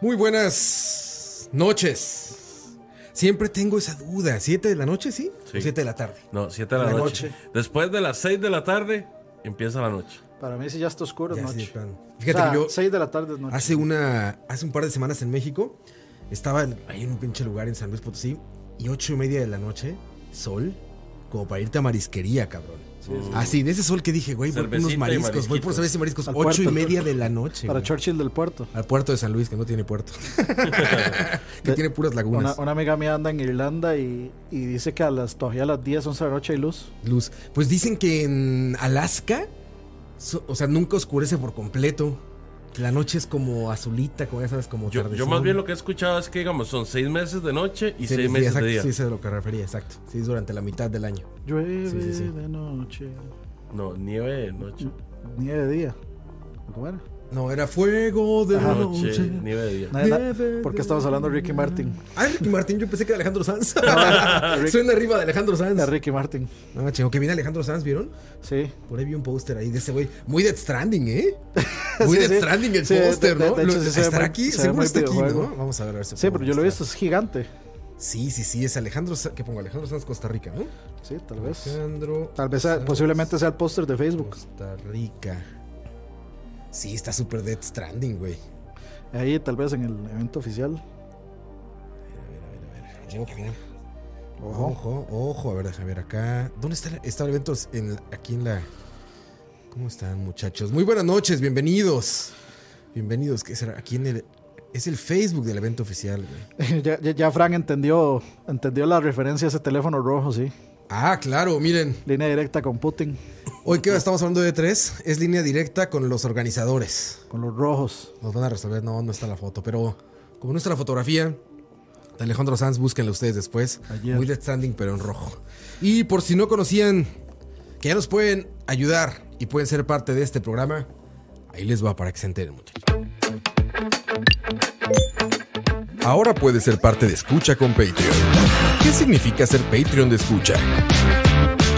Muy buenas noches. Siempre tengo esa duda. ¿Siete de la noche, sí? Sí. ¿O siete de la tarde? No, 7 de la, La noche. noche. Después de las 6 de la tarde, empieza la noche. Para mí, si ya está oscuro, es Ya, sí, noche. O Fíjate sea, que yo 6 de la tarde es noche. hace una hace un par de semanas en México estaba en- ahí en un pinche lugar en San Luis Potosí y ocho y media de la noche, sol, como para irte a marisquería, cabrón. Así, de ese sol que dije, güey, voy por unos mariscos, voy por cerveza y mariscos, Al ocho y media de la noche. Para güey. Churchill del puerto. Al puerto de San Luis, que no tiene puerto. que De- tiene puras Una, lagunas. una amiga mía anda en Irlanda y, y dice que a las, todavía a las 10, 11 de la noche hay luz. Luz. Pues dicen que en Alaska, so- o sea, nunca oscurece por completo. La noche es como azulita, como ya sabes, como Yo, yo más bien lo que he escuchado es que, digamos, son 6 meses de noche y Sí, 6 sí, meses exacto, de día. Sí, eso es lo que refería, exacto. Sí, es durante la mitad del año. Llueve Sí, sí, sí. de noche. No, nieve de noche. Nieve de día. ¿Cómo era? No, era fuego de Ajá. noche. Noche, nieve de día. Nieve ¿Por qué de estamos hablando de Ricky Martin? Ah, Ricky Martín, yo pensé que era Alejandro Sanz. Suena arriba de Alejandro Sanz. De Ricky Martin. No, chingo, que viene Alejandro Sanz, ¿vieron? Sí. Por ahí vi un póster ahí de ese güey. Muy Death Stranding, ¿eh? Muy Sí, Death sí. Stranding el Sí, póster, ¿no? de hecho, ¿Estará muy- aquí? se Seguro está aquí. ¿no? Vamos a ver a ver si Sí, pero yo lo he visto, es gigante. Sí, sí, sí, es Alejandro Sanz. ¿Qué pongo? Alejandro Sanz, Costa Rica, ¿no? Sí, tal vez. Alejandro. Tal vez Sanz, posiblemente sea el póster de Facebook. Costa Rica. Sí, está súper Death Stranding, güey. Ahí tal vez en el evento oficial. Ojo. Ojo. Ojo, ojo, a ver, déjame ver acá. ¿Dónde está, está el evento? En, aquí en la. ¿Cómo están, muchachos? Muy buenas noches, bienvenidos. Bienvenidos, ¿qué será? Aquí en el. Es el Facebook del evento oficial, güey. ya, ya, ya Frank entendió, entendió la referencia a ese teléfono rojo, sí. Ah, claro, miren. Línea directa con Putin, Hoy que estamos hablando de tres, es línea directa con los organizadores. con los rojos. Nos van a resolver, no, no está la foto, pero como no está la fotografía de Alejandro Sanz, búsquenla ustedes después. Ayer. Muy Death Stranding, pero en rojo. Y por si no conocían que ya nos pueden ayudar y pueden ser parte de este programa, ahí les va para que se enteren, muchachos. Ahora puedes ser parte de Escucha con Patreon. ¿Qué significa ser Patreon de Escucha?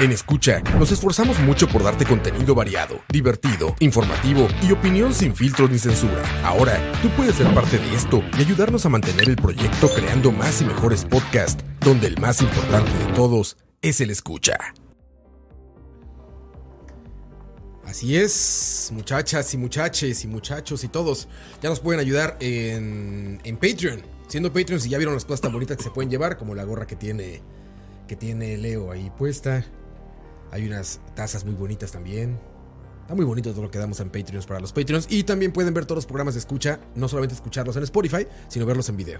En Escucha, nos esforzamos mucho por darte contenido variado, divertido, informativo y opinión sin filtros ni censura. Ahora, tú puedes ser parte de esto y ayudarnos a mantener el proyecto creando más y mejores podcasts, donde el más importante de todos es el escucha. Así es, muchachas y muchaches y muchachos y todos, ya nos pueden ayudar en, en Patreon. Siendo Patreon, si ya vieron las cosas tan bonitas que se pueden llevar, como la gorra que tiene, que tiene Leo ahí puesta. Hay unas tazas muy bonitas también. Está muy bonito todo lo que damos en Patreons para los Patreons. Y también pueden ver todos los programas de escucha, no solamente escucharlos en Spotify, sino verlos en video.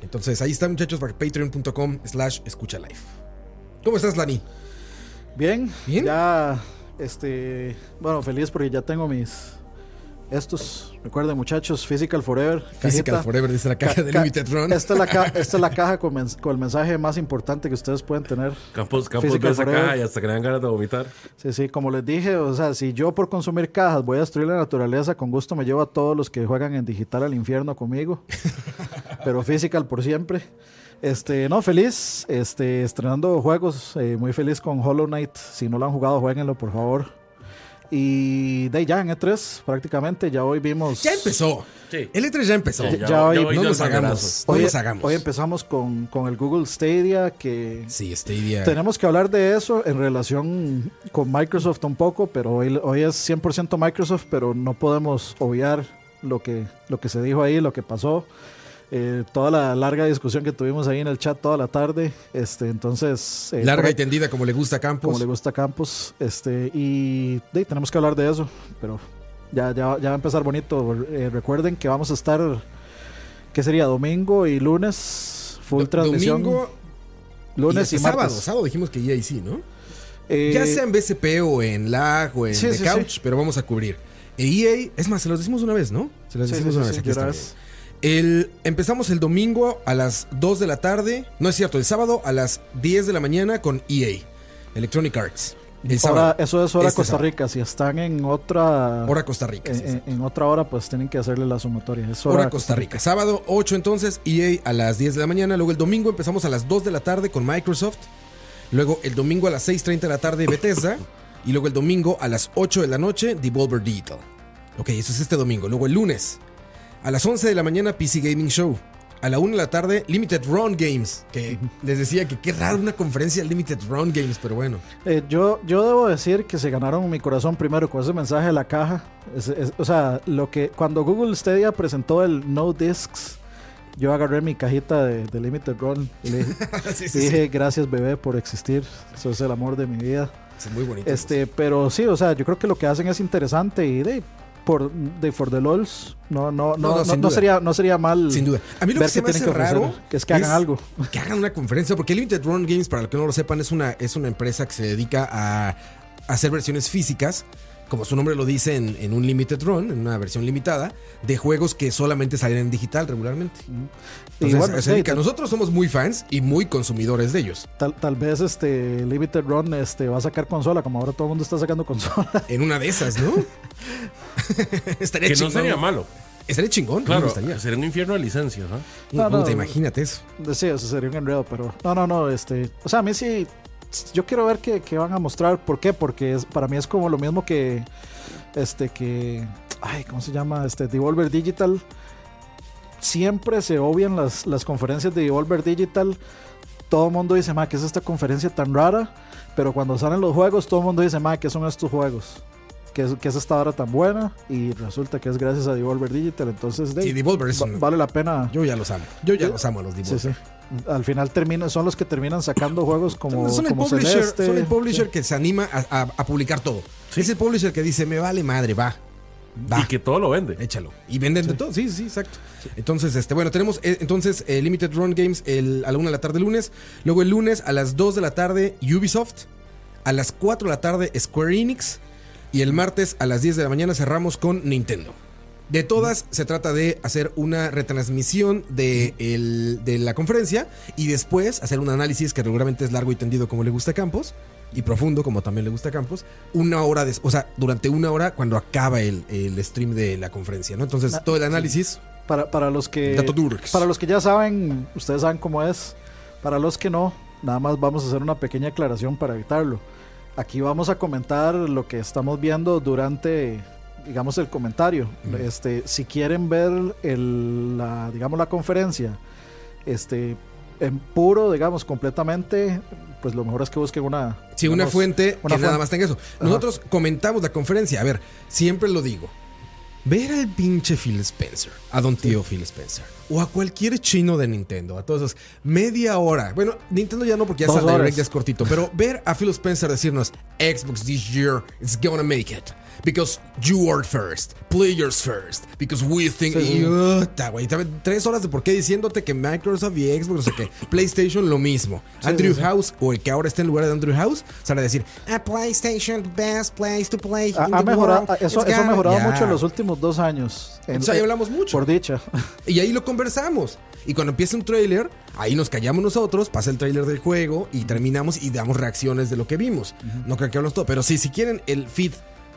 Entonces ahí están muchachos para patreon.com slash escucha live. ¿Cómo estás, Lani? Bien, Bien. ya, este, bueno, feliz porque ya tengo mis, estos, recuerden muchachos, Physical Forever. Physical cajita. Forever dice la caja Ca- de ca- Limited Run. Esta es la, ca- esta es la caja con, el mensaje más importante que ustedes pueden tener. Campos, Campos ve esa caja y hasta que le dan ganas de vomitar. Sí, sí, como les dije, o sea, si yo por consumir cajas voy a destruir la naturaleza, con gusto me llevo a todos los que juegan en digital al infierno conmigo. Pero physical por siempre. Este, no, feliz, este, estrenando juegos, eh, muy feliz con Hollow Knight. Si no lo han jugado, jueguenlo, por favor. Y de ahí ya en E3, prácticamente, ya hoy vimos. Ya empezó. Sí. El E3 ya empezó. Sí, ya- ya hoy- no dio nos hagamos. No Hoy, nos hagamos. hoy empezamos con, con el Google Stadia, que Sí, Stadia. Tenemos que hablar de eso en relación con Microsoft un poco, pero hoy, hoy es 100% Microsoft, pero no podemos obviar lo que, lo que se dijo ahí, lo que pasó. Eh, toda la larga discusión que tuvimos ahí en el chat toda la tarde. Este, entonces, eh, Larga por- y tendida como le gusta a Campos. como le gusta a Campos. Este, y tenemos que hablar de eso, pero ya, ya, ya va a empezar bonito. Eh, recuerden que vamos a estar, ¿qué sería? Domingo y lunes, full Do- transmisión. Domingo lunes y, y, martes. sábado. Sábado dijimos que EA sí, ¿no? Ya sea en BCP o en lag o en sí, The sí, Couch, sí. pero vamos a cubrir. E EA, es más, se los decimos una vez, ¿no? Se los decimos una vez. aquí El, empezamos el domingo a las 2 de la tarde. No es cierto, el sábado a las 10 de la mañana con EA. Electronic Arts. El Ahora, eso es hora Este Costa sábado. Rica. Si están en otra. Hora Costa Rica. en, en- otra hora, pues tienen que hacerle la sumatoria. Es Hora Costa Rica. Sábado 8 entonces, EA a las 10 de la mañana. Luego el domingo empezamos a las 2 de la tarde con Microsoft. Luego el domingo a las 6.30 de la tarde Bethesda. Y luego el domingo a las 8 de la noche Devolver Digital. Ok, eso es este domingo. Luego el lunes a las 11 de la mañana PC Gaming Show. A la 1 de la tarde Limited Run Games. Que les decía que qué raro una conferencia Limited Run Games, pero bueno. Eh, yo, yo debo decir que se ganaron mi corazón primero con ese mensaje de la caja. Es- es- o sea, lo que cuando Google Stadia presentó el No Discs, yo agarré mi cajita de, de Limited Run y le dije, sí, sí, dije, gracias bebé por existir. Eso es el amor de mi vida. Es muy bonito. Este, pero sí, o sea, yo creo que lo que hacen es interesante y de por de for the lols no no No, no no, sería no sería mal Sin duda. A mí lo que se me hace que raro que es que hagan algo. que hagan una conferencia, porque Limited Run Games, para los que no lo sepan, es una, es una empresa que se dedica a hacer versiones físicas, como su nombre lo dice, en, en un Limited Run, en una versión limitada, de juegos que solamente salen en digital regularmente. Entonces, bueno, sí, tal- Nosotros somos muy fans y muy consumidores de ellos. Tal, tal vez este Limited Run este va a sacar consola, como ahora todo el mundo está sacando consola. En una de esas, ¿no? estaría Que no chingón. sería malo. Estaría chingón. Claro, sería un infierno de licencias, ¿no? No, no. Puta, imagínate eso. Sí, eso sería un enredo, pero no, no, no, este, o sea, a mí sí, yo quiero ver qué, qué van a mostrar, ¿por qué? Porque es, para mí es como lo mismo que, este, que, ay, ¿cómo se llama? Este, Devolver Digital, siempre se obvian las, las conferencias de Devolver Digital, todo el mundo dice, ma, ¿qué es esta conferencia tan rara? Pero cuando salen los juegos, todo el mundo dice, ma, ¿qué son estos juegos? ¿Qué es, qué es esta hora tan buena? Y resulta que es gracias a Devolver Digital, entonces, de, Sí, Devolver es va- un- vale la pena. Yo ya los amo. Yo ya Sí. los amo a los Sí, Devolver. sí. Al final termina, son los que terminan sacando juegos como, son, el como publisher, Celeste. son el publisher que se anima a, a- a publicar todo. Es el publisher que dice, me vale madre, va. Va. Y que todo lo vende. Échalo. Y venden de todo. Sí, sí, exacto. Entonces, este, bueno, tenemos eh, entonces eh, Limited Run Games el, a la 1 de la tarde el lunes. Luego el lunes a las 2 de la tarde Ubisoft. A las 4 de la tarde Square Enix. Y el martes a las 10 de la mañana cerramos con Nintendo. De todas, se trata de hacer una retransmisión de, el- de la conferencia y después hacer un análisis que regularmente es largo y tendido como le gusta a Campos y profundo como también le gusta a Campos. Una hora, des- o sea, durante una hora cuando acaba el, el stream de la conferencia, ¿no? Entonces, todo el análisis, Para, para los que para los que ya saben, ustedes saben cómo es. Para los que no, nada más vamos a hacer una pequeña aclaración para evitarlo. Aquí vamos a comentar lo que estamos viendo durante, digamos, el comentario. Este, si quieren ver el, la, digamos, la conferencia, este, en puro, digamos, completamente, pues lo mejor es que busquen una, Sí, una fuente una que nada fuente. más tenga eso. Nosotros comentamos la conferencia. A ver, siempre lo digo. Ver al pinche Phil Spencer, a don tío Phil Spencer, o a cualquier chino de Nintendo, a todos esos, media hora. Bueno, Nintendo ya no, porque ya direct, ya es cortito, pero ver a Phil Spencer decirnos, Xbox this year is gonna make it. Because you are first, players first, because we think. Sí. Y, tres horas de por qué diciéndote que Microsoft y Xbox, no sé qué, PlayStation lo mismo. Andrew sí. House, o el que ahora está en lugar de Andrew House, sale a decir, a PlayStation, best place to play. Ha, mejorado, eso, ha gonna-" mejorado mucho en los últimos dos años. En- O sea, ya hablamos mucho. Por dicha. Y ahí lo conversamos. Y cuando empieza un tráiler, ahí nos callamos nosotros, pasa el tráiler del juego y terminamos y damos reacciones de lo que vimos. No creo que hablamos todo, pero sí, si quieren el feed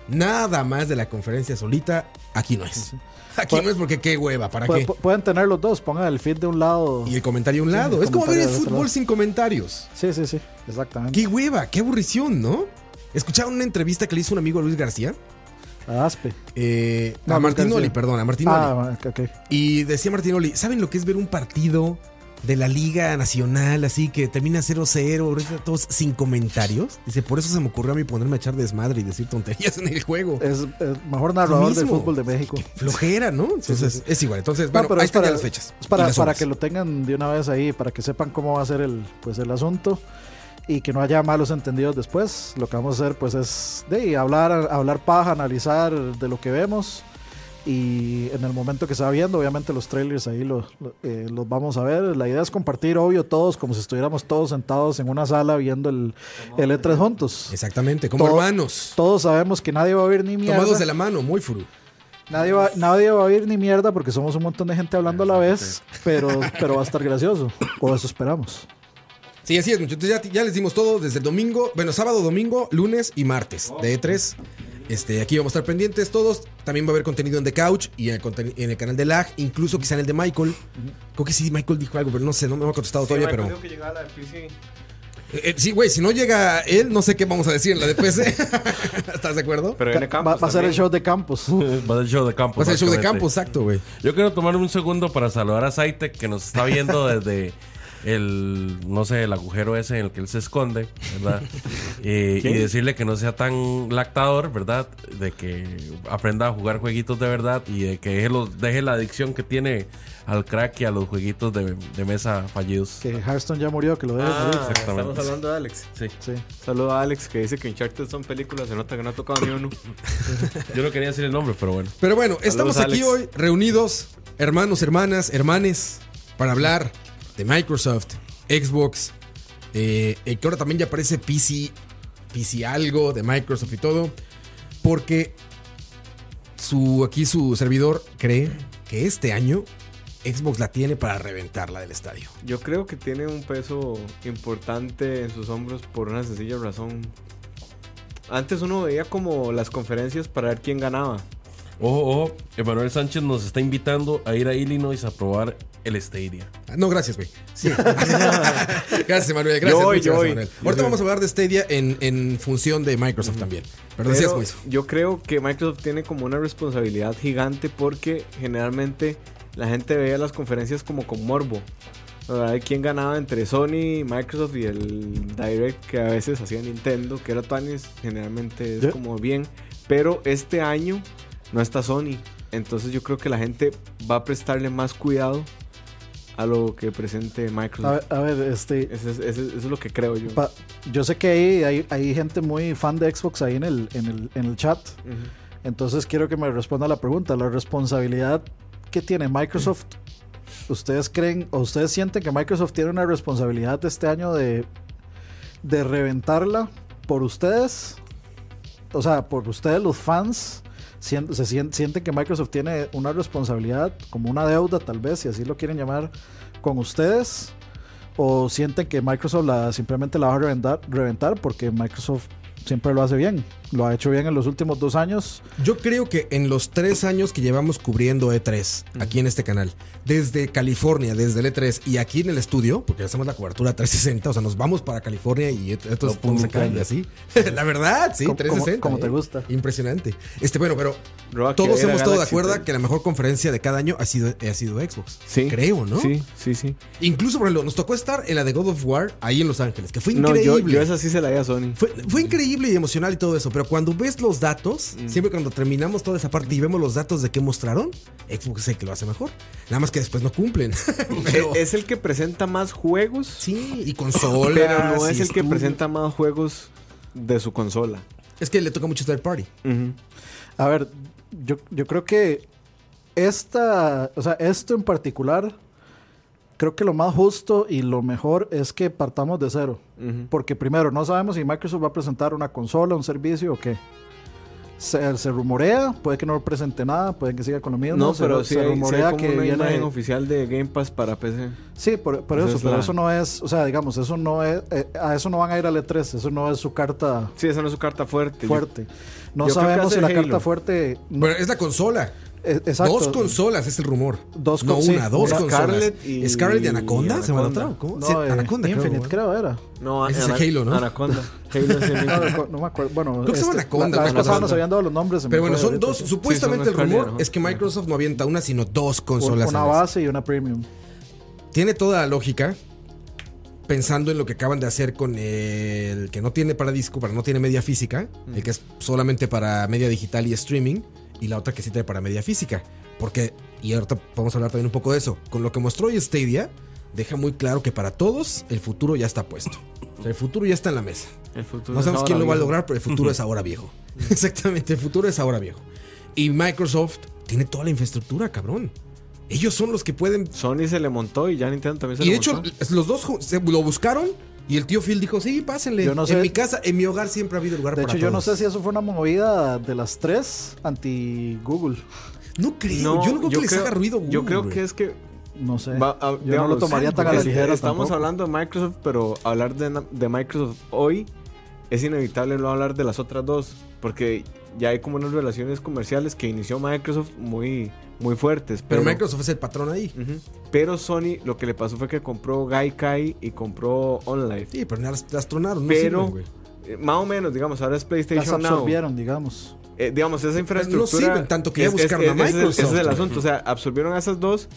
nada más de la conferencia solita, aquí no es. Aquí Pu- no es porque qué hueva, ¿para Pu- qué? pu- pueden tener los dos, pongan el feed de un lado. Y el comentario a un lado. es como ver el fútbol lado. sin comentarios. Sí, sí, sí, exactamente. Qué hueva, qué aburrición, ¿no? ¿Escucharon una entrevista que le hizo un amigo a Luis García? Aspe. Eh, No, a Martinoli, perdón, a Martinoli. Ah, ok, ok. Y decía Martinoli, ¿saben lo que es ver un partido de la Liga Nacional así que termina 0-0, ahorita todos sin comentarios? Dice, por eso se me ocurrió a mí ponerme a echar desmadre y decir tonterías en el juego. Es mejor narrador del fútbol de México. Flojera, ¿no? Entonces, sí, sí. es igual. Entonces, No, bueno, pero ahí es están ya para- las fechas. Es para, para que lo tengan de una vez ahí, para que sepan cómo va a ser el, pues, el asunto y que no haya malos entendidos después. Lo que vamos a hacer pues es de hablar, hablar paja, analizar de lo que vemos y en el momento que se va viendo, obviamente los trailers ahí los, los, eh, los vamos a ver. La idea es compartir, obvio, todos como si estuviéramos todos sentados en una sala viendo el, el E3 juntos. Exactamente, como Todo- hermanos. Todos sabemos que nadie va a oír ni mierda. Tomados de la mano, muy furu. Nadie va, nadie va a oír ni mierda porque somos un montón de gente hablando a la vez, pero, pero va a estar gracioso. O eso esperamos. Sí, así es, muchachos. Ya, ya les dimos todo desde el domingo, bueno, sábado, domingo, lunes y martes de E3. Este, aquí vamos a estar pendientes todos. También va a haber contenido en The Couch y en el, conten- en el canal de Lag, incluso quizá en el de Michael. Creo que sí, Michael dijo algo, pero no sé, no me ha contestado todavía, pero... que llegaba la de PC. Eh, eh, sí, güey, si no llega él, no sé qué vamos a decir en la de PC. ¿Estás de acuerdo? Pero viene Va, Campos va a ser el show de Campos. Va a ser el show de campo. Va a ser el show de básicamente. campo, exacto, güey. Yo quiero tomar un segundo para saludar a Saitek que nos está viendo desde el, no sé, el agujero ese en el que él se esconde, ¿verdad? Eh, y decirle que no sea tan lactador, ¿verdad? De que aprenda a jugar jueguitos de verdad y de que deje, los- deje la adicción que tiene al crack y a los jueguitos de, de mesa fallidos. Que Hearthstone ya murió, que lo deje Ah, morir. Exactamente. estamos hablando de Alex. Sí. Sí. Saludo a Alex que dice que Uncharted son películas. Se nota que no ha tocado ni uno. Yo no quería decir el nombre, pero bueno. Pero bueno, estamos aquí Alex. hoy reunidos, hermanos, hermanas, hermanes, para hablar de Microsoft, Xbox, eh, eh, que ahora también ya aparece PC, PC algo de Microsoft y todo, porque su, aquí su servidor cree que este año Xbox la tiene para reventarla del estadio. Yo creo que tiene un peso importante en sus hombros por una sencilla razón. Antes uno veía como las conferencias para ver quién ganaba. Ojo, ojo, Emanuel Sánchez nos está invitando a ir a Illinois a probar el Stadia. Ah, No, gracias, güey. Sí. gracias, Manuel. Gracias, Yo muchas yo gracias, voy. Manuel. Yo Ahorita vamos a hablar de Stadia en, en función de Microsoft también. Pero decías, Pero pues. yo creo que Microsoft tiene como una responsabilidad gigante porque generalmente la gente veía las conferencias como con morbo. A ver quién ganaba entre Sony, Microsoft y el Direct que a veces hacía Nintendo, que era Tuanis, generalmente es Yo- como bien. Pero este año no está Sony. Entonces yo creo que la gente va a prestarle más cuidado a lo que presente A Microsoft. ver, a ver, este, Eso es, eso es- eso es lo que creo yo. pa- yo sé que hay, hay, hay gente muy fan de Xbox ahí en el, en el, en el chat. Entonces quiero que me responda la pregunta. La responsabilidad que tiene Microsoft, ¿ustedes creen o ustedes sienten que Microsoft tiene una responsabilidad este año de, de reventarla por ustedes? O sea, por ustedes los fans. ¿Se sien- sienten que Microsoft tiene una responsabilidad, como una deuda tal vez, si así lo quieren llamar, con ustedes? ¿O sienten que Microsoft la, simplemente la va a reventar, reventar porque Microsoft siempre lo hace bien? Lo ha hecho bien en los últimos dos años. Yo creo que en los tres años que llevamos cubriendo E3 aquí en este canal, desde California, desde el E3 y aquí en el estudio, porque hacemos la cobertura 360, o sea, nos vamos para California y Lo puntos se así. la verdad, sí, Como- 360. como- como te ¿eh? gusta. Impresionante. Este, bueno, pero todos hemos estado de acuerdo pero- que la mejor conferencia de cada año ha sido, ha sido Xbox. Sí. Creo, ¿no? Sí, sí, sí. Incluso, por ejemplo, nos tocó estar en la de God of War ahí en Los Ángeles, que fue No, increíble. yo, yo esa sí se la di a Sony. Fue, fue increíble y emocional y todo eso, pero cuando ves los datos, siempre cuando terminamos toda esa parte y vemos los datos de qué mostraron, Xbox es el que lo hace mejor. Nada más que después no cumplen. pero, es el que presenta más juegos, sí, y consolas. pero no es el que presenta más juegos de su consola. Es que le toca mucho third party. A ver, yo, yo creo que esta, o sea, esto en particular, creo que lo más justo y lo mejor es que partamos de cero. Porque primero, no sabemos si Microsoft va a presentar una consola, un servicio o qué. Se, se rumorea, puede que no presente nada, puede que siga con lo mismo. No, se, pero se sí sí hay rumorea como que una viene. imagen oficial de Game Pass para PC. Sí, por, eso, es pero la- eso no es, o sea, digamos, eso no es, eh, a eso no van a ir al E3, eso no es su carta Sí, esa no es su carta fuerte. Yo- fuerte. No yo sabemos si la Halo. carta fuerte. no- Bueno, es la consola. Eh, exacto. Dos consolas es el rumor. Dos no con- sí, una, dos consolas. Scarlett y- Scarlett y Anaconda, y ¿se Anaconda. otra? ¿Cómo? No, Sí, eh, Anaconda, creo, Infinite, ¿no? creo, era. No, Ese es Ana- Halo, ¿no? Anaconda. Halo es el No, no me acuerdo. Bueno, Creo que se llama este, Anaconda, La, la vez pasada nos habían dado los nombres. Pero bueno, son dos. Supuestamente Sí, el rumor es que Microsoft no avienta una, sino dos consolas. Una base y una premium. Tiene toda la lógica. Pensando en lo que acaban de hacer con el que no tiene para disco, para no tiene media física, el que es solamente para media digital y streaming, y la otra que sí tiene para media física. Porque, y ahorita vamos a hablar también un poco de eso, con lo que mostró hoy Stadia, deja muy claro que para todos el futuro ya está puesto. O sea, el futuro ya está en la mesa. El futuro No sabemos quién lo va a lograr, pero el futuro es ahora viejo. Exactamente, el futuro es ahora viejo. Y Microsoft tiene toda la infraestructura, cabrón. Ellos son los que pueden Sony se le montó y ya Nintendo también se y le de hecho, montó. los dos se lo buscaron y el tío Phil dijo, sí, pásenle. Yo no En sé- mi casa, en mi hogar siempre ha habido lugar De para hecho, yo no todos". sé si eso fue una movida de las tres anti-Google. No creo, yo no creo que les creo- haga ruido Google, Yo creo que es que no sé. Va- ah, Yo no digamos, lo tomaría tan a la ligera. Estamos tampoco. hablando de Microsoft, pero hablar de, de Microsoft hoy es inevitable no hablar de las otras dos, porque ya hay como unas relaciones comerciales que inició Microsoft muy, muy fuertes. Pero Microsoft es el patrón ahí. Pero Sony lo que le pasó fue que compró Gaikai y compró OnLive. Sí, pero las, las tronaron. No Pero- sirven. Eh, Más o menos, digamos, ahora es Las PlayStation Now. absorbieron, digamos. Eh, digamos, esa infraestructura. sirven tanto que ya buscaron a ese es el- Microsoft. Ese es el asunto. O sea, absorbieron a esas dos.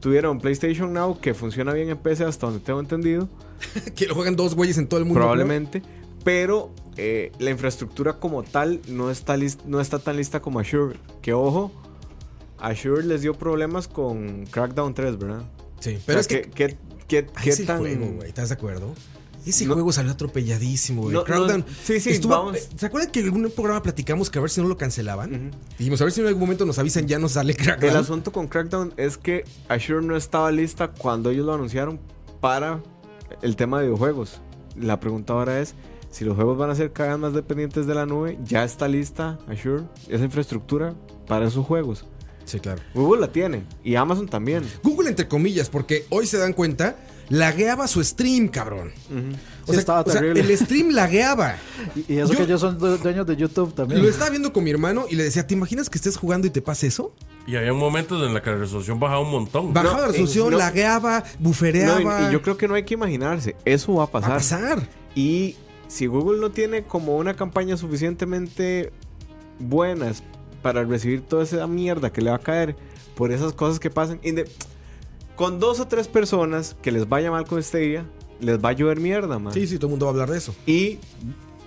Tuvieron PlayStation Now, que funciona bien en PC hasta donde tengo entendido. que lo juegan dos güeyes en todo el mundo. probablemente. Pero eh, la infraestructura como tal no está, no está tan lista como Azure. Que ojo, Azure les dio problemas con Crackdown 3, ¿verdad? Sí, Pero pero es que. ¿qué, qué, qué ese tan. juego, güey, ¿estás de acuerdo? Ese No- juego salió atropelladísimo, güey. No, no, Crackdown. sí, sí, estuvo- vamos. ¿Se acuerdan que en algún programa platicamos que a ver si no lo cancelaban? Ujú. Dijimos, a ver si en algún momento nos avisan, ya nos sale El Crackdown. asunto con Crackdown es que Azure no estaba lista cuando ellos lo anunciaron para el tema de videojuegos. La pregunta ahora es, si los juegos van a ser cada vez más dependientes de la nube, ¿ya está lista Azure, esa infraestructura para esos juegos? Sí, claro. Google la tiene y Amazon también. Google, entre comillas, porque hoy se dan cuenta, lagueaba su stream, cabrón. Sí, estaba terrible. el stream lagueaba. Y, y eso Yo- que ellos son due- dueños de YouTube también. Lo estaba viendo con mi hermano y le decía, ¿te imaginas que estés jugando y te pase eso? Y había momentos en la que la resolución bajaba un montón. Bajaba No, la resolución, eh, no. lagueaba, No, bufereaba. y, y yo creo que no hay que imaginarse, eso va a Va pasar. a pasar. Y si Google no tiene como una campaña suficientemente buenas para recibir toda esa mierda que le va a caer por esas cosas que pasan, inde- con dos o tres personas que les vaya mal con este día, les va a llover mierda, man. Sí, sí, todo el mundo va a hablar de eso. Y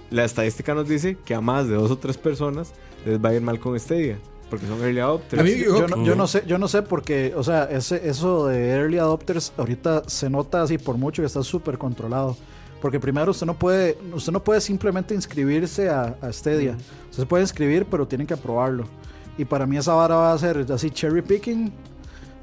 la estadística nos dice que a más de dos o tres personas les va a ir mal con este día, porque son early adopters. A mí- Yo no, yo no sé, yo no sé porque, o sea, ese, eso de early adopters ahorita se nota así por mucho que está súper controlado. Porque primero usted no puede, usted no puede simplemente inscribirse a, a Stadia. Usted se puede inscribir, pero tienen que aprobarlo. Y para mí esa vara va a ser así cherry picking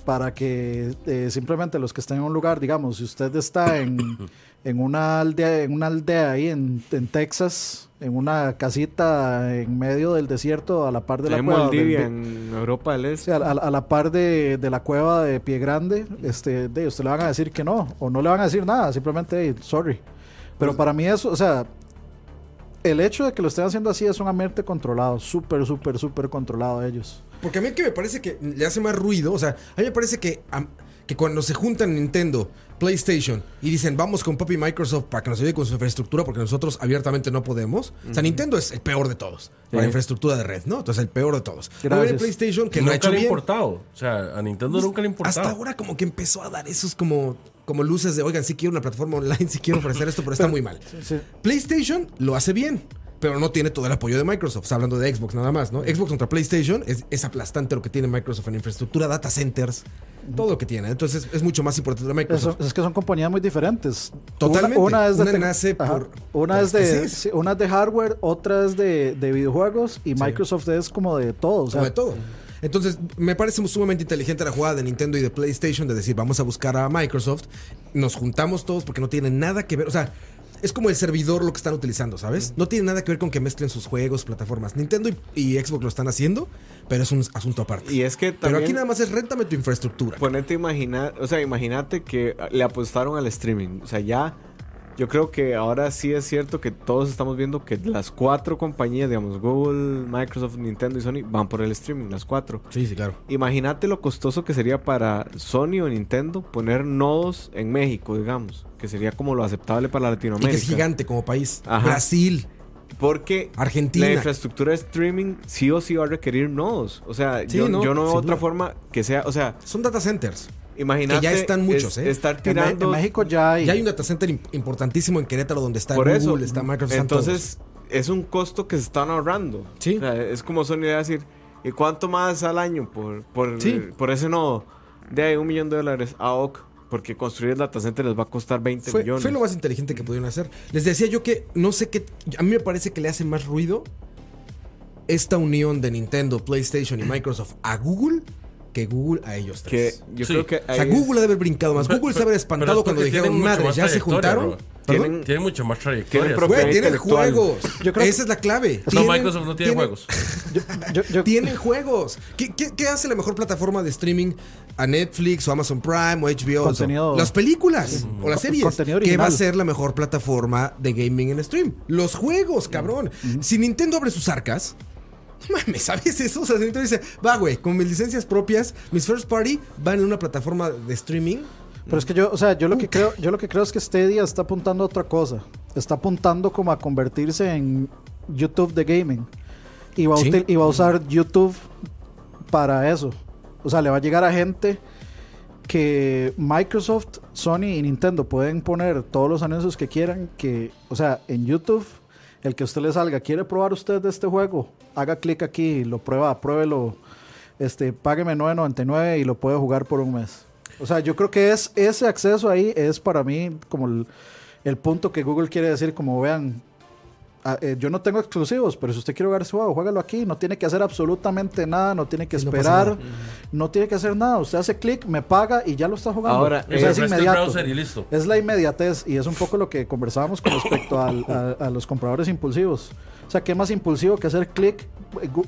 para que eh, simplemente los que estén en un lugar, digamos, si usted está en, en una aldea, en una aldea ahí en, en Texas, en una casita en medio del desierto a la par de la cueva, Moldivia, del- en Europa del Este. a, a- a la par de, de la cueva de Pie Grande, este, de, usted le van a decir que no, o no le van a decir nada, simplemente, "Hey, sorry. Pero para mí eso, o sea, el hecho de que lo estén haciendo así es un mente controlado, súper, súper, súper controlado ellos. Porque a mí que me parece que le hace más ruido, o sea, a mí me parece que, que cuando se juntan Nintendo, PlayStation y dicen vamos con papi Microsoft para que nos ayude con su infraestructura porque nosotros abiertamente no podemos. O sea, Nintendo es el peor de todos para Sí. infrastructura de red, ¿no? Entonces el peor de todos. Gracias. viene PlayStation que Que no ha nunca hecho le ha bien. importado. O sea, a Nintendo Pues, nunca le ha importado. Hasta ahora como que empezó a dar esos como, como luces de, oigan, sí quiero una plataforma online, sí quiero ofrecer esto, pero está muy mal. Sí. PlayStation lo hace bien, pero no tiene todo el apoyo de Microsoft. Está hablando de Xbox nada más, ¿no? Xbox contra PlayStation es, es aplastante lo que tiene Microsoft en infraestructura, data centers, todo lo que tiene. Entonces es mucho más importante de Eso- Microsoft. es que son compañías muy diferentes. Totalmente. Una, es de, Una nace por- una por es de, una es de hardware, otra es de, de videojuegos y Microsoft es como de todo. o sea, Como de todo. Entonces, me parece sumamente inteligente la jugada de Nintendo y de PlayStation de decir, vamos a buscar a Microsoft, nos juntamos todos porque no tiene nada que ver, o sea, es como el servidor lo que están utilizando, ¿sabes? No tiene nada que ver con que mezclen sus juegos, plataformas. Nintendo y, y Xbox lo están haciendo, pero es un asunto aparte. Y es que pero aquí nada más es réntame tu infraestructura. Ponete a imaginar, o sea, imagínate que le apostaron al streaming. O sea, ya, yo creo que ahora sí es cierto que todos estamos viendo que las cuatro compañías, digamos, Google, Microsoft, Nintendo y Sony, van por el streaming, las cuatro. Sí, sí, claro. Imagínate lo costoso que sería para Sony o Nintendo poner nodos en México, digamos, que sería como lo aceptable para Y Latinoamérica. que es gigante como país. Ajá. Brasil, Porque Argentina. la infraestructura de streaming sí o sí va a requerir nodos. O sea, Sí, yo, no, yo no veo otra duda. forma que sea, o sea, Son data centers. Imagínate Que ya están muchos, es- ¿eh? estar tirando en México ya hay. Ya hay un data center im- importantísimo en Querétaro donde está por Google, eso. está Microsoft. Entonces, es un costo que se están ahorrando. Sí. O sea, es como Sony va a decir, ¿y cuánto más al año por, por, Sí. por ese nodo? De ahí un millón de dólares. Ah, ok. Porque construir el data center les va a costar 20 Fue, millones. fue lo más inteligente que pudieron hacer. Les decía yo que no sé qué. A mí me parece que le hace más ruido esta unión de Nintendo, PlayStation y Microsoft a Google que Google a ellos que tres. yo Sí. creo que O sea, Google ha de haber brincado más. Pero- Google se pero- haber espantado es cuando dijeron, tienen madre, ya se juntaron. Tienen- Tiene mucho más trayectoria. Tienen tienen juegos. Yo creo- Esa es la clave. No, Tienen- Microsoft no tiene tienen- juegos. Yo, yo- Tienen juegos. ¿Qué, qué, qué hace la mejor plataforma de streaming a Netflix o Amazon Prime o HBO? Contenido- Las películas o las series. contenido ¿Qué va a ser la mejor plataforma de gaming en stream? Los juegos, cabrón. Si Nintendo abre sus arcas. Mames, ¿sabes eso? O sea, Nintendo dice, va, güey, con mis licencias propias, mis first party van en una plataforma de streaming. Pero es que yo, o sea, yo lo que creo, yo lo que creo es que Stadia está apuntando a otra cosa. Está apuntando como a convertirse en YouTube de gaming. Y va, a Sí. util- y va a usar YouTube para eso. O sea, le va a llegar a gente que Microsoft, Sony y Nintendo pueden poner todos los anuncios que quieran. Que, o sea, en YouTube, el que a usted le salga, ¿quiere probar usted de este juego? Haga clic aquí, lo prueba, pruébelo. Este, págueme 9.99 y lo puede jugar por un mes. O sea, yo creo que es ese acceso ahí es para mí como el, el punto que Google quiere decir, como vean, ah, eh, yo no tengo exclusivos, pero si usted quiere jugar ese juego, juégalo aquí, no tiene que hacer absolutamente nada, no tiene que no esperar, no, tiene que hacer nada, usted hace clic, me paga y ya lo está jugando. Ahora, o sea, es refresca el inmediato. browser y listo. Es la inmediatez y es un poco lo que conversábamos con respecto al- a, a los compradores impulsivos. O sea, ¿qué más impulsivo que hacer clic?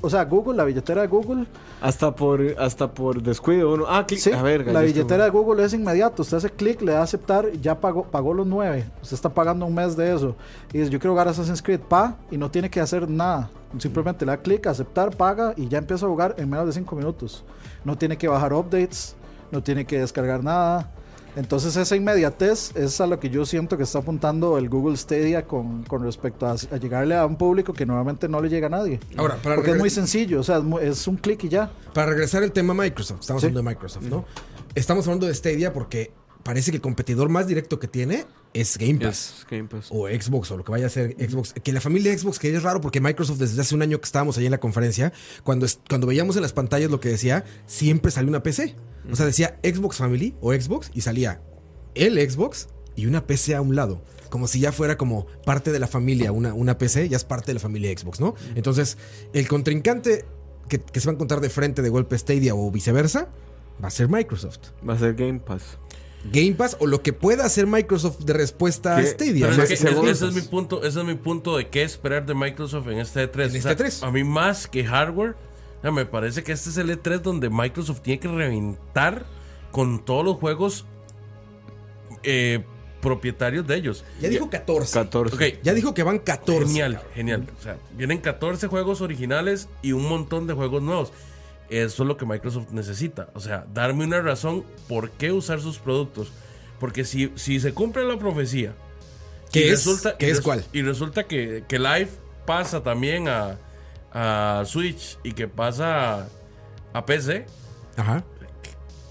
O sea, Google, la billetera de Google, Hasta por, hasta por descuido uno. Ah, clic. Sí, a ver, la billetera de Google es inmediato. Usted hace clic, le da a aceptar, ya pagó, pagó los nueve. Usted está pagando un mes de eso. Y dice, yo quiero jugar Assassin's Creed, pa, y no tiene que hacer nada. Simplemente le da clic, aceptar, paga y ya empieza a jugar en menos de cinco minutos. No tiene que bajar updates, no tiene que descargar nada. Entonces esa inmediatez es a lo que yo siento que está apuntando el Google Stadia con, con respecto a, a llegarle a un público que normalmente no le llega a nadie. Ahora, para Porque es muy sencillo, o sea, es, un clic y ya. Para regresar al tema Microsoft, estamos Sí. hablando de Microsoft, ¿no? Estamos hablando de Stadia porque parece que el competidor más directo que tiene es Game Pass. Es Game Pass. O Xbox, o lo que vaya a ser Xbox. Que la familia Xbox, que es raro porque Microsoft desde hace un año que estábamos ahí en la conferencia, cuando, cuando veíamos en las pantallas lo que decía, siempre salió una PC. O sea, decía Xbox Family o Xbox y salía el Xbox y una PC a un lado. Como si ya fuera como parte de la familia, una, una PC ya es parte de la familia Xbox, ¿no? Entonces, el contrincante que, que se va a encontrar de frente de golpe Stadia o viceversa va a ser Microsoft. Va a ser Game Pass. Game Pass o lo que pueda hacer Microsoft de respuesta a ¿Qué? Stadia. Pero es que ese es mi punto, ese es mi punto de qué esperar de Microsoft en este E3. En este E3. A mí más que hardware, ya me parece que este es el E3 donde Microsoft tiene que reventar con todos los juegos eh, propietarios de ellos. Ya dijo 14. 14. Ok, Ya dijo que van 14. Genial, genial. O sea, vienen 14 juegos originales y un montón de juegos nuevos. Eso es lo que Microsoft necesita. O sea, darme una razón por qué usar sus productos. Porque si, si se cumple la profecía. ¿Qué y es? Resulta, ¿Qué y es cuál? Y resulta que, que Live pasa también a, a Switch y que pasa a, a PC. Ajá.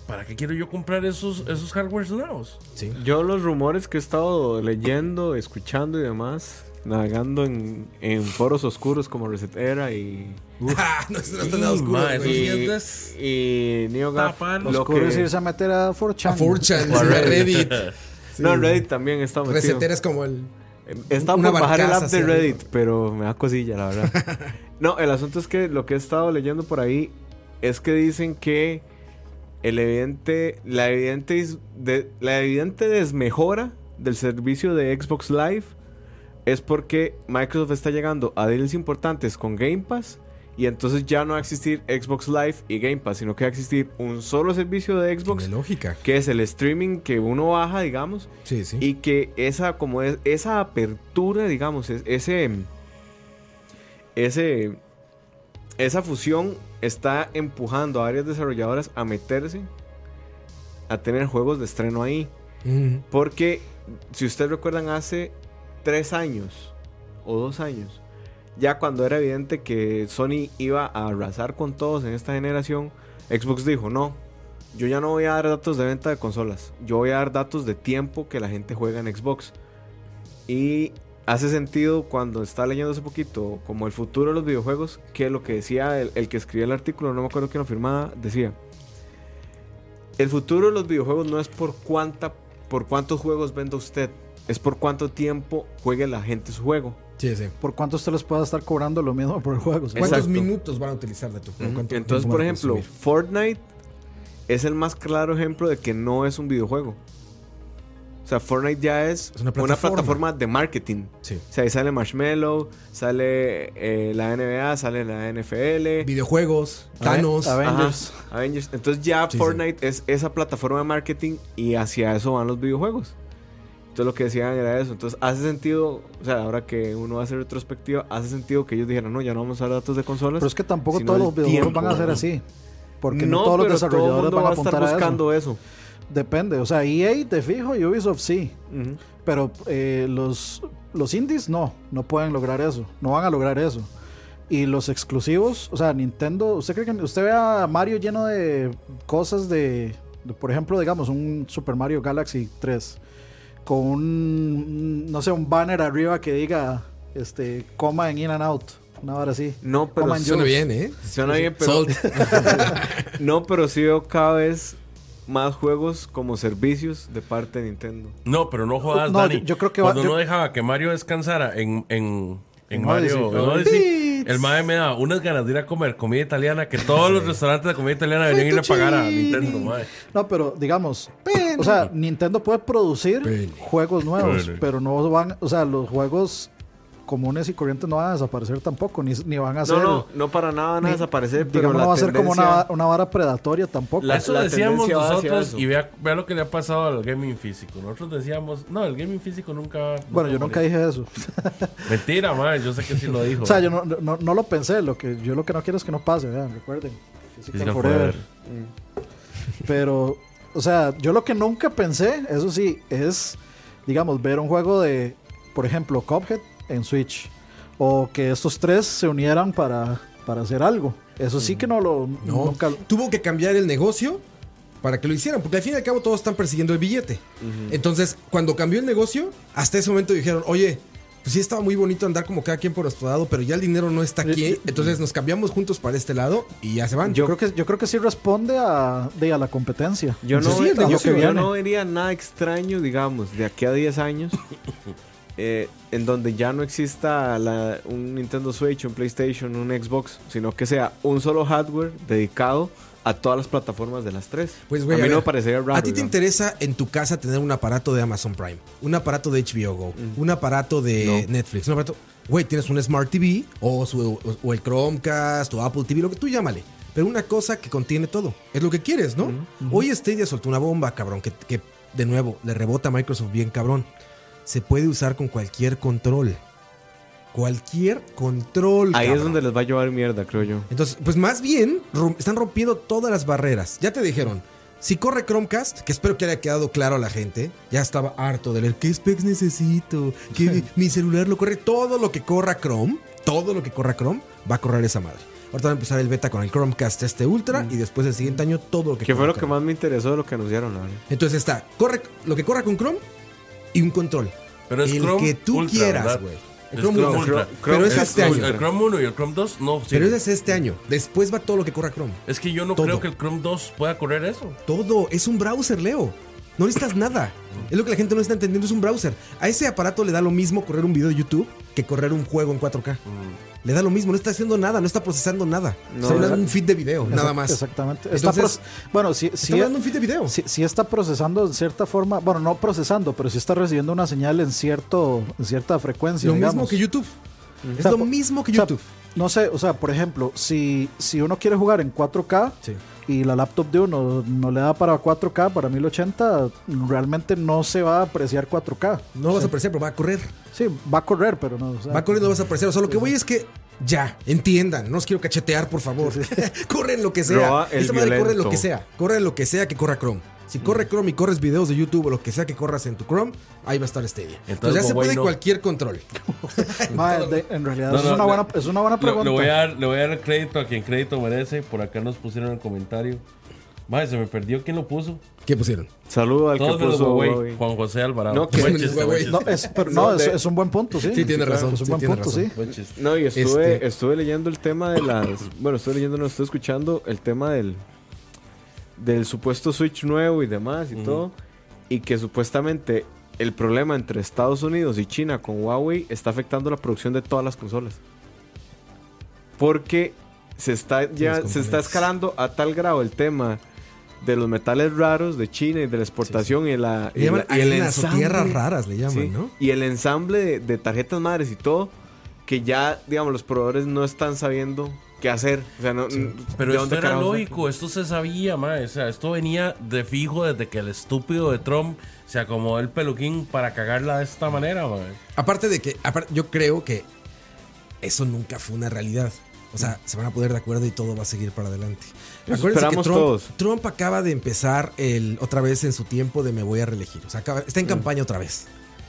¿Para qué quiero yo comprar esos, esos hardwares nuevos? Sí. Yo los rumores que he estado leyendo, escuchando y demás, navegando en, en foros oscuros como Resetera y, Ah, no, no está Y, nada oscuro. y, es y NeoGAF. Lo oscuro es que, irse a meter a 4chan. A 4chan, O a Reddit. Reddit. Sí. no, en Reddit también está metido. Resetera es como el. Está una por bajar el app de Reddit, pero me da cosilla, la verdad. no, el asunto es que lo que he estado leyendo por ahí es que dicen que el evidente, la evidente, de- la evidente desmejora del servicio de Xbox Live es porque Microsoft está llegando a deals importantes con Game Pass y entonces ya no va a existir Xbox Live y Game Pass, sino que va a existir un solo servicio de Xbox lógica. que es el streaming que uno baja, digamos, Sí, sí. y que esa como es esa apertura digamos es- ese ese esa fusión está empujando a varias desarrolladoras a meterse a tener juegos de estreno ahí porque si ustedes recuerdan hace tres años o dos años ya cuando era evidente que Sony iba a arrasar con todos en esta generación Xbox dijo no yo ya no voy a dar datos de venta de consolas. Yo voy a dar datos de tiempo que la gente juega en Xbox. Y hace sentido cuando está leyendo hace poquito como el futuro de los videojuegos, que lo que decía el, el que escribía el artículo, no me acuerdo quién lo firmaba, decía, el futuro de los videojuegos no es por cuánta, por cuántos juegos venda usted, es por cuánto tiempo juegue la gente su juego. Sí, sí. ¿Por cuánto usted les puede estar cobrando lo mismo por el juego? ¿Cuántos minutos van a utilizar de tu juego? ¿Cuánto- Entonces, por ejemplo, consumir? Fortnite es el más claro ejemplo de que no es un videojuego. O sea, Fortnite ya es, Es una una, plataforma. de marketing. Sí. O sea, ahí sale Marshmallow, sale eh, la NBA, sale la NFL. Videojuegos, Thanos. Aven- Ajá, Avengers. Avengers. Entonces ya Sí, Fortnite es esa plataforma de marketing y hacia eso van los videojuegos. Entonces lo que decían era eso. Entonces hace sentido, o sea, ahora que uno hace retrospectiva, hace sentido que ellos dijeran, no, ya no vamos a dar datos de consolas. Pero es que tampoco todos los videojuegos tiempo, van a ser así. Porque no, todos los todo el desarrolladores mundo van a va a estar apuntar a eso. buscando eso. Depende, o sea, EA de fijo y Ubisoft sí. Pero eh, los, los indies no, no pueden lograr eso, no van a lograr eso. Y los exclusivos, o sea, Nintendo, ¿usted cree que usted ve a Mario lleno de cosas de, de, por ejemplo, digamos, un Super Mario Galaxy 3 con un, no sé, un banner arriba que diga, este, coma en In and Out, una hora así. No, pero Coman Suena bien, ¿eh? suena bien, pero Salt. no, pero sí veo cada vez más juegos como servicios de parte de Nintendo. No, pero no jodas, No, Dani. yo- yo creo que va- Cuando yo- no dejaba que Mario descansara en, en, en En Mario, Odyssey. en Odyssey, Beats. El mae me daba unas ganas de ir a comer comida italiana que todos los restaurantes de comida italiana deberían ir a pagar a Nintendo, mae. No, pero digamos, o sea, Nintendo puede producir juegos nuevos, pero no van, o sea, los juegos comunes y corrientes no van a desaparecer tampoco, ni, ni van a ser, No, no, no para nada van a ni- desaparecer, pero digamos, la no va a ser como una, una vara predatoria tampoco. La- Eso decíamos va hacia nosotros eso. y vea, vea lo que le ha pasado al gaming físico. Nosotros decíamos, no, el gaming físico nunca. bueno, yo nunca dije eso. Mentira, mae, yo sé que sí lo dijo. O sea, yo no, no, no lo pensé, lo que yo lo que no quiero es que no pase, vean, recuerden. Physical forever. forever. Pero, o sea, yo lo que nunca pensé, eso sí, es, digamos, ver un juego de, por ejemplo, Cuphead en Switch. O que estos tres se unieran para, para hacer algo. Eso sí que no lo... No, Nunca, tuvo que cambiar el negocio para que lo hicieran, porque al fin y al cabo todos están persiguiendo el billete. Entonces, cuando cambió el negocio, hasta ese momento dijeron, oye, pues sí estaba muy bonito andar como cada quien por nuestro lado, pero ya el dinero no está aquí, entonces nos cambiamos juntos para este lado y ya se van. yo, creo que, yo creo que sí responde a, de, a la competencia. Yo no, Sí, yo- no vería nada extraño, digamos, de aquí a 10 años, eh, en donde ya no exista la- un Nintendo Switch, un PlayStation, un Xbox, sino que sea un solo hardware dedicado a todas las plataformas de las tres. Pues, güey, a mí no me parecería raro. ¿A ti te digamos. interesa en tu casa tener un aparato de Amazon Prime? Un aparato de HBO Go, un aparato de No. Netflix, un aparato... Güey, tienes un Smart TV o, su- o- o el Chromecast o Apple TV, lo que tú llámale. Pero una cosa que contiene todo. Es lo que quieres, ¿no? Hoy Stadia soltó una bomba, cabrón, que, que de nuevo le rebota a Microsoft bien, cabrón. Se puede usar con cualquier control. Cualquier control. Ahí es donde les va a llevar mierda, creo yo. Entonces, pues más bien rom- están rompiendo todas las barreras. Ya te dijeron, si corre Chromecast, que espero que haya quedado claro a la gente, ya estaba harto de leer qué specs necesito, que mi celular lo corre, todo lo que corra Chrome, todo lo que corra Chrome va a correr esa madre. Ahorita va a empezar el beta con el Chromecast este Ultra y después el siguiente año todo lo que Que fue corra lo que más me interesó de lo que anunciaron, verdad. Entonces está, corre lo que corra con Chrome y un control. Pero es el Chrome que tú Ultra, quieras, güey. El Chrome Chrome Ultra. Ultra. Pero es este el- año. El Chrome 1 y el Chrome 2, no. sí. Pero ese es este año. Después va todo lo que corra Chrome. Es que yo no Todo. creo que el Chrome 2 pueda correr eso. Todo, es un browser, Leo. No necesitas nada. Es lo que la gente no está entendiendo, es un browser. A ese aparato le da lo mismo correr un video de YouTube que correr un juego en 4K. Le da lo mismo, no está haciendo nada, no está procesando nada. No, está exacto. un feed de video, nada más. Exactamente. Está Entonces, bueno, sí, Está sí, hablando un feed de video. sí está procesando de cierta forma, bueno, no procesando, pero sí está recibiendo una señal en cierto en cierta frecuencia. lo digamos. mismo que YouTube. Es O sea, lo mismo que o sea, YouTube. no sé, o sea, por ejemplo, si, si uno quiere jugar en 4K Sí. Y la laptop de uno no le da para 4K, para 1080, realmente no se va a apreciar 4K. No lo vas a apreciar, pero va a correr. Sí, va a correr, pero no. o sea, Va a correr, no lo vas a apreciar. O sea, lo que voy es que ya, entiendan. No os quiero cachetear, por favor. corren lo que sea. Esa madre corre lo que sea. Corre lo que sea que corra Chrome. Si corre Chrome y corres videos de YouTube o lo que sea que corras en tu Chrome, ahí va a estar Stadia. Entonces, Entonces, ya se puede no. cualquier control. ma, de- en realidad No, es, una buena, es una buena Le, pregunta. le voy a dar, le voy a dar crédito a quien crédito merece. Por acá nos pusieron en el comentario. Madre, se me perdió quién lo puso. ¿Qué pusieron? Saludo al Todos que puso Huawei. Juan José Alvarado. No, que- No, es, pero no, es, un buen punto, sí. Sí, tiene razón, Es un buen punto, sí. No, y estuve, Este- estuve leyendo el tema de las. Bueno, estuve leyendo, no estoy escuchando el tema del. Del supuesto Switch nuevo y demás y todo. Y que supuestamente el problema entre Estados Unidos y China con Huawei está afectando la producción de todas las consolas. Porque se está ya se está escalando a tal grado el tema de los metales raros de China y de la exportación y, la, Le y, llaman la- y el ensamble. tierras raras, le llaman, Sí, ¿no? Y el ensamble de, de tarjetas madres y todo, que ya, digamos, los proveedores no están sabiendo qué hacer. O sea, no, Pero ¿de esto dónde era lógico, esto se sabía, mae. O sea, esto venía de fijo desde que el estúpido de Trump se acomodó el peluquín para cagarla de esta manera. Aparte de que, aparte, yo creo que eso nunca fue una realidad. O sea, se van a poner de acuerdo y todo va a seguir para adelante. Acuérdense que esperamos Trump, todos. Trump acaba de empezar el, otra vez en su tiempo de me voy a reelegir. O sea, acaba- está en campaña otra vez.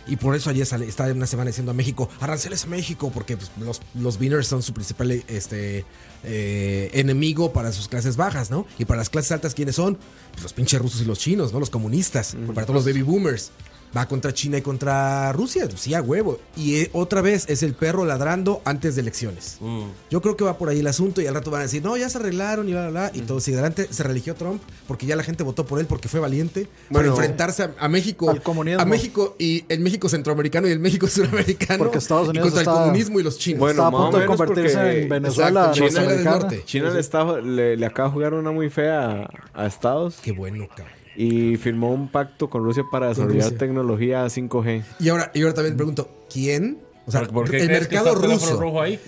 Y por eso ayer sale, está una semana diciendo a México, aranceles a México, porque pues, los, los beaners son su principal este, eh, enemigo para sus clases bajas, ¿no? Y para las clases altas, ¿quiénes son? Pues los pinches rusos y los chinos, ¿no? Los comunistas, para todos los baby boomers. Va contra China y contra Rusia, sí, a huevo. Y eh, otra vez es el perro ladrando antes de elecciones. Mm. Yo creo que va por ahí el asunto y al rato van a decir, no, ya se arreglaron y bla, bla, bla. Y todo sigue adelante. Se religió Trump porque ya la gente votó por él porque fue valiente para enfrentarse a, a México. Al comunismo. A México y el México centroamericano y el México suramericano. Porque Estados y Unidos contra estaba- el comunismo y los chinos. Bueno, Está a punto de convertirse porque- en Venezuela Exacto, China del norte. China le, está, le, le acaba de jugar una muy fea a, a Estados Qué bueno, cabrón. Y firmó un pacto con Rusia para desarrollar Rusia. tecnología 5G. Y ahora, y ahora también pregunto, ¿quién? O sea, ¿Por- qué el que mercado está ruso. rojo ahí?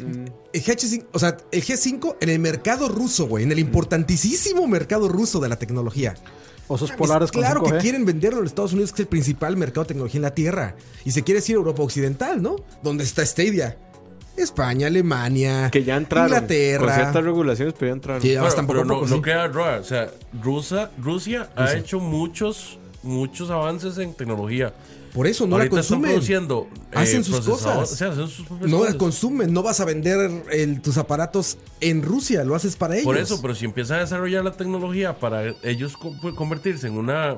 El G5, o sea, el G5 en el mercado ruso, güey, en el importantísimo mercado ruso de la tecnología. Osos polares con Claro que 5G. quieren venderlo los Estados Unidos, que es el principal mercado de tecnología en la Tierra. Y se quiere decir Europa Occidental, ¿no? Donde está Stadia. España, Alemania, Que ya entraron. Con Inglaterra. ciertas regulaciones, pero ya entraron. Sí, ya Bueno, pero no, poco, no sí. queda raro. O sea, Rusia, Rusia ha hecho muchos, muchos avances en tecnología. Por eso no Ahorita la están consumen. produciendo eh, Hacen sus cosas. o sea, hacen sus propias No la consumen, no vas a vender el- tus aparatos en Rusia, lo haces para ellos. Por eso, pero si empiezan a desarrollar la tecnología para ellos pues, convertirse en una,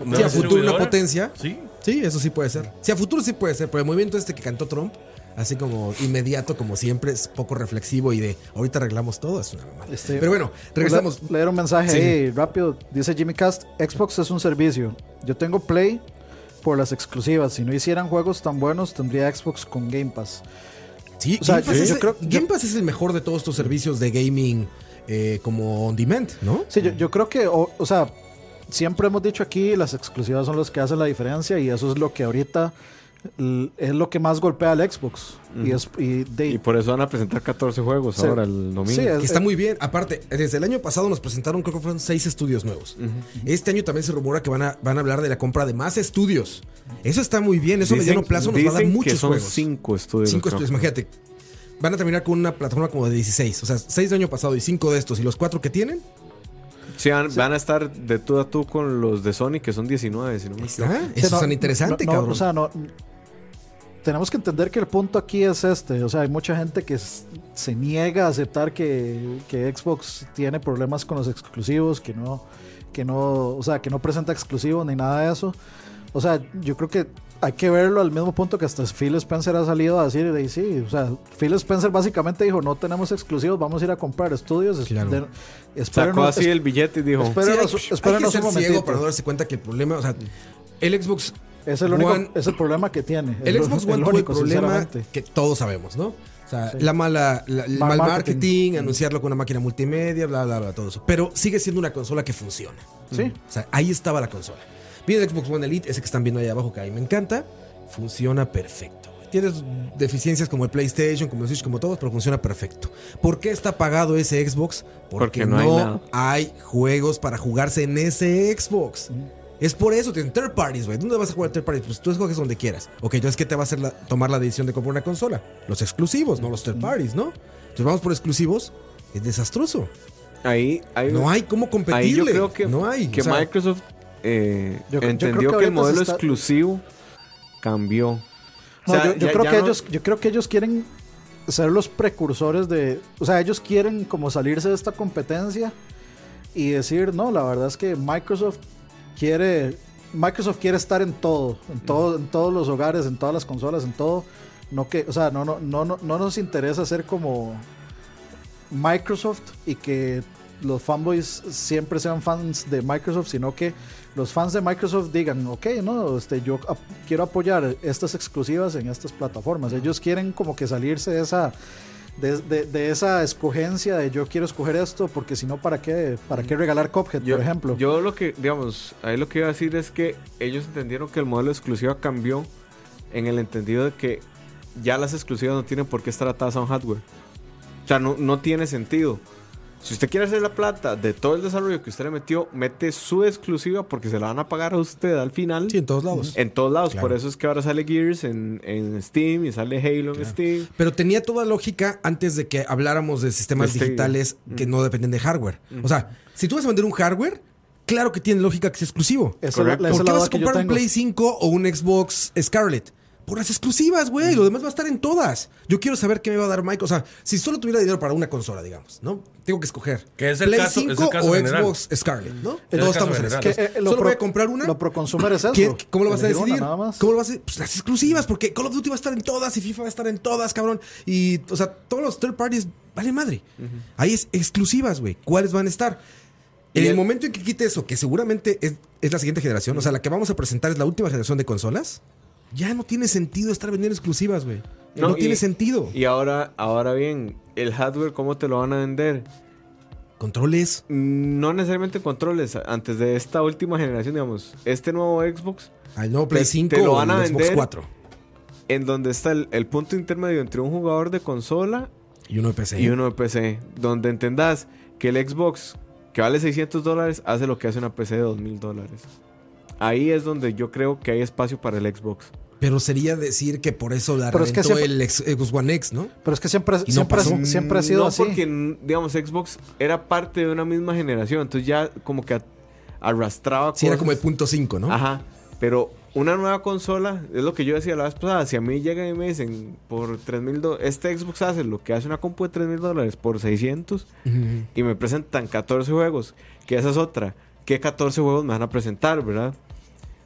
una Sí, a futuro una potencia. Sí. Sí, eso sí puede ser. Sí, a futuro sí puede ser, pero el movimiento este que cantó Trump, así como inmediato, como siempre, es poco reflexivo y de ahorita arreglamos todo, es una mamada. Este, Pero bueno, regresamos. Le- Leer un mensaje Sí. ahí rápido. Dice Jimmy Cast: Xbox es un servicio. Yo tengo Play por las exclusivas. Si no hicieran juegos tan buenos, tendría Xbox con Game Pass. Sí, o sea, Game, Pass yo- es, yo creo- Game Pass es el mejor de todos estos servicios de gaming eh, como on demand, ¿no? Sí, yo, yo creo que, o, o sea, siempre hemos dicho aquí, las exclusivas son las que hacen la diferencia y eso es lo que ahorita es lo que más golpea al Xbox. Y es y de- Y por eso van a presentar 14 juegos Sí. ahora el domingo. Sí, es- Que está muy bien. Aparte, desde el año pasado nos presentaron, creo que fueron seis estudios nuevos. Este año también se rumora que van a, van a hablar de la compra de más estudios. Eso está muy bien. Eso a mediano plazo nos va a dar muchos que son juegos. cinco estudios. Cinco creo. estudios, imagínate. Van a terminar con una plataforma como de 16. O sea, seis del año pasado y cinco de estos. Y los cuatro que tienen, Sí, van, van a estar de tú a tú con los de Sony, que son 19, si no me equivoco. ¿está? Sí, Eso no, es tan interesante, no, no, cabrón. O sea, no. Tenemos que entender que el punto aquí es este. O sea, hay mucha gente que se niega a aceptar que, que Xbox tiene problemas con los exclusivos, que no, que no, o sea, que no presenta exclusivos ni nada de eso. O sea, yo creo que hay que verlo al mismo punto que hasta Phil Spencer ha salido a decir, de, sí, o sea, Phil Spencer básicamente dijo, no tenemos exclusivos, vamos a ir a comprar estudios. es- Claro. de- Sacó espérenos- así el billete y dijo: espera- Sí, hay, espérenos- hay que espérenos ser un ciego para no darse cuenta que el problema, o sea, el Xbox Es el único, One- es el problema que tiene. El Xbox One el tuvo el único, problema que todos sabemos, ¿no? O sea, Sí. la mala, la- el Mal mal marketing. marketing, anunciarlo con una máquina multimedia, bla, bla, bla, todo eso. Pero sigue siendo una consola que funciona. Sí. O sea, ahí estaba la consola. Viene el Xbox One Elite, ese que están viendo ahí abajo, que a mí me encanta. Funciona perfecto. Tienes deficiencias como el PlayStation, como el Switch, como todos, pero funciona perfecto. ¿Por qué está pagado ese Xbox? Porque, Porque no no, hay nada. hay juegos para jugarse en ese Xbox. Es por eso, tienen third parties, güey. ¿Dónde vas a jugar third parties? Pues tú escoges donde quieras. Ok, entonces, ¿qué te va a hacer la- tomar la decisión de comprar una consola? Los exclusivos, no los third parties, ¿no? Entonces vamos por exclusivos. Es desastroso. Ahí, hay No hay cómo competirle. Ahí yo creo que, no hay. que O sea, Microsoft eh, Yo- yo creo entendió que que, el modelo está- exclusivo cambió. O No, sea, yo, yo ya- creo ya que no- ellos, yo creo que ellos quieren ser los precursores de, o sea, ellos quieren como salirse de esta competencia y decir, no, la verdad es que Microsoft quiere, Microsoft quiere estar en todo, en todo, en todos los hogares, en todas las consolas, en todo, no que, o sea, no, no, no, no, no nos interesa ser como Microsoft y que los fanboys siempre sean fans de Microsoft, sino que los fans de Microsoft digan, ok, no, este, yo ap- quiero apoyar estas exclusivas en estas plataformas. Ellos quieren como que salirse de esa, de, de- de esa escogencia de yo quiero escoger esto, porque si no, ¿para qué, ¿para qué regalar Cuphead, Yo, por ejemplo? yo lo que, digamos, ahí lo que iba a decir es que ellos entendieron que el modelo de exclusiva cambió en el entendido de que ya las exclusivas no tienen por qué estar atadas a un hardware. O sea, no, no tiene sentido. Si usted quiere hacer la plata de todo el desarrollo que usted le metió, mete su exclusiva porque se la van a pagar a usted al final. Sí, en todos lados. En todos lados. Claro. Por eso es que ahora sale Gears en, en Steam y sale Halo en Steam. Pero tenía toda lógica antes de que habláramos de sistemas digitales que no dependen de hardware. O sea, si tú vas a vender un hardware, claro que tiene lógica que exclusivo. Es correcto. la- esa ¿Por qué vas a comprar un. Play 5 o un Xbox Scarlet? Por las exclusivas, güey. Lo demás va a estar en todas. Yo quiero saber qué me va a dar Mike. O sea, si solo tuviera dinero para una consola, digamos, ¿no? Tengo que escoger. Que es el Play caso- es el 5 caso o general. Xbox Scarlet, ¿no? el Todos estamos en eso. Que, eh, lo Solo pro- voy a comprar una. Lo pro consumer es eso. ¿Qué- ¿Cómo lo vas a decidir? nada más. ¿Cómo lo vas a Pues las exclusivas, porque Call of Duty va a estar en todas y FIFA va a estar en todas, cabrón. Y, o sea, todos los third parties vale madre. Ahí es exclusivas, güey. ¿Cuáles van a estar? En el, el- momento en que quite eso, que seguramente es, es la siguiente generación, o sea, la que vamos a presentar es la última generación de consolas, ya no tiene sentido estar vendiendo exclusivas, güey. No, No, tiene sentido. Y ahora, ahora bien, el hardware, ¿cómo te lo van a vender? Controles. No necesariamente controles. Antes de esta última generación, digamos, este nuevo Xbox, Al nuevo Play Te- 5 te lo van a el Xbox vender 4. en donde está el, el punto intermedio entre un jugador de consola Y uno de PC. y uno de PC. Donde entendás que el Xbox, que vale 600 dólares, hace lo que hace una PC de 2000 dólares. Ahí es donde yo creo que hay espacio para el Xbox. Pero sería decir que por eso la Pero es que siempre- el ex- Xbox One X, ¿no? Pero es que siempre, no siempre, pasó. siempre ha sido no así. porque, digamos, Xbox era parte de una misma generación. Entonces ya como que a- arrastraba Sí, era cosas. como el punto 5, ¿no? Ajá. Pero una nueva consola, es lo que yo decía la vez pasada, si a mí llegan y me dicen por 3 mil dólares, este Xbox hace lo que hace una compu de 3 mil dólares por 600 Ujú. y me presentan 14 juegos, que esa es otra, ¿qué 14 juegos me van a presentar, verdad?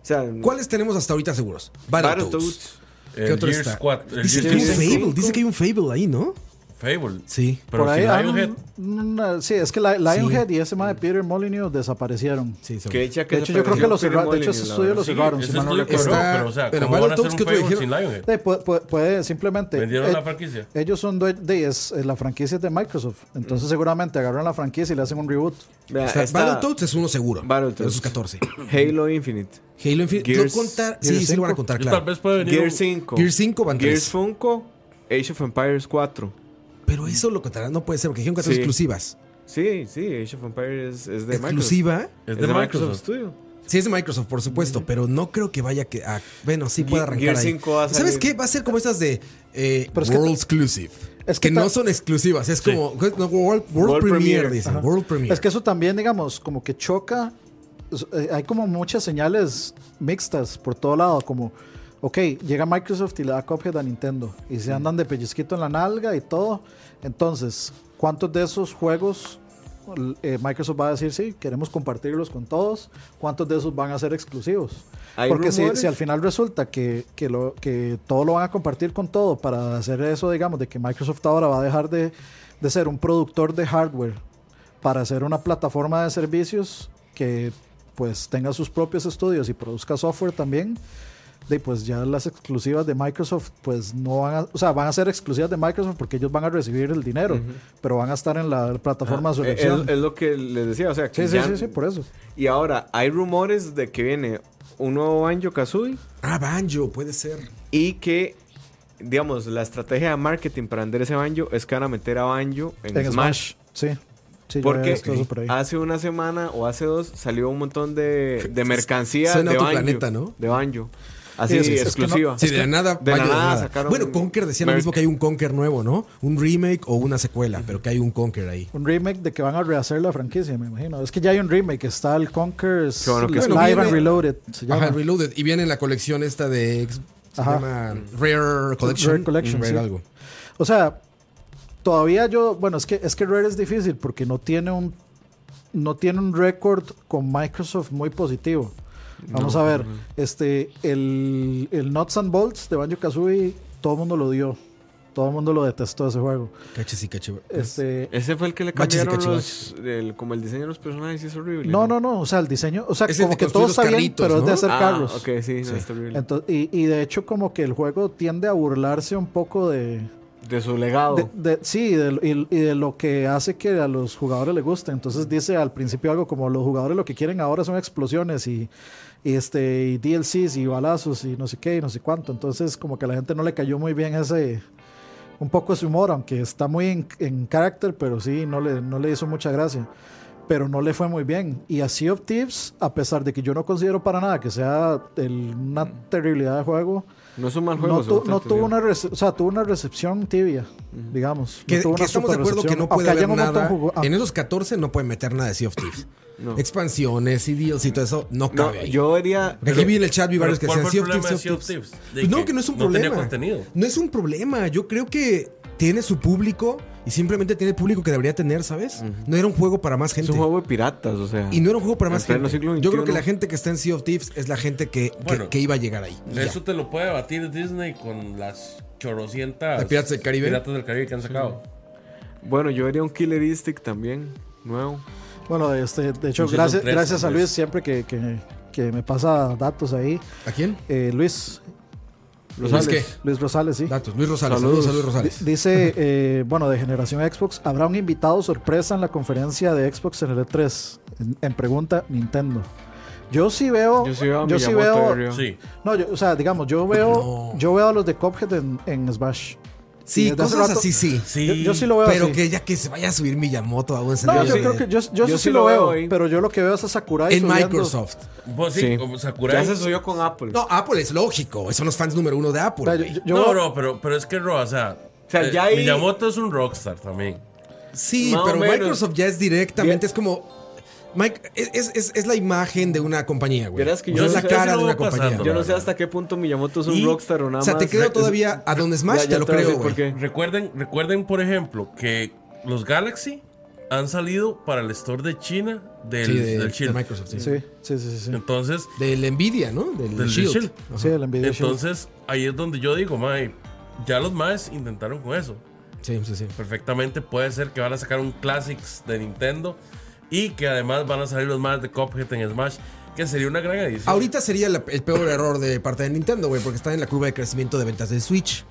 O sea, ¿Cuáles tenemos hasta ahorita seguros? Battletoads. Battletoads. ¿Qué otro está? 4, el Dice que hay un Fable. 5. Dice que hay un Fable ahí, ¿no? Fable. Sí. Pero Por ahí sin hay Lionhead. un- una- sí, es que la, Lionhead y ese más de Peter Molyneux desaparecieron. Sí. Que De hecho, yo creo que lo cerraron. De hecho, ese estudio lo Sí, cerraron. ese si no Está- pero o sea, pero ¿cómo van a hacer un ¿qué te Fable dijeron? sin Lionhead? Sí, puede, puede- puede simplemente. Vendieron eh, la franquicia. Ellos son due- de es, es la franquicia de Microsoft. Entonces, seguramente agarran la franquicia y le hacen un reboot. Vea, Está- está Battletoads es uno seguro. Battletoads. De esos 14. Halo Infinite, Halo Infinite. Gears- contar, sí, Gears sí lo van a 5. contar, claro. Tal vez puede venir. Gear un- 5, Gears 5 van Gears 3. Funko, Age of Empires 4. Pero eso lo contarán, no puede ser, porque dijeron que son Sí. exclusivas. Sí, sí, Age of Empires es de Microsoft. ¿Exclusiva? Es de Microsoft. Studio. Sí, es de Microsoft, por supuesto, pero no creo que vaya que. a- bueno, sí puede arrancar Gear ahí. 5 va a ¿Sabes qué? Va a ser como estas de eh, es que World Exclusive. es que no son exclusivas, es Sí. como no, World, World, World Premiere, Premiere. dicen. Ajá. World Premiere. Es que eso también, digamos, como que choca. es- eh, Hay como muchas señales mixtas por todo lado. Como, ok, llega Microsoft y le da Cuphead a Nintendo. Y se andan de pellizquito en la nalga y todo. Entonces, ¿cuántos de esos juegos eh, Microsoft va a decir, sí, queremos compartirlos con todos? ¿Cuántos de esos van a ser exclusivos? Porque si, si al final resulta que, que, lo, que todo lo van a compartir con todo para hacer eso, digamos, de que Microsoft ahora va a dejar de, de ser un productor de hardware para hacer una plataforma de servicios que pues tenga sus propios estudios y produzca software también, de pues ya las exclusivas de Microsoft pues no van a, o sea, van a ser exclusivas de Microsoft porque ellos van a recibir el dinero, pero van a estar en la plataforma de su Ah, es, elección. es lo que les decía, o sea, que sí, sí, ya- sí, sí, por eso. Y ahora, hay rumores de que viene un nuevo Banjo Kazooie Ah, Banjo, puede ser. y que, digamos, la estrategia de marketing para vender ese Banjo es que van a meter a Banjo en, En Smash. Sí. Sí, Porque visto eso por ahí. hace una semana o hace dos salió un montón de, de mercancía Suena de otro Banjo. planeta, ¿no? De Banjo. Así, Sí, es- es que no- exclusiva. Sí, de la nada, de la nada sacaron Bueno, Conker decía lo mismo que hay un Conker nuevo, ¿no? Un remake o una secuela, pero que hay un Conker ahí. Un remake de que van a rehacer la franquicia, me imagino. Es que ya hay un remake, está el Conker's Qué bueno que Live. Bueno, and viene- Reloaded. Se llama. Ajá, Reloaded. Y viene en la colección esta de. Se Ajá. llama Rare Collection. Rare Collection, Rare sí. algo. O sea, todavía yo, bueno, es que es que Rare es difícil porque no tiene un no tiene un récord con Microsoft muy positivo. Vamos a ver, este el, el Nuts and Bolts de Banjo Kazooie, todo el mundo lo dio. Todo el mundo lo detestó ese juego. Cache sí, cache. Este, Ese fue el que le y cambiaron los, el- como el diseño de los personajes y es horrible. no, no, no, o sea, el diseño, o sea, Es como que todo está bien, carritos, pero es de hacer Ah, carros. ok, sí, no, está horrible. Entonces, y, y de hecho como que el juego tiende a burlarse un poco de, De su legado. de- de- sí, de- y, y de lo que hace que a los jugadores les guste. Entonces dice al principio algo como los jugadores lo que quieren ahora son explosiones y, y, este, y DLCs y balazos y no sé qué y no sé cuánto. Entonces como que a la gente no le cayó muy bien ese, un poco ese humor, aunque está muy en, en carácter, pero sí, no le, no le hizo mucha gracia. Pero no le fue muy bien. Y a Sea of Thieves, a pesar de que yo no considero para nada que sea el- una terribilidad de juego, no es un mal juego. no, tu- tuvo una rece- o sea, tuvo una recepción tibia, digamos. No Que, tuvo que una estamos de acuerdo que no puede haber montón nada. jugo- ah, En esos 14 no pueden meter nada de Sea of Thieves. No. Expansiones y deals y todo eso no No, cabe ahí. yo. Porque aquí vi en el chat vi varios que ¿cuál decían Sea of Thieves, Sea of Pues no, que que no es un no problema. tenía contenido. No es un problema. Yo creo que tiene su público y simplemente tiene el público que debería tener, ¿sabes? No era un juego para más Es gente. un juego de piratas, o sea. Y no era un juego para más gente. Yo creo que la gente que está en Sea of Thieves es la gente que, que- Bueno, que iba a llegar ahí. Ya. Eso te lo puede batir Disney con las chorrocientas ¿De Piratas del Caribe? Piratas del Caribe que han sacado. Bueno, yo vería un Killer Instinct también, nuevo. Bueno, este, de hecho, gracias, gracias a. Luis siempre que, que- que me pasa datos ahí. ¿A quién? Eh, Luis, Luis qué? Luis Rosales, sí. Datos. Luis Rosales. Saludos. Luis Rosales. Di- Dice, eh, bueno, de generación Xbox, habrá un invitado sorpresa en la conferencia de Xbox en el E3. En, en pregunta, Nintendo. Yo sí veo. Yo sí veo yo sí veo. No, yo, o sea, digamos, yo veo, No. yo veo a los de Cuphead en, en Smash. Sí, cosas rato- así sí. Sí. Yo, yo sí lo veo Pero así. que ya que se vaya a subir Miyamoto a un No, yo creo que yo, yo, yo sí, sí lo veo, veo ahí. pero yo lo que veo es a Sakurai en subiendo- Microsoft. Pues sí, Sí. como Sakurai. Ya se subió con Apple. No, Apple es lógico. Son los fans número uno de Apple. O sea, güey. yo- yo no, no, pero, pero es que Ro, o sea, sea, eh, Miyamoto es un rockstar también. Sí, Más o pero. Microsoft ya es directamente, Bien. es como. Mike, es, es, es la imagen de una compañía, güey. Verás que yo es no la sé cara de lo una veo compañía. pasando, Yo no sé hasta qué punto Miyamoto es un Y- rockstar o nada O sea, te más. creo Re- todavía a Don Smash, Ya- te ya lo te a creo, güey. Recuerden, recuerden, por ejemplo, que los Galaxy han salido para el store de China del, Sí, de, del de Shield. Microsoft, sí. Sí, sí, sí, sí. sí. Entonces, Del Nvidia, ¿no? Del, Del Shield. Sí, el Nvidia Shield. entonces ahí es donde yo digo, mae, ya los más intentaron con eso. Sí, sí, sí. Perfectamente puede ser que van a sacar un Classics de Nintendo y que además van a salir los más de Cuphead en Smash, que sería una gran edición. Ahorita sería el peor error de parte de Nintendo, güey, porque está en la curva de crecimiento de ventas de Switch.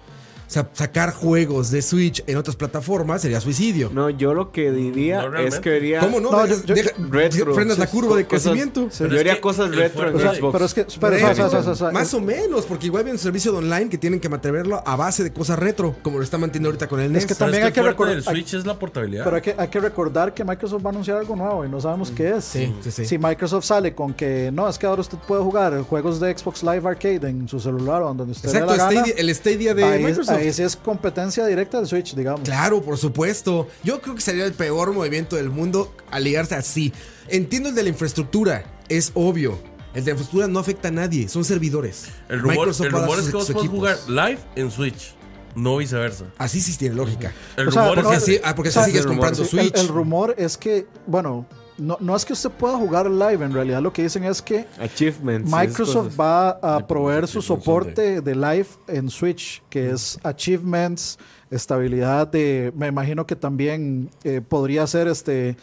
Sea, sacar juegos de Switch en otras plataformas sería suicidio. No, yo lo que diría No, es que vería. ¿Cómo no? No, Dejas- yo- yo- deja- retro, frenas la curva de crecimiento. Yo es haría cosas el retro en O sea, Xbox. pero es que, pero, o sea, o sea, o sea, o sea, Más o menos, porque igual viene un servicio de online que tienen que mantenerlo a base de cosas retro, como lo está manteniendo ahorita con el NES. que Pero también es hay que el recordar- del Switch es la portabilidad. Pero hay que, hay que recordar que Microsoft va a anunciar algo nuevo y no sabemos qué es. Sí, sí, sí. Si Microsoft sale con que no, es que ahora usted puede jugar juegos de Xbox Live Arcade en su celular o donde usted Exacto, le la gana, Stadia- el Stadia de ahí, Microsoft. Ahí sí es competencia directa del Switch, digamos. Claro, por supuesto. Yo creo que sería el peor movimiento del mundo aliarse así. Entiendo el de la infraestructura, es obvio. El de la infraestructura no afecta a nadie, son servidores. el rumor, Microsoft el rumor es que vos equipos. jugar live en Switch, no viceversa. Así sí tiene lógica. El O sea, rumor Porque es que así, ah, porque o sea, así sigues el rumor, comprando Sí, el- Switch. El, rumor es que, bueno, no, no es que usted pueda jugar live, en realidad lo que dicen es que Microsoft va a proveer su soporte de live en Switch, que es achievements, estabilidad de, me imagino que también eh, podría ser este,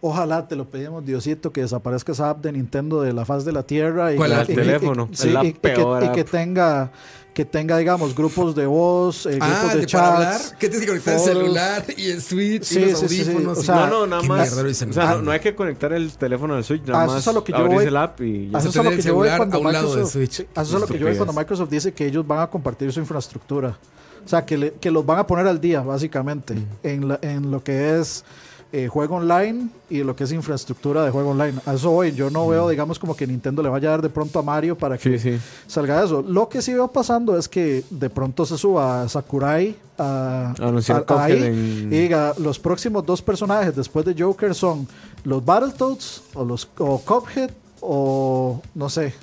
ojalá te lo pedimos Diosito que desaparezca esa app de Nintendo de la faz de la tierra y, ¿Cuál y- El teléfono, y- sí, la y- y que- y tenga que tenga digamos grupos de voz, eh, Ah, grupos de de para hablar, que tienes que conectar el celular y el Switch Sí, y los sí, sí, sí. audífonos. O sea, No, no, nada qué más. O sea, no, Ah, no hay que conectar el teléfono al Switch, nada Ah, eso más es lo que yo voy. el app y ya. A eso es a lo que yo voy cuando a un lado del Microsoft, Switch. sí, a eso es a lo que yo voy cuando Microsoft dice que ellos van a compartir su infraestructura. O sea, que, le- que los van a poner al día, básicamente, en, la- en lo que es eh, juego online y lo que es infraestructura de juego online. A eso voy. Yo no veo, digamos, como que Nintendo le vaya a dar de pronto a Mario para que Sí, sí. salga eso. Lo que sí veo pasando es que de pronto se suba a Sakurai a, a- ahí en- y diga, los próximos dos personajes después de Joker son los Battletoads o los o Cuphead o no sé,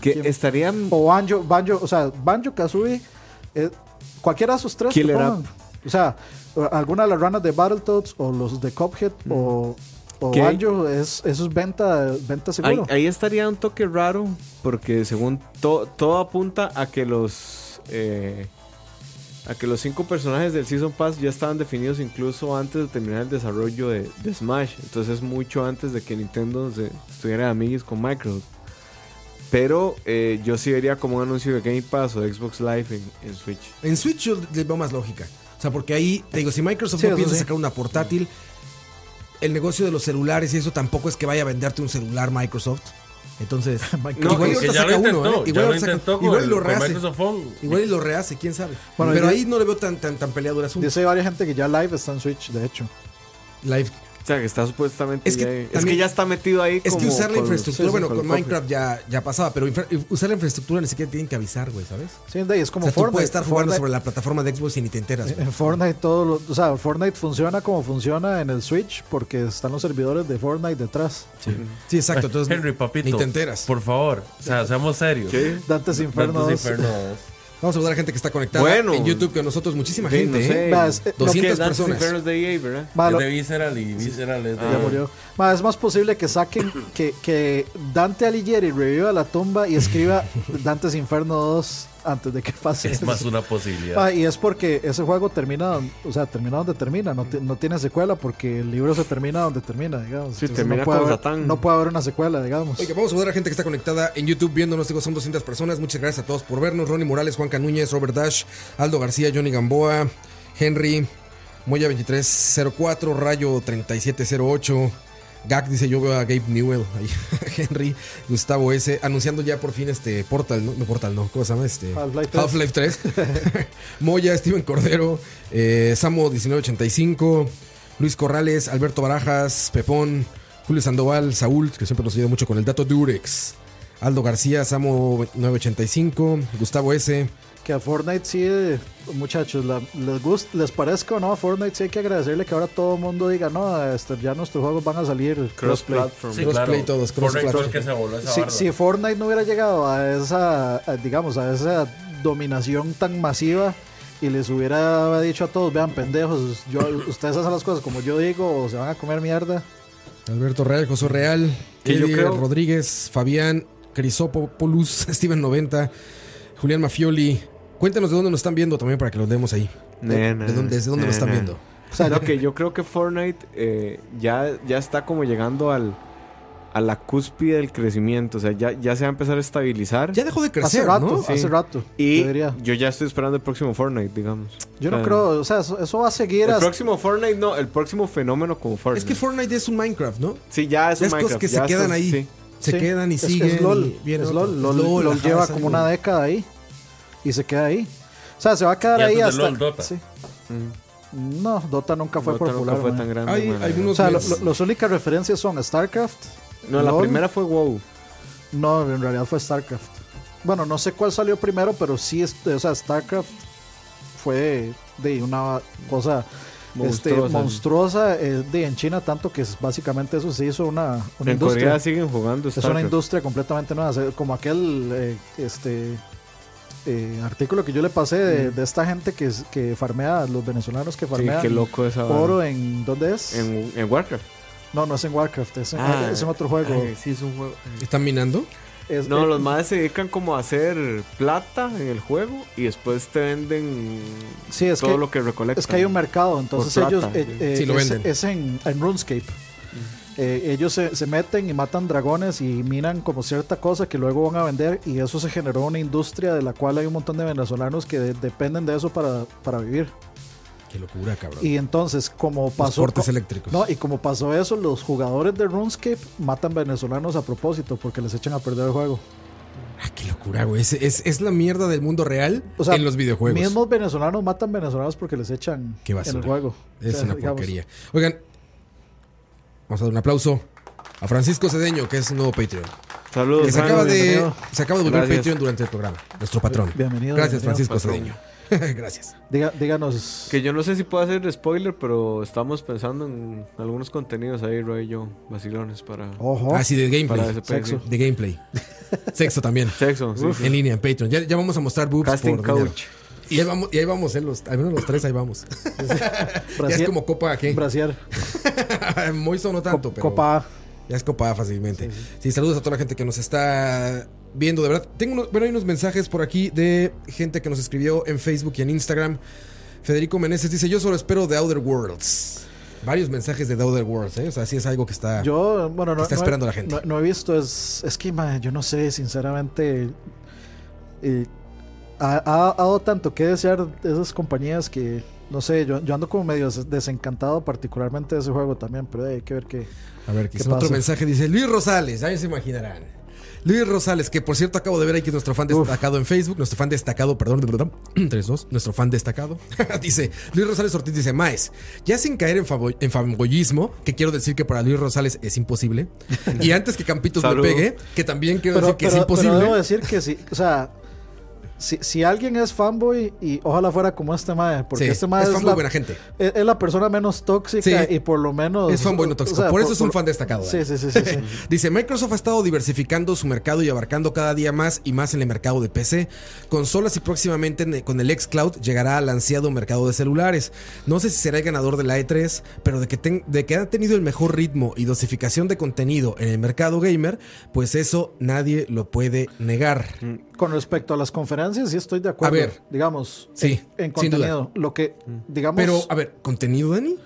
Que ¿Quién? estarían. o Banjo, Banjo, o sea, Banjo Kazooie, eh, cualquiera de esos tres. Killer. O sea, alguna de las ranas de Battletoads o los de Cuphead o, o. Banjo, es, eso es venta, venta Ahí, seguro. ahí estaría un toque raro, porque según to- todo apunta a que los. eh, a que los cinco personajes del Season Pass ya estaban definidos incluso antes de terminar el desarrollo de, de Smash. Entonces, mucho antes de que Nintendo se estuviera de amiguis con Microsoft. Pero eh, yo sí vería como un anuncio de Game Pass o de Xbox Live en, en Switch. En Switch yo le veo más lógica. O sea, porque ahí, te digo, si Microsoft Sí, no piensa sí. sacar una portátil, el negocio de los celulares y eso tampoco es que vaya a venderte un celular Microsoft. Entonces, Microsoft. igual ahorita saca intentó, uno, ¿eh? ya Igual lo saca- igual el- lo rehace. Microsoft Phone. Igual y lo rehace, quién sabe. Bueno, Pero yo- ahí no le veo tan, tan, tan peleado el asunto. Dice varias gente que ya Live está en Switch, de hecho. Live. O sea, que está supuestamente. Es que ya- es también- que ya está metido ahí. Es que usar la con- infraestructura, sí, sí, bueno, con. Minecraft ya, ya pasaba, pero infra- usar la infraestructura ni siquiera tienen que avisar, güey, ¿sabes? Sí, es O como sea, tú Fortnite. puedes estar jugando Fortnite- sobre la plataforma de Xbox y ni te enteras. En Fortnite todo lo, o sea, Fortnite funciona como funciona en el Switch porque están los servidores de Fortnite detrás. Sí, exacto. Entonces, Henry, papito. ni te enteras. Por favor. O sea, seamos serios. ¿Qué? Dantes Inferno Dantes 2. Inferno. Vamos a saludar a gente que está conectada Bueno. en YouTube con nosotros. Muchísima Sí, gente, no sé. ¿eh? Lo 200 que Dantes personas. De EA, ¿verdad? Va, Es lo- de Visceral y Visceral es de. ya murió. Ma, es más posible que saquen que, que Dante Alighieri reviva la tumba y escriba Dantes Inferno 2 antes de que pase. Es más una posibilidad. Ma, y es porque ese juego termina, o sea, termina donde termina, no, no tiene secuela porque el libro se termina donde termina, digamos. Sí, Entonces termina no puede con haber, Satán. No puede haber una secuela, digamos. Oiga, vamos a saludar a gente que está conectada en YouTube viéndonos. Digo, son 200 personas. Muchas gracias a todos por vernos. Ronnie Morales, Juan Canúñez, Robert Dash, Aldo García, Johnny Gamboa, Henry, Moya 2304, Rayo 3708. Gak dice yo veo a Gabe Newell, ahí, Henry, Gustavo S, anunciando ya por fin este Portal, no, no Portal, no, ¿cómo se llama? Este, Half-Life 3. Half-Life 3. Moya, Steven Cordero, eh, Samo 1985, Luis Corrales, Alberto Barajas, Pepón, Julio Sandoval, Saúl, que siempre nos ayuda mucho con el dato Durex, Aldo García, Samo 985, Gustavo S. Que a Fortnite sí, muchachos, la- les, gust, les parezca o no, a Fortnite sí hay que agradecerle que ahora todo el mundo diga, no, este, ya nuestros juegos van a salir crossplay. Sí, Crossplay claro. todos, esa Si, Fortnite no hubiera llegado a esa, a, digamos, a esa dominación tan masiva y les hubiera dicho a todos, vean, pendejos, yo, ustedes hacen las cosas como yo digo o se van a comer mierda. Alberto Real, José Real, Que yo Eddie creo- Rodríguez, Fabián, Crisopoulos, Steven 90, Julián Mafioli. Cuéntanos de dónde nos están viendo también para que los demos ahí. ¿De dónde, ¿Desde dónde ne, nos están viendo? O sea, No, que yo creo que Fortnite eh, ya, ya está como llegando al, a la cúspide del crecimiento. O sea, ya, ya se va a empezar a estabilizar. Ya dejó de hace crecer, rato, ¿no? Sí. hace rato, y yo diría. yo ya estoy esperando el próximo Fortnite, digamos. Yo no creo, o sea, eso, eso va a seguir El hasta... próximo Fortnite, no, el próximo fenómeno como Fortnite. Es que Fortnite es un Minecraft, ¿no? Sí, ya es un es cosas Minecraft. que se quedan ahí. sí. Se Sí, quedan y es que siguen. Es LOL, y viene es otro. LOL, LOL, LOL, LOL ajá, lleva como una década ahí y se queda ahí. O sea, se va a quedar ahí hasta... LOL, Dota. sí. Mm. No, Dota nunca fue Dota popular. nunca fue man. tan grande. Hay O sea, lo- memes. lo- las únicas referencias son StarCraft. No, la primera fue WoW. No, en realidad fue StarCraft. Bueno, no sé cuál salió primero, pero sí, es- o sea, StarCraft fue de una cosa este, Monstruosa. monstruosa eh, de, en China, tanto que es- básicamente eso se hizo una, una En industria. Corea siguen jugando Es una StarCraft. industria completamente nueva, como aquel eh, este eh, artículo que yo le pasé de, de esta gente que, que farmea, los venezolanos que Sí, farmean qué loco esa oro en ¿dónde es? En, en Warcraft. No, no es en Warcraft, es en, Ah, es en otro juego. Ay, sí, es un juego. ¿Están minando? Es- No, eh, los madres se dedican como a hacer plata en el juego y después te venden sí, es todo que, lo que recolectan. es que hay un mercado, entonces ellos plata, eh, sí. eh, Sí, lo es, venden. es en, en RuneScape. Eh, ellos se, se meten y matan dragones y minan como cierta cosa que luego van a vender y eso se generó una industria de la cual hay un montón de venezolanos que de- dependen de eso para, para vivir. Qué locura, cabrón. Y entonces, como Los pasó. cortes co- eléctricos. no, y como pasó eso, los jugadores de RuneScape matan venezolanos a propósito porque les echan a perder el juego. Ah, qué locura, güey. Es, es, es la mierda del mundo real O sea, en los videojuegos. Mismos venezolanos matan venezolanos porque les echan Qué en el juego. Es O sea, una digamos, porquería. Oigan, vamos a dar un aplauso a Francisco Cedeño, que es un nuevo Patreon. Saludos. Que se acaba de, bienvenido. se acaba de volver Gracias. Patreon durante el programa, nuestro patrón. Bienvenido. Gracias, bienvenido. Francisco patrón. Cedeño. Gracias. Diga- díganos. Que yo no sé si puedo hacer spoiler, pero estamos pensando en algunos contenidos ahí, Roy y yo, vacilones para, Ojo. Ah, sí, de gameplay. Sexo. De gameplay. Sexo también. Sexo, sí, sí. En línea, en Patreon. Ya, ya vamos a mostrar boobs Casting por dinero. Y ahí vamos, y ahí vamos, eh, los, al menos los tres ahí vamos. ya es como copa, ¿qué? Brasier. Moiso no tanto, Co- pero Copa A. ya es copa fácilmente. Sí, saludos a toda la gente que nos está viendo, de verdad. Tengo unos, bueno, hay unos mensajes por aquí de gente que nos escribió en Facebook y en Instagram. Federico Meneses dice, yo solo espero The Outer Worlds. Varios mensajes de The Outer Worlds, ¿eh? O sea, sí es algo que está... Yo, bueno, no, está no he- esperando la gente. No, no he visto, es, es que, man, yo no sé, sinceramente. eh, ha, ha- ha dado tanto que desear de esas compañías que no sé, yo, yo ando como medio des- desencantado particularmente de ese juego también, pero hay que ver qué. A ver, que ¿Qué otro mensaje dice Luis Rosales, ya se imaginarán. Luis Rosales, que por cierto acabo de ver aquí nuestro fan destacado en Facebook, nuestro fan destacado, perdón, perdón, 3-2, nuestro fan destacado. dice, Luis Rosales Ortiz dice, Maes, ya sin caer en, en fanboyismo, que quiero decir que para Luis Rosales es imposible, y antes que Campitos me pegue, que también quiero Pero, decir que pero- es imposible. pero debo decir que sí, o sea, si, si alguien es fanboy y ojalá fuera como este mae, porque Sí, este mae es la, buena gente. es, es la persona menos tóxica Sí. y por lo menos Es fanboy no o tóxico, sea, por eso es un fan destacado, Sí, ¿eh? sí, sí, sí, sí. Dice, Microsoft ha estado diversificando su mercado y abarcando cada día más y más en el mercado de PC, consolas y próximamente en- con el xCloud llegará al ansiado mercado de celulares. No sé si será el ganador de la E3, pero de que, ten- de que ha tenido el mejor ritmo y dosificación de contenido en el mercado gamer, pues eso nadie lo puede negar. Con respecto a las conferencias, sí estoy de acuerdo. A ver. digamos, Sí, en, contenido. Lo que, digamos. Pero, a ver, ¿contenido, Dani?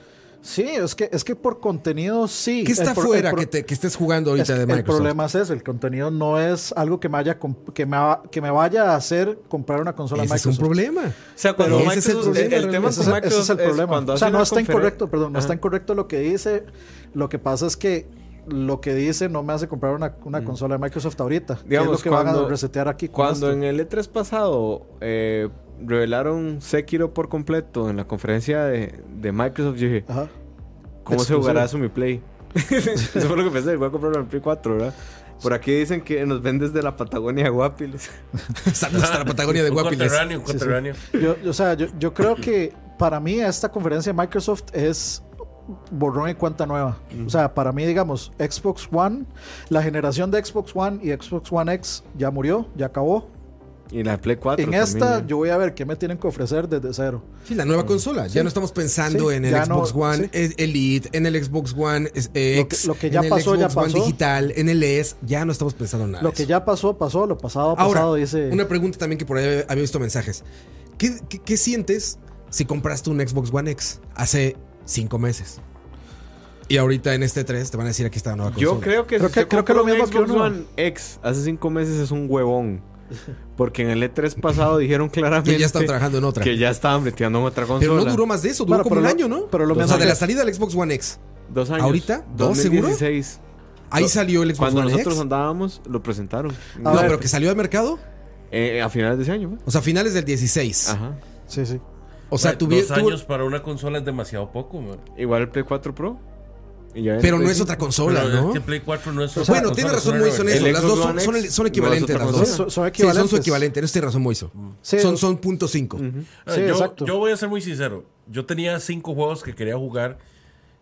sí, es que, es que por contenido sí. ¿Qué está El pro- fuera el pro- que, te- que estés jugando es ahorita que de el Microsoft? problema es ese, el contenido no es algo que me, haya comp- que me, va- que me vaya a hacer comprar una consola Ese es un Microsoft. problema. O sea, cuando Pero ese es el Microsoft, problema, el, tema. Ese, con es- ese es el Microsoft problema. o sea, no está incorrecto, perdón, no Ajá. está incorrecto lo que dice. Lo que pasa es que lo que dice no me hace comprar una, una consola de Microsoft ahorita. es Mm. Digamos, lo que van a cuando- resetear aquí. Cuando esto. en el E3 pasado eh, revelaron Sekiro por completo en la conferencia de, de Microsoft, yo dije, Ajá. ¿cómo se jugará eso en mi Play? eso fue lo que pensé, voy a comprarlo en Play 4, ¿verdad? Por aquí dicen que nos ven desde la Patagonia de Guapiles. Saludos hasta la Patagonia de un Guapiles. conterráneo, Sí, yo- o sea, yo, yo creo que para mí esta conferencia de Microsoft es borrón y cuenta nueva. O sea, para mí, digamos, Xbox One, la generación de Xbox One y Xbox One X ya murió, ya acabó. Y la Play 4 en también, esta ya. yo voy a ver qué me tienen que ofrecer desde cero. Sí, la nueva consola. Ya no estamos pensando Sí, en el ya Xbox no- One sí. eh, Elite, en el Xbox One eh, Lo que- X, lo que ya en el pasó, ya Xbox One pasó. digital, en el S. Ya no estamos pensando en nada. Lo que ya pasó, pasó, lo pasado, Ahora, pasado, dice... una pregunta también que por ahí había visto mensajes. ¿Qué, qué, qué sientes si compraste un Xbox One X hace cinco meses? Y ahorita en este 3 te van a decir aquí está la nueva consola. Yo creo que Creo si que- creo que lo mismo que Xbox uno. One X hace cinco meses es un huevón. Porque en el E3 pasado dijeron claramente que ya están trabajando en otra. que ya estaban metiendo en otra consola. Pero no duró más de eso, duró Bueno, como pero un lo- año, ¿no? pero lo o sea, de que- la salida del Xbox One X. Dos años. ¿Ahorita? ¿Dos, seguro? 2016. Ahí No, salió el Xbox Cuando One nosotros X. andábamos, lo presentaron. A No, ver. pero que salió al mercado. Eh, a finales de ese año, ¿eh? O sea, finales del 16. Ajá. Sí, sí. O sea, Mae, tuvi- dos tuvo- años para una consola es demasiado poco, man. Igual el Play 4 Pro. Pero no es otra 5. consola, Pero ¿no? es que Play 4 no es otra Bueno, tiene razón Moiso en eso. Las dos son, no equivalentes. otra las dos. Son- son Sí, equivalentes. son su equivalente. En eso tiene razón Moiso. Sí, Son, son punto cinco. Ah, Sí, yo, exacto. yo voy a ser muy sincero. Yo tenía cinco juegos que quería jugar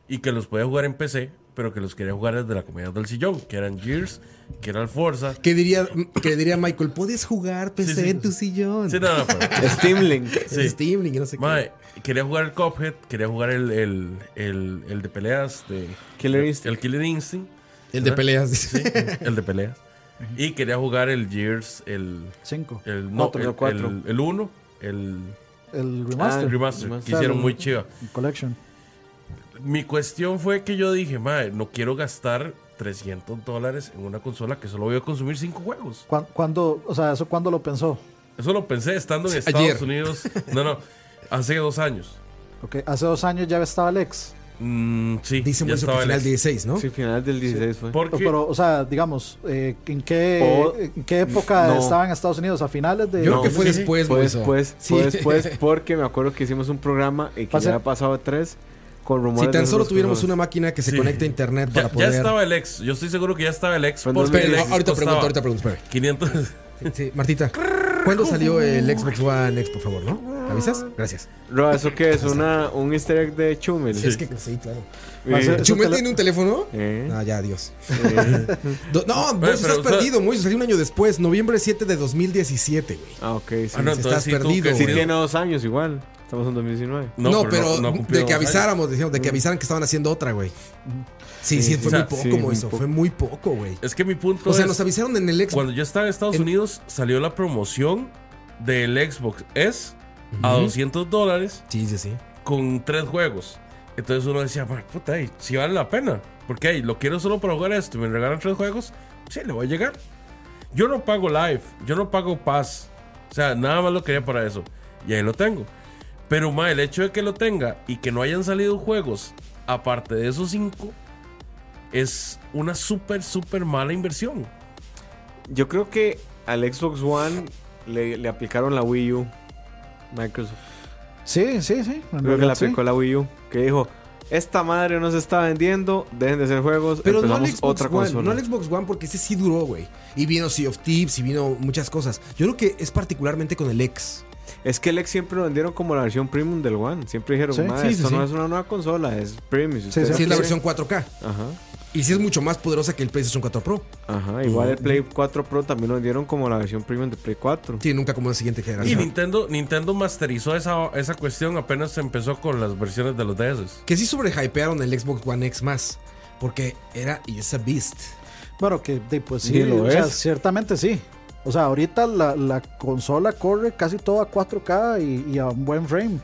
y que los podía jugar en PC, pero que los quería jugar desde la comodidad del sillón, que eran Gears, que era el Forza. ¿Qué diría, que diría Michael? ¿Puedes jugar PC Sí, sí. en tu sillón? Sí, no, no, pero- Steam Link. sí. Steam Link no sé qué. Mae, quería jugar el Cuphead, quería jugar el, el, el, el de peleas de Killer Instinct. el Killer Instinct, El de peleas. sí, el de peleas. Y quería jugar el Gears, el cinco. el no, Cuatro, el, no, cuatro. el, el uno, el, El Ah, remaster. el remaster, remaster. que hicieron el- muy el Collection. Mi cuestión fue que yo dije, madre, no quiero gastar 300 dólares en una consola que solo voy a consumir 5 juegos. ¿Cuán- ¿Cuándo, o sea, eso cuándo lo pensó? Eso lo pensé estando en Ayer. Estados Unidos. No, no, hace dos años. Ok, hace dos años ya estaba el ex. Mm, sí, Dice ya que estaba el final ex. 16, ¿no? Sí, final del 16 fue. Porque Pero, o sea, digamos, eh, ¿en, qué, O- ¿en qué época no. estaba en Estados Unidos? ¿A finales de...? Yo creo No, que fue sí, después, Fue después, Sí. fue después porque me acuerdo que hicimos un programa y que Pasa- ya había pasado tres con rumores. Si tan solo tuviéramos una máquina que se Sí. conecte a internet para ya, ya poder. estaba el ex. Yo estoy seguro que ya estaba el ex. El no, ex ahorita pregunto, ahorita pregunto, espere. 500. Sí, Martita, ¿cuándo salió el Xbox One X, por favor, no? ¿Me avisas? Gracias. Ro, ¿eso qué es? Una, un easter egg de Chumel. Es que sí, claro. ¿Chumel tiene un teléfono? eh, Ah, ya, adiós. eh. No, pero, estás perdido, Moiso. Salió un año después, noviembre 7 de 2017, güey. Ah, ok, sí. Ah, no, si entonces estás sí perdido, que Sí tiene dos años igual. Estamos en 2019. No, pero, no cumplió de que años. avisáramos, decíamos, de que avisaran que estaban haciendo otra, güey. Sí, sí, Sí, fue o sea, muy poco, sí, muy. Fue muy poco, güey. Es que mi punto O sea, es, nos avisaron en el Xbox. cuando yo estaba en Estados En- Unidos, salió la promoción del Xbox S a Ujú. 200 dólares Sí, sí, sí. con tres juegos. Entonces uno decía, "Ma, puta, si vale la pena. Porque hey, lo quiero solo para jugar esto y me regalan tres juegos, sí, le voy a llegar. Yo no pago Live, yo no pago Pass. O sea, nada más lo quería para eso. Y ahí lo tengo. Pero, ma, el hecho de que lo tenga y que no hayan salido juegos aparte de esos cinco es una súper, súper mala inversión. Yo creo que al Xbox One le, le aplicaron la Wii U. Microsoft. Sí, sí, sí. Creo que sí. aplicó la Wii U. Que dijo: Esta madre no se está vendiendo, dejen de hacer juegos, Pero no al Xbox otra One, consola. no al Xbox One porque ese sí duró, güey. Y vino Sea of Thieves y vino muchas cosas. Yo creo que es particularmente con el X. Es que el X siempre lo vendieron como la versión premium del One. Siempre dijeron: Sí. "Ma, Sí, esto sí. no es una nueva consola, es premium. Si Sí, es la quieren". versión 4K. Ajá. Y sí es mucho más poderosa que el PlayStation 4 Pro. Ajá, igual el Play 4 Pro también lo vendieron como la versión premium de Play 4. Sí, nunca como la siguiente Y generación. Nintendo, Nintendo masterizó esa, esa cuestión apenas empezó con las versiones de los DS. Que sí sobrehypearon el Xbox One X más. Porque era y es a beast. Bueno, que de, pues sí, lo o sea, ciertamente sí. O sea, ahorita la, la consola corre casi todo a 4K y, y a un buen frame.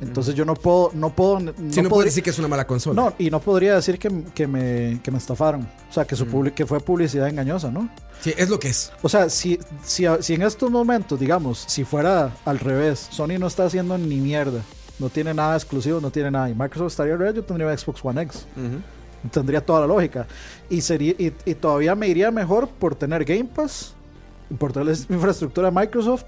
Entonces yo no puedo, no puedo, no, Sí, no, puedo decir que es una mala consola. no, y no podría decir que, que me, que me estafaron. O sea, que, Mm. su publi- que fue publicidad engañosa, ¿no? Sí, es lo que es. O sea, si, si, si en estos momentos, digamos, si fuera al revés, Sony no está haciendo ni mierda, no tiene nada exclusivo, no tiene nada, y Microsoft estaría real, yo tendría Xbox One X. Ujú. Tendría toda la lógica. Y, sería, y, y todavía me iría mejor por tener Game Pass, por tener la infraestructura de Microsoft,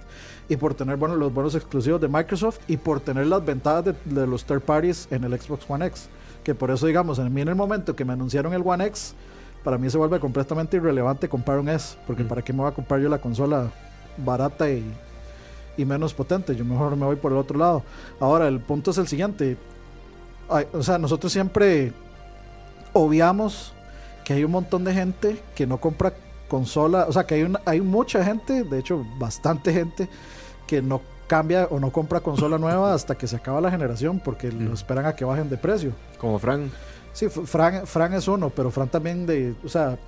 y por tener bueno, los buenos exclusivos de Microsoft, y por tener las ventajas de, de los third parties en el Xbox One X. Que por eso, digamos, en mí en el momento que me anunciaron el One X, para mí se vuelve completamente irrelevante comprar un S, porque Mm. ¿para qué me voy a comprar yo la consola barata y, y menos potente? Yo mejor me voy por el otro lado. Ahora, el punto es el siguiente. Ay, o sea, nosotros siempre obviamos que hay un montón de gente que no compra consola, o sea, que hay, una, hay mucha gente, de hecho, bastante gente, que no cambia o no compra consola nueva hasta que se acaba la generación porque lo esperan a que bajen de precio. Como Frank. Sí, Fran, Fran es uno, pero Fran también de, o sea,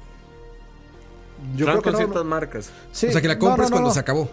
yo Frank creo que con no, ciertas no- marcas. sí, o sea, que la no, compras no, no, cuando no. se acabó.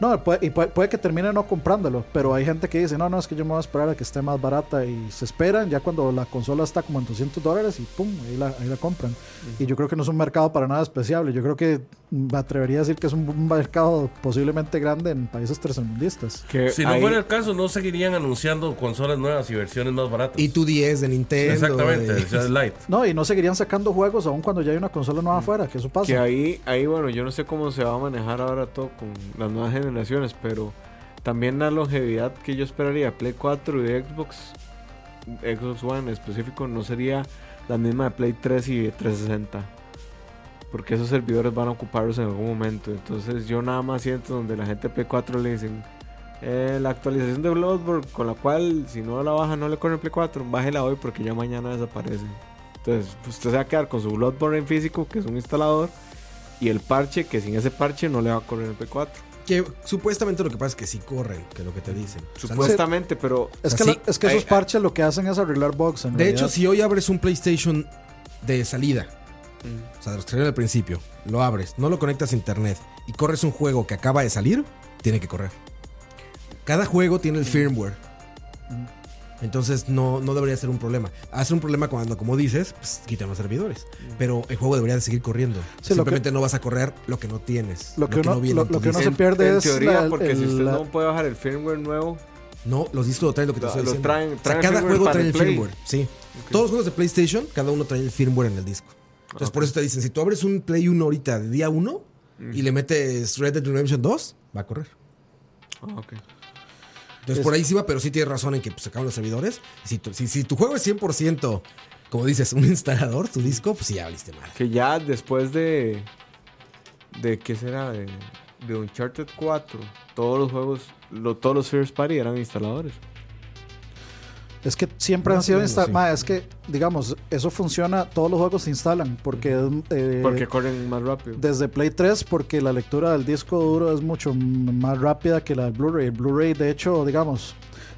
No, puede, y puede, puede que termine no comprándolo, pero hay gente que dice, no, no, es que yo me voy a esperar a que esté más barata y se esperan ya cuando la consola está como en 200 dólares y pum, ahí la, ahí la compran. Y yo creo que no es un mercado para nada especial, yo creo que me atrevería a decir que es un, un mercado posiblemente grande en países tercermundistas. Que Si no ahí- fuera el caso, no seguirían anunciando consolas nuevas y versiones más baratas. Y tu 10 de Nintendo. Exactamente, de- versiones light. No, y no seguirían sacando juegos aún cuando ya hay una consola nueva afuera, que eso pasa. Que ahí, ahí, bueno, yo no sé cómo se va a manejar ahora todo con las nuevas generaciones, pero también la longevidad que yo esperaría Play 4 y Xbox, Xbox One en específico, no sería la misma de Play 3 y de 360. Porque esos servidores van a ocuparlos en algún momento. Entonces yo nada más siento donde la gente de Play 4 le dicen, "Eh, la actualización de Bloodborne, con la cual si no la baja no le corre en Play 4, bájela hoy porque ya mañana desaparece. Entonces usted se va a quedar con su Bloodborne en físico, que es un instalador, y el parche, que sin ese parche no le va a correr en Play 4. Que supuestamente lo que pasa es que sí corren, que es lo que te dicen. O sea, no- Supuestamente, pero Es que, es que hay- esos parches lo que hacen es arreglar bugs. en de realidad. hecho, si hoy abres un PlayStation de salida, o sea, de los que al principio, lo abres, no lo conectas a internet y corres un juego que acaba de salir, tiene que correr. Cada juego tiene el firmware. Entonces no, no debería ser un problema. Hace un problema cuando, como dices, pues, quitan los servidores. Pero el juego debería de seguir corriendo. Sí, Simplemente no vas a correr lo que no tienes. Lo que no viene lo- en que disco. se pierde en es teoría, la- porque si usted la- no puede bajar el firmware nuevo, No, los discos lo traen lo que te Lo- estoy diciendo. traen- O sea, cada juego trae el Play. firmware, sí. Todos los juegos de PlayStation, cada uno trae el firmware en el disco. Entonces, por eso te dicen, si tú abres un Play 1 ahorita de día 1 y le metes Red Dead Redemption 2, va a correr. Ah, ok. Entonces, Es- por ahí sí va, pero sí tienes razón en que pues, acaban los servidores. Si, tu, si, si tu juego es 100%, como dices, un instalador, tu disco, pues sí, ya valiste mal. Que ya después de. ¿De qué será? De, de Uncharted 4, todos los juegos, lo- todos los First Party eran instaladores. Es que siempre han sido instalados. sí. Es que, digamos, eso funciona, todos los juegos se instalan, porque eh, Porque corren más rápido. desde Play 3, porque la lectura del disco duro es mucho más rápida que la del Blu-ray. El Blu-ray, de hecho, digamos,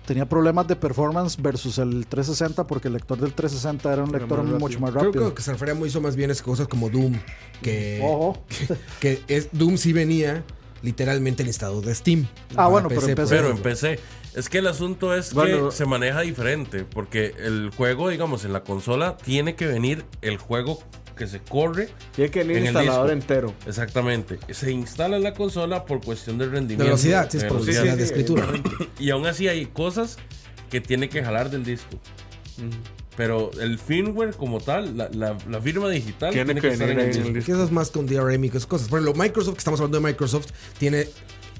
tenía problemas de performance versus el 360, porque el lector del 360 era un Era lector más rápido. mucho más Creo rápido. que, que refería muy hizo más bien es cosas como Doom, que, Ojo. que es, Doom sí venía literalmente el instalador de Steam. Ah, bueno, pero en PC. Pero en PC. Es que el asunto es Bueno. que se maneja diferente. Porque el juego, digamos, en la consola tiene que venir el juego que se corre. Tiene que venir En el instalador entero. Exactamente. Se instala en la consola por cuestión de De rendimiento. velocidad, sí, es de por velocidad. velocidad de escritura. Y aún así hay cosas que tiene que jalar del disco. Pero el firmware como tal, la, la- la firma digital, Tiene tiene, que que, estar en el disco. Que eso es más con DRM y cosas. Por ejemplo, Microsoft, que estamos hablando de Microsoft, tiene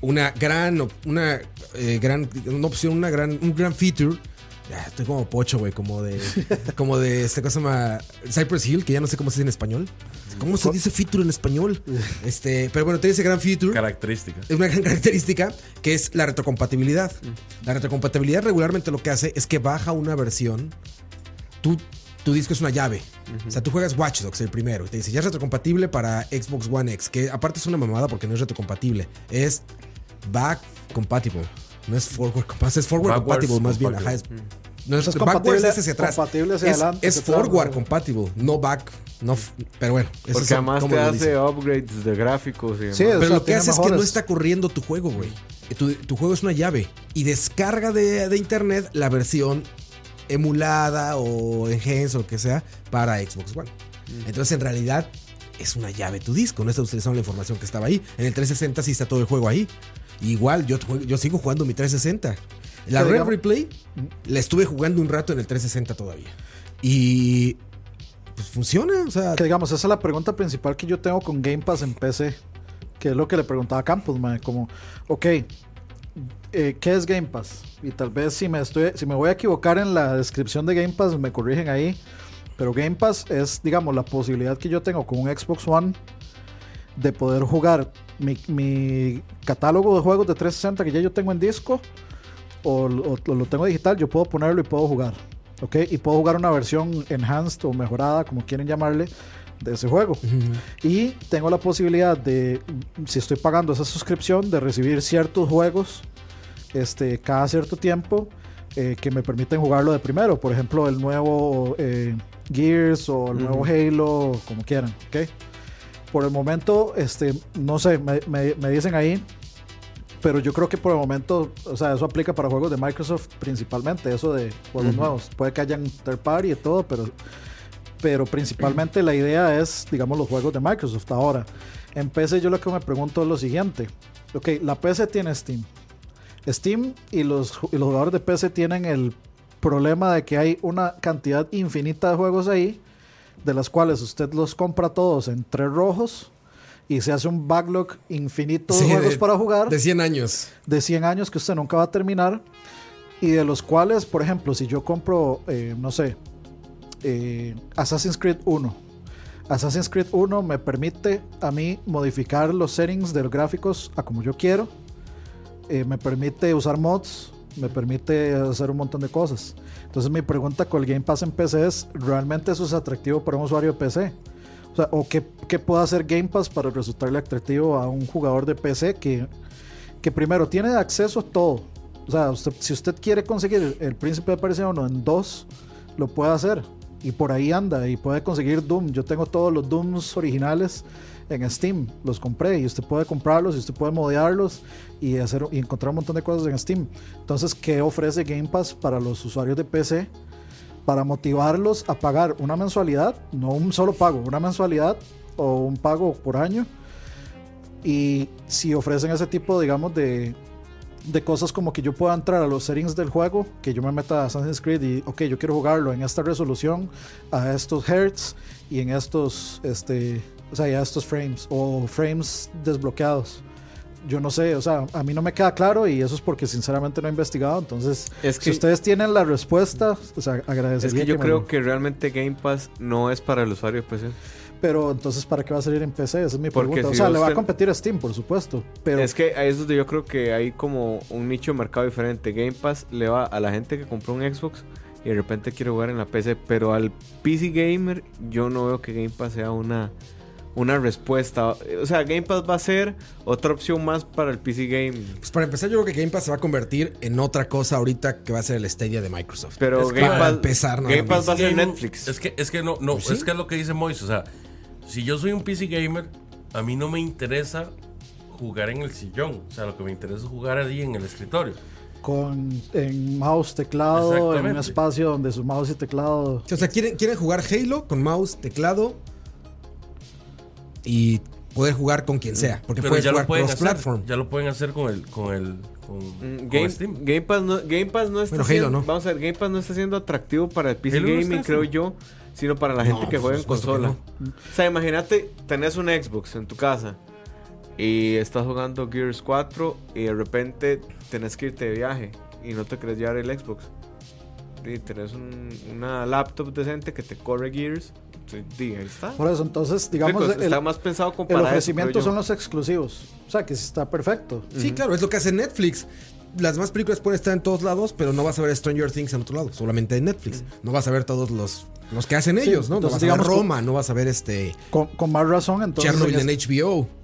una gran, una eh, gran, una opción, una gran, un gran feature. Ah, estoy como pocho, güey, como de, como de esta cosa se llama Cypress Hill, que ya no sé cómo se dice en español. ¿Cómo se dice feature en español? Este, pero bueno, tiene ese gran feature. Características. Es una gran característica que es la retrocompatibilidad. La retrocompatibilidad regularmente lo que hace es que baja una versión. Tu, tu disco es una llave. O sea, tú juegas Watch Dogs, el primero. Y te dice, ya es retrocompatible para Xbox One X. Que aparte es una mamada porque no es retrocompatible. Es back compatible. No es forward compatible. Es forward Backwards compatible más bien. Ajá, es- no es, Es backwards es hacia atrás. compatible hacia es, adelante, Es hacia atrás, forward compatible, no back. No, pero bueno. eso Porque es además te hace upgrades de gráficos y demás. Sí, o Pero sea, lo que hace es que no está corriendo tu juego, güey. Tu, tu juego es una llave. Y descarga de, de internet la versión emulada o enhanced o lo que sea para Xbox One. Entonces, en realidad, es una llave tu disco. No estás utilizando la información que estaba ahí. En el 360 sí está todo el juego ahí. Igual, yo, yo sigo jugando mi 360. La Red Replay la estuve jugando un rato en el 360 todavía. Y pues funciona. O sea, Que digamos, esa es la pregunta principal que yo tengo con Game Pass en PC. Que es lo que le preguntaba a Campos, mae, Como, ok, eh, ¿qué es Game Pass? Y tal vez si me, estoy, si me voy a equivocar en la descripción de Game Pass, me corrigen ahí. Pero Game Pass es, digamos, la posibilidad que yo tengo con un Xbox One de poder jugar mi, mi catálogo de juegos de 360 que ya yo tengo en disco o, o- o lo tengo digital, yo puedo ponerlo y puedo jugar. ¿Ok? Y puedo jugar una versión enhanced o mejorada, como quieren llamarle, de ese juego. Y tengo la posibilidad de, si estoy pagando esa suscripción, de recibir ciertos juegos este, cada cierto tiempo eh, que me permiten jugarlo de primero. Por ejemplo, el nuevo eh, Gears o el nuevo Halo, como quieran. ¿ok? Por el momento, este, no sé, me, me- me dicen ahí. Pero yo creo que por el momento, o sea, eso aplica para juegos de Microsoft principalmente, eso de juegos nuevos. Puede que hayan third party y todo, pero pero principalmente la idea es, digamos, los juegos de Microsoft. Ahora, en PC yo lo que me pregunto es lo siguiente. Ok, la PC tiene Steam. Steam y los, y los jugadores de PC tienen el problema de que hay una cantidad infinita de juegos ahí, de las cuales usted los compra todos en tres rojos y se hace un backlog infinito de juegos de- para jugar de 100 años. de 100 años que usted nunca va a terminar y de los cuales, por ejemplo, si yo compro, eh, no sé, eh, Assassin's Creed 1. Assassin's Creed 1 me permite a mí modificar los settings de los gráficos a como yo quiero. Eh, me permite usar mods, me permite hacer un montón de cosas. Entonces mi pregunta con el Game Pass en PC es, ¿realmente eso es atractivo para un usuario de PC? O sea, ¿o qué, qué puede hacer Game Pass para resultarle atractivo a un jugador de PC que, que primero tiene acceso a todo? O sea, usted- si usted quiere conseguir el, Príncipe de Persia 1 en 2, lo puede hacer. Y por ahí anda y puede conseguir Doom. Yo tengo todos los Dooms originales en Steam. Los compré y usted puede comprarlos y usted puede modearlos y, hacer, y encontrar un montón de cosas en Steam. Entonces, ¿qué ofrece Game Pass para los usuarios de PC? Para motivarlos a pagar una mensualidad, no un solo pago, una mensualidad o un pago por año. Y si ofrecen ese tipo, digamos, de, de cosas como que yo pueda entrar a los settings del juego, que yo me meta a Assassin's Creed y, ok, yo quiero jugarlo en esta resolución, a estos hertz y en estos, este, o sea, y a estos frames o frames desbloqueados. Yo no sé, o sea, a mí no me queda claro y eso es porque sinceramente no he investigado. Entonces, Es si que- ustedes tienen la respuesta, o sea, Es agradecería que yo creo que realmente Game Pass no es para el usuario de PC. Pero entonces, ¿para qué va a salir en PC? Esa es mi Porque pregunta. o si sea, le va a competir a Steam, por supuesto. Pero Es que ahí es donde yo creo que hay como un nicho de mercado diferente. Game Pass le va a la gente que compró un Xbox y de repente quiere jugar en la PC, pero al PC gamer yo no veo que Game Pass sea una, una respuesta. O sea, Game Pass va a ser otra opción más para el PC gaming. Pues para empezar, yo creo que Game Pass se va a convertir en otra cosa ahorita que va a ser el Stadia de Microsoft. Pero Es que Game para Pass, empezar, Game Pass va a ser Game- Netflix. Es que, es que no, no, Pues sí. es que es lo que dice Moise. O sea, si yo soy un PC gamer, a mí no me interesa jugar en el sillón. O sea, lo que me interesa es jugar allí en el escritorio. con en mouse, teclado, en un espacio donde su mouse y teclado. O sea, quieren, quieren jugar Halo con mouse, teclado y poder jugar con quien sea. Porque Pero puedes ya lo jugar pueden hacer. cross-platform. Ya lo pueden hacer con el con el con, Mm, con Game, Steam. Game Pass no, Game Pass no está Bueno, Halo siendo, no. vamos a ver, Game Pass no está siendo atractivo para el PC Halo gaming, creo yo, sino para la gente No, que juega en consola. O sea, imagínate, tenés un Xbox en tu casa y estás jugando Gears 4 y de repente tenés que irte de viaje y no te querés llevar el Xbox. Y tenés un- una laptop decente que te corre Gears, sí, ahí está. Por eso, entonces, digamos, Ricos, el, está más pensado como el eso, ofrecimiento son los exclusivos. O sea, que sí está perfecto. Sí, claro, es lo que hace Netflix. Las demás películas pueden estar en todos lados, pero no vas a ver Stranger Things en otro lado, solamente en Netflix. No vas a ver todos los, los que hacen ellos, ¿no? No entonces, vas a ver digamos, Roma, no vas a ver este Con, con más razón, entonces. Chernobyl en en HBO.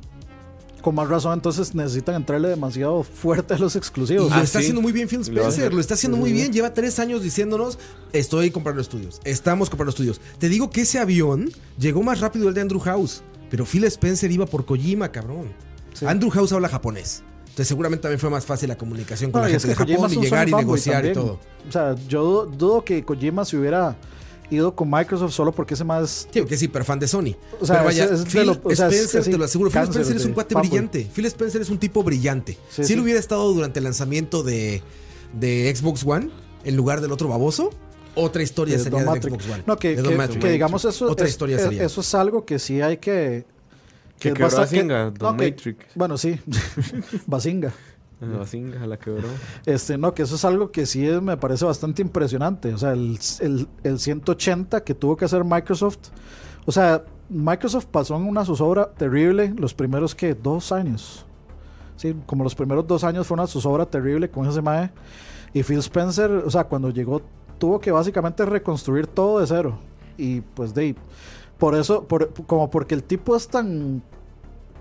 Con más razón, entonces necesitan entrarle demasiado fuerte a los exclusivos. Ah, lo está sí. haciendo muy bien Phil Spencer, lo está haciendo muy bien. Lleva tres años diciéndonos, estoy comprando estudios, estamos comprando estudios. Te digo que ese avión llegó más rápido el de Andrew House, pero Phil Spencer iba por Kojima, cabrón. Sí. Andrew House habla japonés. Entonces seguramente también fue más fácil la comunicación con No, la gente de Japón y llegar y negociar y todo. O sea, yo dudo, dudo que Kojima se hubiera ido con Microsoft solo porque ese más. Sí, porque es hiper fan de Sony. O sea, Pero vaya, es- es Phil lo- o sea, es Spencer, te lo aseguro, Phil Spencer es un cuate fanboy. brillante. Phil Spencer es un tipo brillante. Sí, si sí. él hubiera estado durante el lanzamiento de, de Xbox One, en lugar del otro baboso, otra historia de sería Don de Matrix. Xbox One. No, que, de que- Matrix. que digamos eso. Otra es- historia es- sería. Eso es algo que sí hay que. Que es quebró a bastante- Zynga, Don no, que- Matrix. Bueno, sí. Basinga. La Zynga, la quebró. Este, no, que eso es algo que sí es- me parece bastante impresionante. O sea, el, el, el 180 que tuvo que hacer Microsoft. O sea, Microsoft pasó en una zozobra terrible los primeros que dos años. Sí, como los primeros dos años fue una zozobra terrible con ese MAE. Y Phil Spencer, o sea, cuando llegó, tuvo que básicamente reconstruir todo de cero. Y pues de por eso, por, como porque el tipo es tan,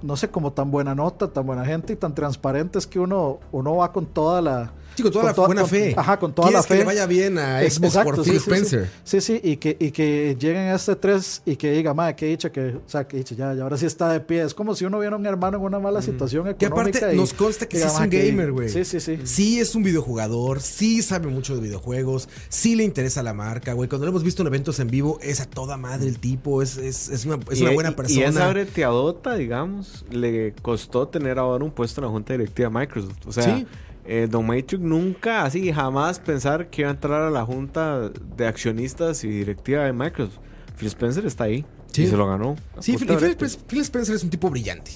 no sé, como tan buena nota, tan buena gente y tan transparente, es que uno, uno va con toda la. Sí, con toda con la buena con- fe. Ajá, con toda la fe. que le vaya bien a Xbox exacto, por sí, Phil sí, Spencer. Sí, sí, y que, y que lleguen a este 3 y que diga, madre, que dicha, que, o sea, que dicha, ya, ya ahora sí está de pie. Es como si uno viera a un hermano en una mala situación Que económica. aparte y nos consta que sí es "Ma, un que- gamer, güey. Sí, sí, sí. Sí es un videojugador, sí sabe mucho de videojuegos, sí le interesa la marca, güey. Cuando lo hemos visto en eventos en vivo, es a toda madre el tipo, es, es, es una, es Y- una buena y- persona. Y esa breteadota, digamos, le costó tener ahora un puesto en la junta directiva de Microsoft. O sea, Sí. Eh, Don Matrix nunca, así, jamás pensar que iba a entrar a la junta de accionistas y directiva de Microsoft. Phil Spencer está ahí. Sí. Y se lo ganó. Sí, Phil, Phil- brete. Phil Spencer es un tipo brillante.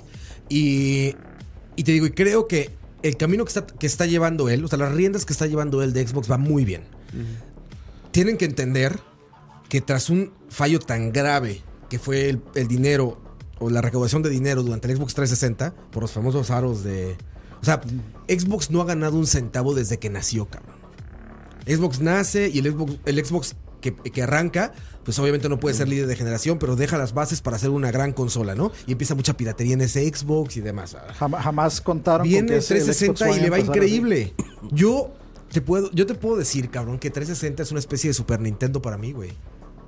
Y, y te digo, y creo que el camino que está, que está llevando él, o sea, las riendas que está llevando él de Xbox va muy bien. Tienen que entender que tras un fallo tan grave que fue el, el dinero o la recaudación de dinero durante el Xbox 360 por los famosos aros de... O sea, Xbox no ha ganado un centavo desde que nació, cabrón. Xbox nace y el Xbox, el Xbox que, que arranca, pues obviamente no puede ser líder de generación, pero deja las bases para hacer una gran consola, ¿no? Y empieza mucha piratería en ese Xbox y demás. Jamás, jamás contaron con Viene que ese- el 360 Xbox y le va increíble. Yo te puedo, yo te puedo decir, cabrón, que 360 es una especie de Super Nintendo para mí, güey.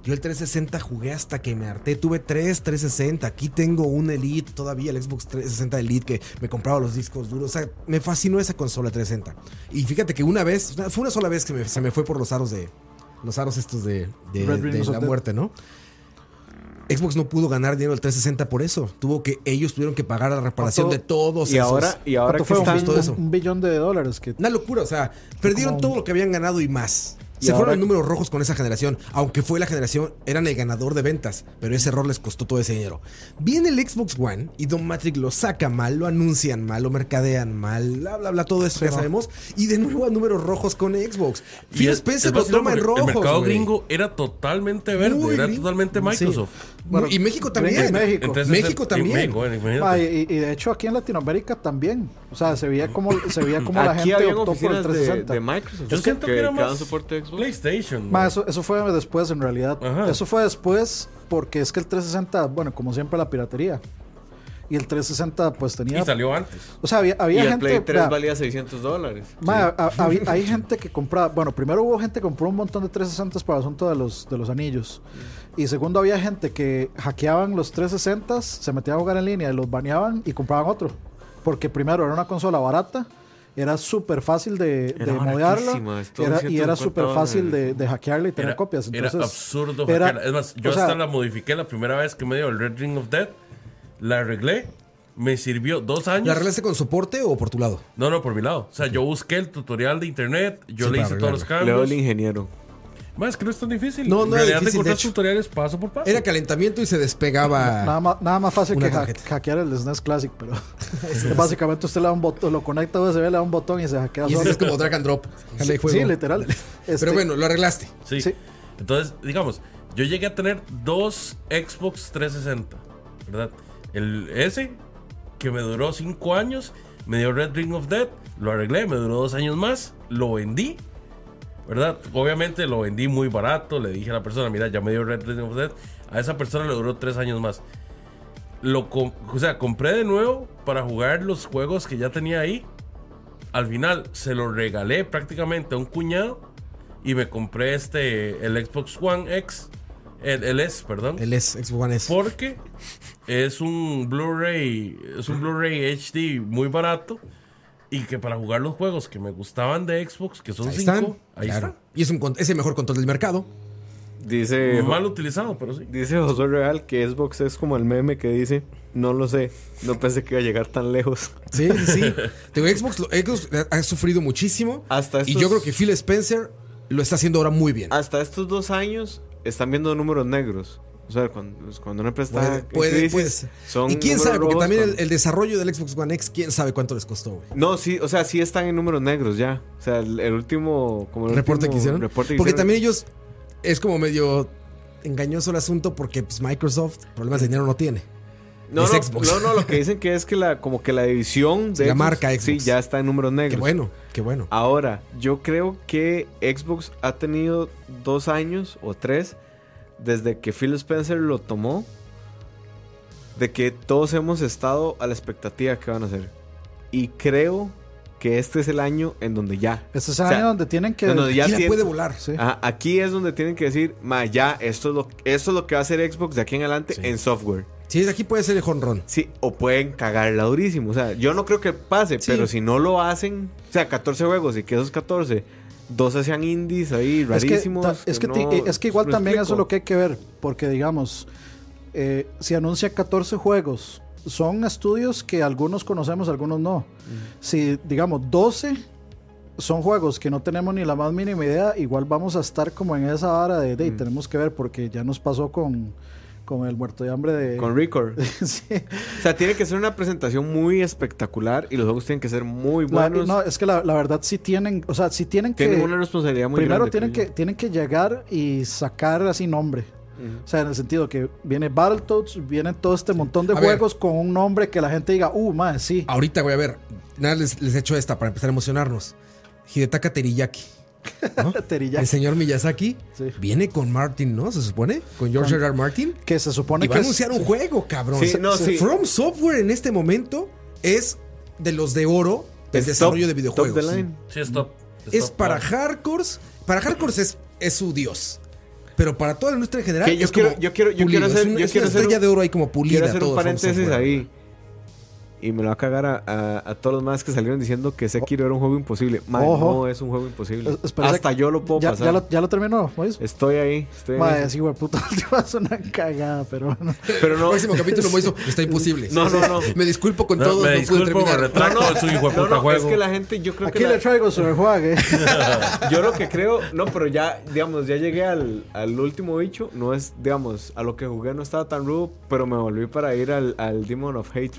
Yo el 360 jugué hasta que me harté. Tuve tres 360. Aquí tengo un Elite todavía, el Xbox 360 Elite, que me compraba los discos duros. O sea, me fascinó esa consola 360. Y fíjate que una vez, fue una sola vez que me- se me fue por los aros de. Los aros estos de, la muerte, ¿no? Xbox no pudo ganar dinero del 360 por eso. Tuvo que, ellos tuvieron que pagar la reparación ¿Cuánto- de todos Y esos- ahora, y ahora ¿Cuánto que fue? Un, eso. un- un billón de dólares. Que, Una locura, o sea, perdieron como- todo lo que habían ganado y más. Se fueron números rojos con esa generación, aunque fue la generación, eran el ganador de ventas, pero ese error les costó todo ese dinero. Viene el Xbox One y Don Matrix lo saca mal, lo anuncian mal, lo mercadean mal, bla, bla, bla, todo eso Sí, ya ¿no? sabemos. Y de nuevo a números rojos con Xbox. Phil Spencer lo toma en rojos. El mercado gringo era totalmente verde, Muy era gringo. totalmente Sí. Bueno, y México también. y México. Entonces, México también. México. Ah, y, y de hecho aquí en Latinoamérica también. O sea, se veía como, se veía como la gente optó por el oficinas de, 360. de Microsoft. Yo siento que, era daban más soporte de Xbox. PlayStation. Ma, eso, eso fue después en realidad. Ajá. Eso fue después porque es que el 360, bueno, como siempre la piratería. Y el 360 pues tenía... Y salió antes. O sea, había, Y había el gente... Play 3 vea, valía 600 dólares. ma, a- a- había- hay gente que compraba... Bueno, primero hubo gente que compró un montón de 360 para el asunto de los, de los anillos. Y segundo había gente que hackeaban los 360, se metían a jugar en línea y los baneaban y compraban otro. Porque primero era una consola barata, era súper fácil de, Era de modearla era- y era 150 súper fácil de, dólares. de hackearla y tener Era, copias. era absurdo. era- hackearla. es más, yo sea, hasta la modifiqué la primera vez que me dio el Red Ring of Death. La arreglé. Me sirvió dos años. ¿La arreglaste con soporte o por tu lado? No, no, por mi lado. O sea, yo busqué el tutorial de internet, yo Sí, le hice todos los arreglarlo. Leo cambios. el ingeniero. Más que no es tan difícil. No, no en era realidad difícil, de tutoriales paso por paso. Era calentamiento y se despegaba. Nada más, nada más fácil que ha- hackear el SNES Classic, pero básicamente usted le da un botón, lo conecta a USB, le da un botón y se hackea Y solo. es como drag and drop. Sí, literal. Este, Pero bueno, lo arreglaste. Sí. Sí. Entonces, digamos, yo llegué a tener dos Xbox 360, ¿verdad? El S, que me duró 5 años, me dio Red Ring of Death, lo arreglé, me duró 2 años más, lo vendí, ¿verdad? Obviamente lo vendí muy barato, le dije a la persona, mira, ya me dio Red Death, a esa persona le duró 3 años más. Lo o sea, compré de nuevo para jugar los juegos que ya tenía ahí. Al final se lo regalé prácticamente a un cuñado y me compré este, el Xbox One X, el, el S, perdón. El es Xbox One S. Porque es un Blu-ray, es un Blu-ray HD muy barato y que para jugar los juegos que me gustaban de Xbox, que son Ahí cinco, están. ahí Claro. Y es, un, es el mejor control del mercado. Dice, está. Mal utilizado, pero sí. dice Josué Real que Xbox es como el meme que dice, no lo sé, no pensé que iba a llegar tan lejos. Sí, sí, sí. Te digo, Xbox, Xbox ha sufrido muchísimo. Hasta Y yo creo que Phil Spencer lo está haciendo ahora muy bien. Hasta estos dos años están viendo números negros. O sea, cuando, pues, cuando una empresa Puede, puede, crisis, puede ser. son Y quién sabe, porque también el, con- el desarrollo del Xbox One X, quién sabe cuánto les costó, güey. No, sí, o sea, sí están en números negros ya. O sea, el, el último... Como el reporte último que hicieron. reporte que porque hicieron- también ellos es como medio engañoso el asunto porque pues, Microsoft problemas de dinero no tiene. No, es no, Xbox. no, no, lo que dicen que es que la, como que la división de La Xbox, marca Sí, Xbox. ya está en números negros. Qué bueno, qué bueno. Ahora, yo creo que Xbox ha tenido dos años o tres desde que Phil Spencer lo tomó, de que todos hemos estado a la expectativa que van a hacer. Y creo que este es el año en donde ya. Este es el O sea, año donde tienen que. donde ya tiene- puede volar. Sí. Ajá, aquí es donde tienen que decir, ma, ya, esto es lo, esto es lo que va a hacer Xbox de aquí en adelante Sí. en software. Sí, aquí puede ser el honrón. Sí, o pueden cagarla durísimo. O sea, yo no creo que pase, Sí. pero si no lo hacen, o sea, 14 juegos y que esos 14, 12 sean indies ahí Es que, rarísimos. es, que, es que igual ¿me también eso es lo que hay que ver, porque digamos, eh, si anuncia 14 juegos, son estudios que algunos conocemos, algunos no. Si digamos 12 son juegos que no tenemos ni la más mínima idea, igual vamos a estar como en esa vara de, de, tenemos que ver, porque ya nos pasó con, con el muerto de hambre de... Con Record. Sí. o sea, tiene que ser una presentación muy espectacular y los juegos tienen que ser muy La- buenos. no, es que la, la verdad sí tienen, o sea, sí tienen que... tienen una responsabilidad muy Primero grande. tienen que, tienen que llegar y sacar así nombre. O sea, en el sentido que viene Battletoads, viene todo este montón de A ver. juegos con un nombre que la gente diga, uh, madre, sí. Ahorita voy a ver. Nada, les, les echo esta para empezar a emocionarnos. Hidetaka Teriyaki. El señor Miyazaki Sí. viene con Martin, ¿no? Se supone. Con George R. R. Martin. Que se supone Y va que a es- anunciar un juego, cabrón. Sí, no, sí. From Software en este momento es de los de oro del Es desarrollo top- de top videojuegos. the line. Es para claro. hardcores. Para hardcores es, es su dios. Pero para toda la industria en general Que yo es quiero- como yo quiero- yo pulido. quiero hacer- es una, yo es quiero una hacer estrella un- de oro ahí como pulida Quiero hacer todo un From paréntesis Software. ahí. Y me lo va a cagar a, a- a todos los más que salieron diciendo que Sekiro era un juego imposible. Man, Ojo. no es un juego imposible. Es- Hasta que- yo lo puedo ya, pasar. ya lo, ya lo terminó. Estoy ahí. Estoy Madre, eso. sí, güey, puta, última es una cagada, pero bueno. Pero no. Próximo capítulo Moiso está imposible. No, no, no. Me disculpo con No, todos, me no pude terminar. retracto, es un hijo de No, puta no, juego. es que la gente, yo creo Aquí que. la- le traigo su enjuague. yo lo que creo. No, pero ya, digamos, ya llegué al, al último bicho. No es, digamos, a lo que jugué no estaba tan rudo. Pero me volví para ir al, al Demon of Hatred.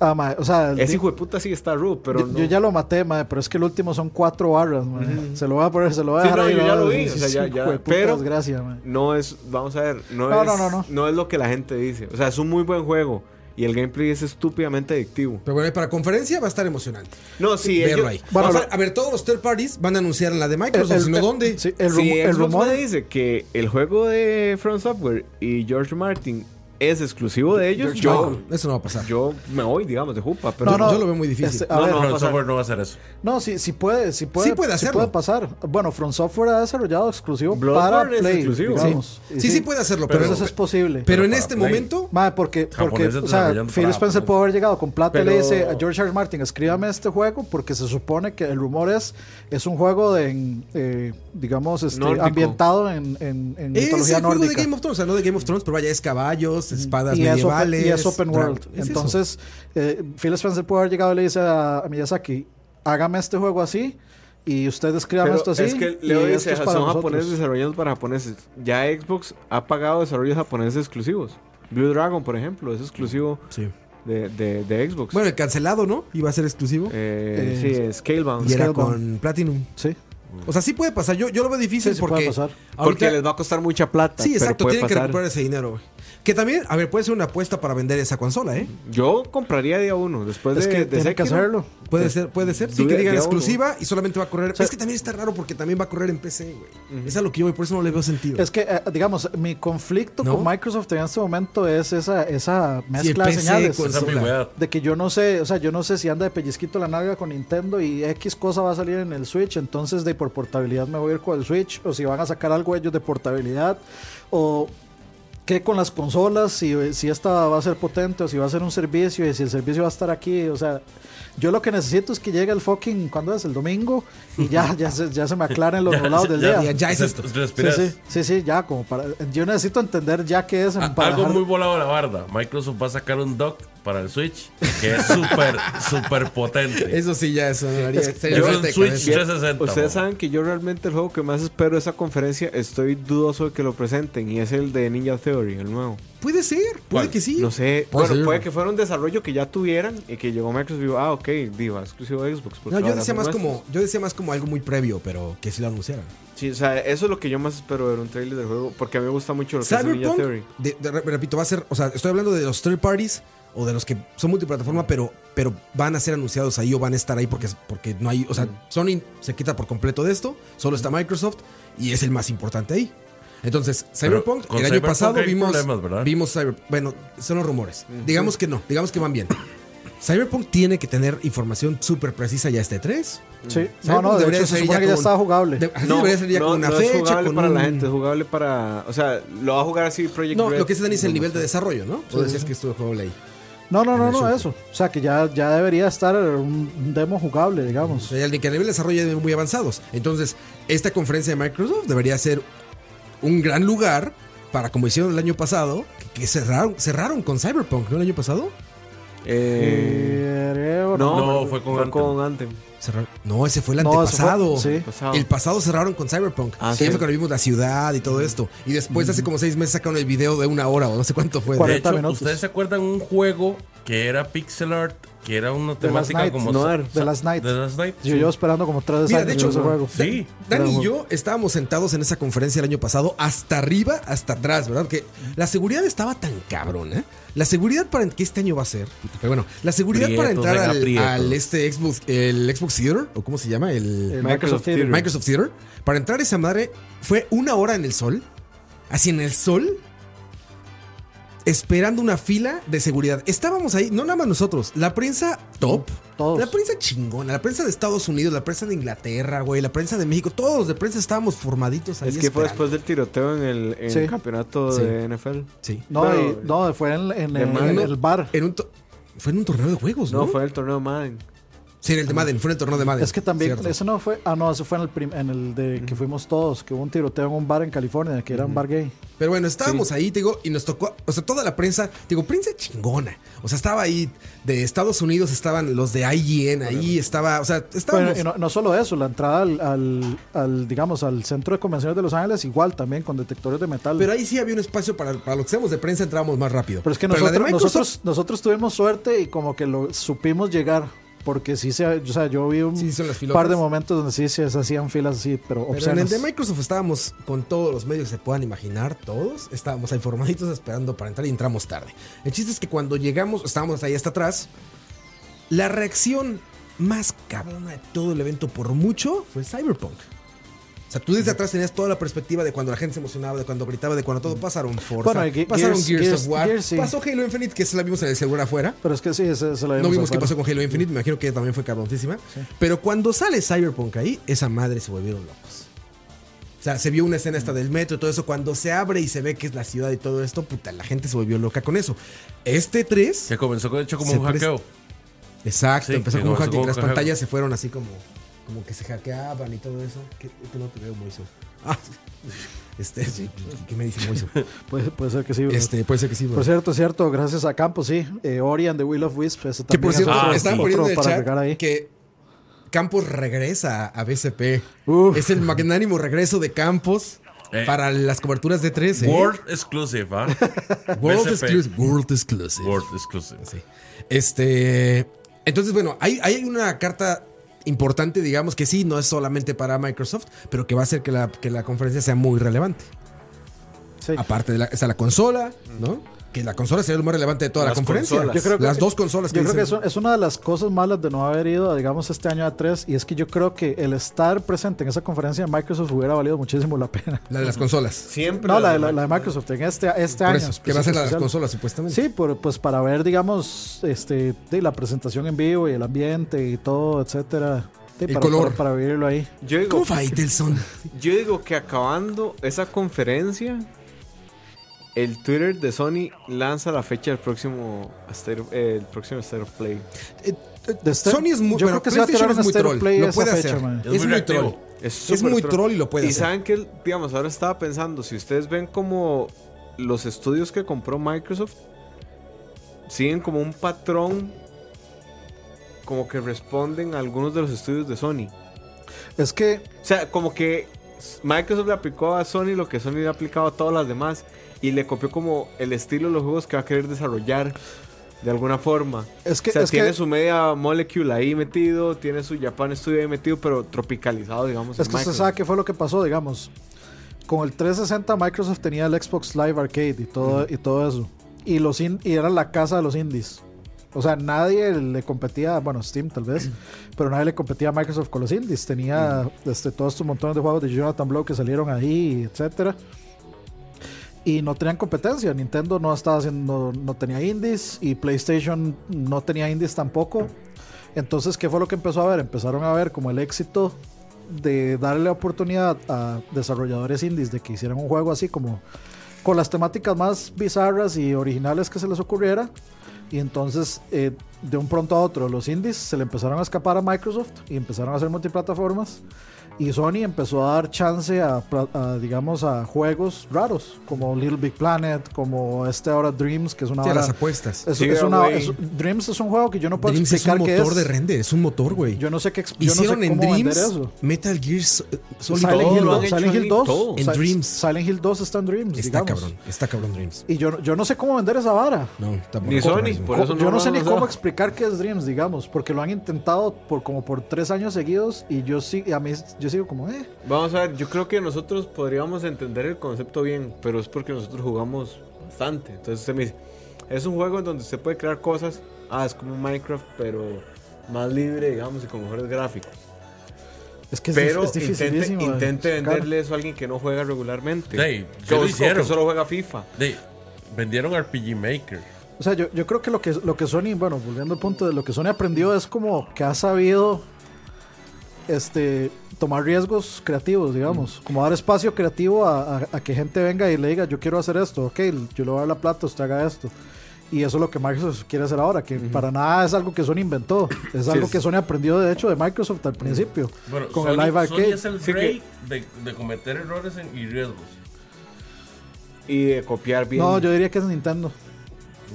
Ah, madre, o sea, Ese hijo de puta sí está rudo, pero yo, no. yo ya lo maté, madre, pero es que el último son cuatro barras, madre. Se lo voy a poner, se lo voy a Sí, dejar no, ahí. yo ya lo vi, Sí, o sea, sí, ya- ya, de puta pero- desgracia, madre. No es, vamos a ver, no, No, es, no, no, no. es lo que la gente dice. O sea, es un muy buen juego y el gameplay es estúpidamente adictivo. Pero bueno, para conferencia va a estar emocionante. No, sí, Verlo ellos- ahí. Bueno, Vamos a, ver, todos los third parties van a anunciar la de Microsoft, El- el- sino dónde. Sí, el, si rumo- el rumor. me dice que el juego de Front Software y George Martin es exclusivo de ellos, No, yo, eso no va a pasar. yo me voy, digamos, de jupa. Pero No, no. Yo lo veo muy difícil. Este, a No, ver, no, pasar. Software no va a hacer eso. No, sí, sí puede, sí puede, Sí puede hacerlo. puede pasar. Bueno, From Software ha desarrollado exclusivo Bloodborne para es Play, exclusivo. digamos. Y Sí, sí puede hacerlo, pero, pero, eso es posible. pero en para este Play. momento Madre, porque, porque o sea, Phil Spencer puede haber llegado con plata y le Pero- dice a George R. R. Martin, escríbame este juego porque se supone que el rumor es es un juego de, en, eh, digamos, este, ambientado en, en, en es mitología el juego nórdica. de Game of Thrones, o sea, no de Game of Thrones, pero vaya, es caballos, espadas y es, open, y es open world. es. Entonces, eh, Phil Spencer puede haber llegado y le dice a, a Miyazaki, hágame este juego así y ustedes escriban Pero esto así. es que Leo dice, son para japoneses nosotros". desarrollados para japoneses. Ya Xbox ha pagado desarrollos japoneses exclusivos. Blue Dragon, por ejemplo, es exclusivo Sí. de, de, de Xbox. Bueno, el cancelado, ¿no? Iba a ser exclusivo. Eh, Eh, sí, es Scalebound. y era con Platinum. Sí, O sea, sí puede pasar. Yo, yo lo veo difícil sí, sí porque. puede pasar. Porque ahorita- les va a costar mucha plata. Sí, pero exacto. puede Tienen que recuperar ese dinero, güey. Que también, a ver, puede ser una apuesta para vender esa consola, ¿eh? Yo compraría día uno. Después Es de, que de tiene que hacerlo. Puede ser, puede ser. Sí, que digan exclusiva y solamente va a correr. sea- es que también está raro porque también va a correr en PC, güey. Es a lo que yo voy, por eso no le veo sentido. Es que, eh, digamos, mi conflicto ¿No? con Microsoft en este momento es esa, esa Sí, mezcla de señales. con- Esa Consola. De que yo no sé, o sea, yo no sé si anda de pellizquito la nalga con Nintendo y X cosa va a salir en el Switch, entonces de por portabilidad me voy a ir con el Switch, o si van a sacar algo ellos de portabilidad, o qué con las consolas, si, si esta va a ser potente o si va a ser un servicio y si el servicio va a estar aquí, o sea, yo lo que necesito es que llegue el fucking, ¿cuándo es? El domingo, y ya, ya, se, ya se me aclaren los Ya, nublados del ya, día. ya, ya es Se- esto. Sí, respiras. sí, sí, sí, ya, como para. Yo necesito entender ya qué es. A- para Algo dejar- muy volado a la barda. Microsoft va a sacar un dock para el Switch que es súper, súper potente. Eso sí, ya eso haría- Es un Switch cabeza. 360. Ustedes saben que yo realmente el juego que más espero de esa conferencia estoy dudoso de que lo presenten y es el de Ninja Theory, el nuevo. Puede ser, puede ¿Cuál? que sí. No sé, Puede bueno, ser. puede que fuera un desarrollo que ya tuvieran y que llegó Microsoft y dijo, ah, ok, diva, exclusivo de Xbox. porque No, yo decía más nuestros". como, yo decía más como algo muy previo, pero que sí lo anunciaran. Sí, o sea, eso es lo que yo más espero ver un trailer del juego, porque a mí me gusta mucho lo que es Ninja Theory. de- de- re- repito, va a ser, o sea, estoy hablando de los third parties o de los que son multiplataforma, pero, pero van a ser anunciados ahí o van a estar ahí porque, porque no hay, o sea, Sony se quita por completo de esto, solo está Microsoft y es el más importante ahí. Entonces, Cyberpunk, el año Cyberpunk pasado vimos, problemas, ¿verdad? vimos Cyber, bueno, son los rumores. Digamos que no, digamos que van bien. Cyberpunk tiene que tener información súper precisa ya este 3. Sí, no, Cyberpunk no, de debería hecho se ser supone ya que ya estaba jugable. De- así debería ser ya con una no fecha, es jugable con para la un- gente, es jugable para... O sea, lo va a jugar así Project No, Red. lo que se dan es el No, nivel no de desarrollo, ¿no? O decías que estuvo jugable ahí. No, no, no, no, eso. O sea, que ya, ya debería estar un demo jugable, O digamos. sea, el que a nivel de desarrollo ya muy avanzados. Entonces, esta conferencia de Microsoft debería ser un gran lugar para, como hicieron el año pasado, que, que cerraron, cerraron con Cyberpunk, ¿no? El año pasado. Eh, Creo, no, No, fue con Anthem. con Anthem. Cerraron- No, ese fue el No, fue- antepasado. sí. Pasado. El pasado cerraron con Cyberpunk. Ah, Sí, fue cuando vimos la ciudad y todo esto. Y después, hace como seis meses, sacaron el video de una hora o no sé cuánto fue. De 40 hecho, minutos. ¿ustedes se acuerdan un juego que era pixel art, que era una temática Night, como... Sa- The Last Night. The Last Night. Yo llevo esperando como tres Mira, años de hecho, ese juego. Sí. Dani y yo estábamos sentados en esa conferencia el año pasado, hasta arriba, hasta atrás, ¿verdad? Que la seguridad estaba tan cabrona. La seguridad para que este año va a ser. Pero bueno, la seguridad para entrar venga, al, este Xbox, el Xbox Theater, o cómo se llama, el, El Microsoft Microsoft Theater. Theater. Microsoft Theater, para entrar esa madre fue una hora en el sol, así en el sol, esperando una fila de seguridad. Estábamos ahí, no nada más nosotros, la prensa top, Todos. la prensa chingona, la prensa de Estados Unidos, la prensa de Inglaterra, güey, la prensa de México, todos los de prensa estábamos formaditos ahí. Es que fue después del tiroteo en el, en Sí. el campeonato Sí. de NFL. Sí. No, Pero- y- no, fue en, en- De en- en el bar. En un fue en un torneo de juegos, ¿no? No, fue el torneo Madden. Sí, en el de Madden, fue en el torneo de Madden. Es que también, Cierto. eso no fue, ah no, eso fue en el, prim- en el de que fuimos todos, que hubo un tiroteo en un bar en California, que era un bar gay. Pero bueno, estábamos ahí, te digo, y nos tocó, o sea, toda la prensa, te digo, prensa chingona. O sea, estaba ahí de Estados Unidos, estaban los de IGN ahí, estaba, o sea, estábamos. Bueno, y no, no solo eso, la entrada al, al, al, digamos, al centro de convenciones de Los Ángeles, igual también con detectores de metal. Pero ahí sí había un espacio para, para los que seamos de prensa, entrábamos más rápido. Pero es que nosotros, nosotros, nosotros tuvimos suerte y como que lo supimos llegar. Porque sí se, o sea, yo vi un Sí, par de momentos donde sí se hacían filas así, pero, Pero en el de Microsoft estábamos con todos los medios que se puedan imaginar, todos. Estábamos ahí formaditos esperando para entrar y entramos tarde. El chiste es que cuando llegamos, estábamos ahí hasta atrás. La reacción más cabrona de todo el evento por mucho fue Cyberpunk. O sea, tú desde atrás tenías toda la perspectiva de cuando la gente se emocionaba, de cuando gritaba, de cuando todo pasaron Forza, Bueno, y Ge- pasaron Gears- Gears, Gears- of War, Gears sí. pasó Halo Infinite, que se la vimos en el celular afuera. Pero es que sí, se, se la No vimos vimos qué pasó con Halo Infinite, me imagino que también fue cabroncísima. Pero cuando sale Cyberpunk ahí, esa madre se volvieron locos. O sea, se vio una escena esta del metro y todo eso. Cuando se abre y se ve que es la ciudad y todo esto, puta, la gente se volvió loca con eso. Este 3. Que comenzó de hecho como un hackeo. Exacto, Sí, empezó como un hacking. como Las pantallas se fueron así como. Como que se hackeaban y todo eso. ¿Qué, qué no te veo, Moiso? Ah, este, sí, ¿qué me dice Moiso? Puede, puede ser que sí. Este, puede ser que sí, bro. Por cierto, cierto, gracias a Campos, sí. Eh, Ori and the Will of Wisp, ese Que por cierto, estaban otro poniendo en el para chat agregar ahí. que Campos regresa a BCP. Uf. Es el magnánimo regreso de Campos Eh. para las coberturas de 13. World exclusive, ¿ah? World. Exclusive. World Exclusive. World exclusive. Sí. Este. Entonces, bueno, hay, hay una carta importante, digamos, que sí, no es solamente para Microsoft, pero que va a hacer que la, que la conferencia sea muy relevante. Sí. Aparte de la, está la consola, ¿no? Que la consola sería lo más relevante de toda la Las conferencia. consolas. Yo creo que- Las dos consolas que Yo creo que eso es una de las cosas malas de no haber ido, digamos, este año a 3 y es que yo creo que el estar presente en esa conferencia de Microsoft hubiera valido muchísimo la pena. La de las consolas. Siempre. No, la de, la, la de Microsoft, en este, este Por año. eso, que va a ser la de las consolas, supuestamente. Sí, por- pues para ver, digamos, este, de la presentación en vivo y el ambiente y todo, etcétera. Sí, El para, color. Para, para vivirlo ahí. Yo digo, ¿Cómo fue Faitelson? yo digo que acabando esa conferencia, el Twitter de Sony lanza la fecha del próximo State of, eh, el próximo State of Play. De este- Sony es muy yo bueno, creo que se va a PlayStation tirar es un muy State of troll, Play lo puede fecha, hacer. man. Es Es muy troll. Es, muy troll y lo puede Y hacer. saben que, digamos, ahora estaba pensando, si ustedes ven como los estudios que compró Microsoft siguen como un patrón como que responden a algunos de los estudios de Sony. Es que O sea, como que Microsoft le aplicó a Sony lo que Sony le ha aplicado a todas las demás y le copió como el estilo de los juegos que va a querer desarrollar de alguna forma. Es que- o sea, es tiene que- su media molecule ahí metido, tiene su Japan Studio ahí metido, pero tropicalizado, digamos. Es que usted Microsoft. sabe qué fue lo que pasó, digamos. Con el 360 Microsoft tenía el Xbox Live Arcade y todo, y todo eso. Y, los in- y era la casa de los indies. O sea, nadie le competía, bueno, Steam tal vez, pero nadie le competía a Microsoft con los indies. Tenía este, todos estos montones de juegos de Jonathan Blow que salieron ahí, etcétera. Y no tenían competencia. Nintendo no estaba haciendo, no tenía indies y PlayStation no tenía indies tampoco. Entonces, ¿qué fue lo que empezó a ver? Empezaron a ver como el éxito de darle oportunidad a desarrolladores indies de que hicieran un juego así como con las temáticas más bizarras y originales que se les ocurriera. Y entonces, eh, de un pronto a otro, los indies se le empezaron a escapar a Microsoft y empezaron a hacer multiplataformas. Y Sony empezó a dar chance a, a, digamos, a juegos raros, como Little Big Planet, como este ahora Dreams, que es una Sí, a hora- las apuestas. es, Sí, es una- es- Dreams es un juego que yo no puedo Dreams es un explicar qué motor es. de render, es un motor, güey. Yo no sé qué yo no sé Hicieron en Dreams eso. Metal Gear So- Solid Silent Hill, lo 2, han hecho Silent Hill en 2. todo. En Si- Dreams. Silent Hill 2 está en Dreams, Está digamos. cabrón, está cabrón Dreams. Y yo, yo no sé cómo vender esa vara. No, está Ni por- Sony, por Co- eso no yo no lo sé ni cómo explicar qué es Dreams, digamos, porque lo han intentado por como por tres años seguidos y yo sí, y a mí yo sigo como, eh. Vamos a ver, yo creo que nosotros podríamos entender el concepto bien, pero es porque nosotros jugamos bastante. Entonces usted me dice, es un juego en donde usted puede crear cosas, ah, es como Minecraft, pero más libre, digamos, y con mejores gráficos. Es que es, pero dif- es intente, intente venderle eso a alguien que no juega regularmente. Ey, que, lo hicieron. que solo juega FIFA. Vendieron RPG Maker. O sea, yo, yo creo que lo que lo que Sony, bueno, volviendo al punto de lo que Sony aprendió es como que ha sabido este tomar riesgos creativos, digamos, como dar espacio creativo a, a- a que gente venga y le diga, yo quiero hacer esto, ok, yo le voy a dar la plata, usted haga esto. Y eso es lo que Microsoft quiere hacer ahora, que para nada es algo que Sony inventó, es algo es- que Sony aprendió de hecho de Microsoft al principio, Bueno, con Sony, el Live Sony Arcade. es el Sí rey de, de cometer errores en- y riesgos. Y de copiar bien. No, yo diría que es Nintendo.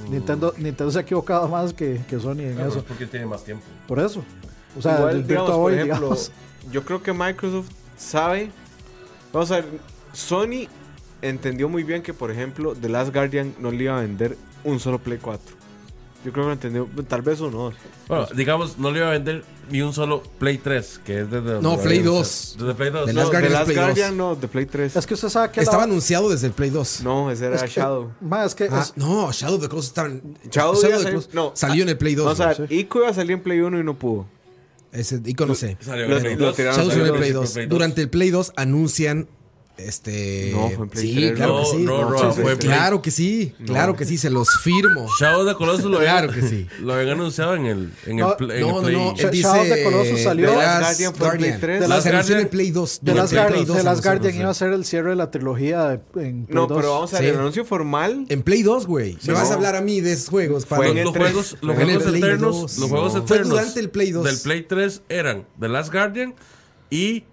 Nintendo, Nintendo se ha equivocado más que, que Sony en Claro, eso. es porque tiene más tiempo. Por eso. O sea, Igual, del digamos, por ejemplo, digamos. Yo creo que Microsoft sabe. Vamos a ver, Sony entendió muy bien que, por ejemplo, The Last Guardian no le iba a vender un solo Play 4. Yo creo que lo entendió, tal vez uno. Bueno, digamos, no le iba a vender ni un solo Play 3, que es desde... No, Play 2. Desde Play 2. The No, Last The Guardian es Last Play 2. Guardian no, de Play 3. Es que usted sabe que la- Estaba anunciado desde el Play 2. No, ese era es que- Shadow. ma, es que Ah, es- no, Shadow the Colossus estaba Shadow, Shadow the salir- Colossus no, salió en el Play 2. Vamos a ver, güey. Ico iba a salir en Play 1 y no pudo. Ese icono sé. Salió Lo- en Play lo 2. tiraron Shadow a salió en el Play Play 2. Durante el Play 2 anuncian Este. No, fue en Play sí, 3, claro no, que sí. no, no, fue claro que sí. Claro que sí, se los firmo. Shadow of the Colossus lo Claro habían, que sí. lo habían anunciado en el, en el, No, pl- en No, el no, Play. no. Sh- Él Shadow of the dice. Colossus salió- The Last Guardian fue en Play Guardian. 3. The La Last Guardian- Play 2. The en Play Guardian, 2 The se Last Guardian no iba a ser el cierre de la trilogía de- en Play No, 2. pero vamos a ver, Sí. el anuncio formal. En Play 2, güey. Me No. vas a hablar a mí de esos juegos. El los juegos, los juegos eternos, 2. los juegos No. Fue eternos durante el Play 2. del Play 3 eran The Last Guardian y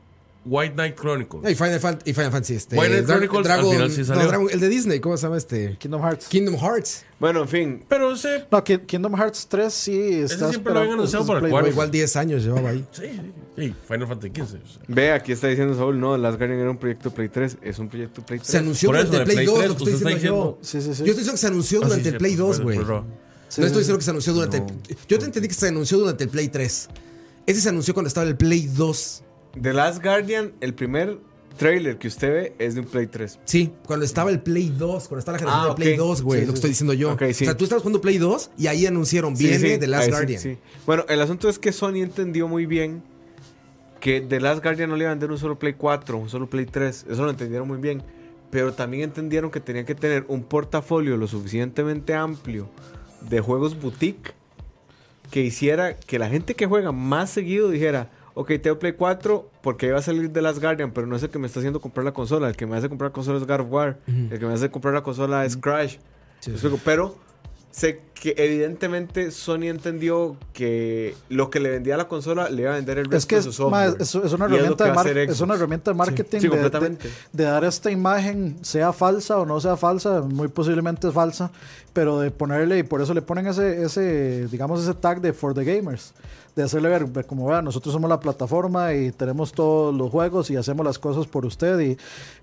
White Knight Chronicles. Y Final, Fan- y Final Fantasy. Este, Final Dra- Chronicles, Dragon, al final sí no, salió. Dragon- el de Disney, ¿cómo se llama este? Kingdom Hearts. Kingdom Hearts. Bueno, en fin. Pero ese, No, Ki- Kingdom Hearts 3 sí está siempre lo habían anunciado para el Play cuarto. Igual 10 años llevaba ahí. sí, sí, sí, Final Fantasy 15. o sea. Ve, aquí está diciendo Saúl, no, Last Guardian era un proyecto Play 3. Es un proyecto Play 3. Se anunció Por eso, durante el de Play, Play 2, 3, lo que estoy está diciendo yo. Sí, sí, sí. Yo estoy diciendo que se anunció Ah, sí, durante sí, el Play pues, 2, fue- güey. fue No. Sí, estoy sí, diciendo que se anunció durante el... Yo te entendí que se anunció durante el Play 3. Ese se anunció cuando estaba el Play 2. The Last Guardian, el primer trailer que usted ve es de un Play 3. Sí, cuando estaba el Play 2, cuando estaba la generación Ah, del Play ok. 2, güey, Sí, lo que sí, estoy diciendo yo. Sí. O sea, tú estabas jugando Play 2 y ahí anunciaron, viene The Last Guardian. Bueno, el asunto es que Sony entendió muy bien que The Last Guardian no le iba a vender un solo Play 4, un solo Play 3. Eso lo entendieron muy bien. Pero también entendieron que tenían que tener un portafolio lo suficientemente amplio de juegos boutique que hiciera que la gente que juega más seguido dijera, ok, tengo Play 4 porque iba a salir The Last Guardian, pero no es el que me está haciendo comprar la consola. El que me hace comprar la consola es God of War. El que me hace comprar la consola es Crash. Sí. Pero sé que evidentemente Sony entendió que lo que le vendía a la consola le iba a vender el resto Es que de su software. es, es una herramienta de es una herramienta de marketing Sí, de- de, de dar esta imagen, sea falsa o no sea falsa, muy posiblemente es falsa, pero de ponerle, y por eso le ponen ese, ese digamos, ese tag de For the Gamers, de hacerle ver, ver como vean, nosotros somos la plataforma y tenemos todos los juegos y hacemos las cosas por usted y,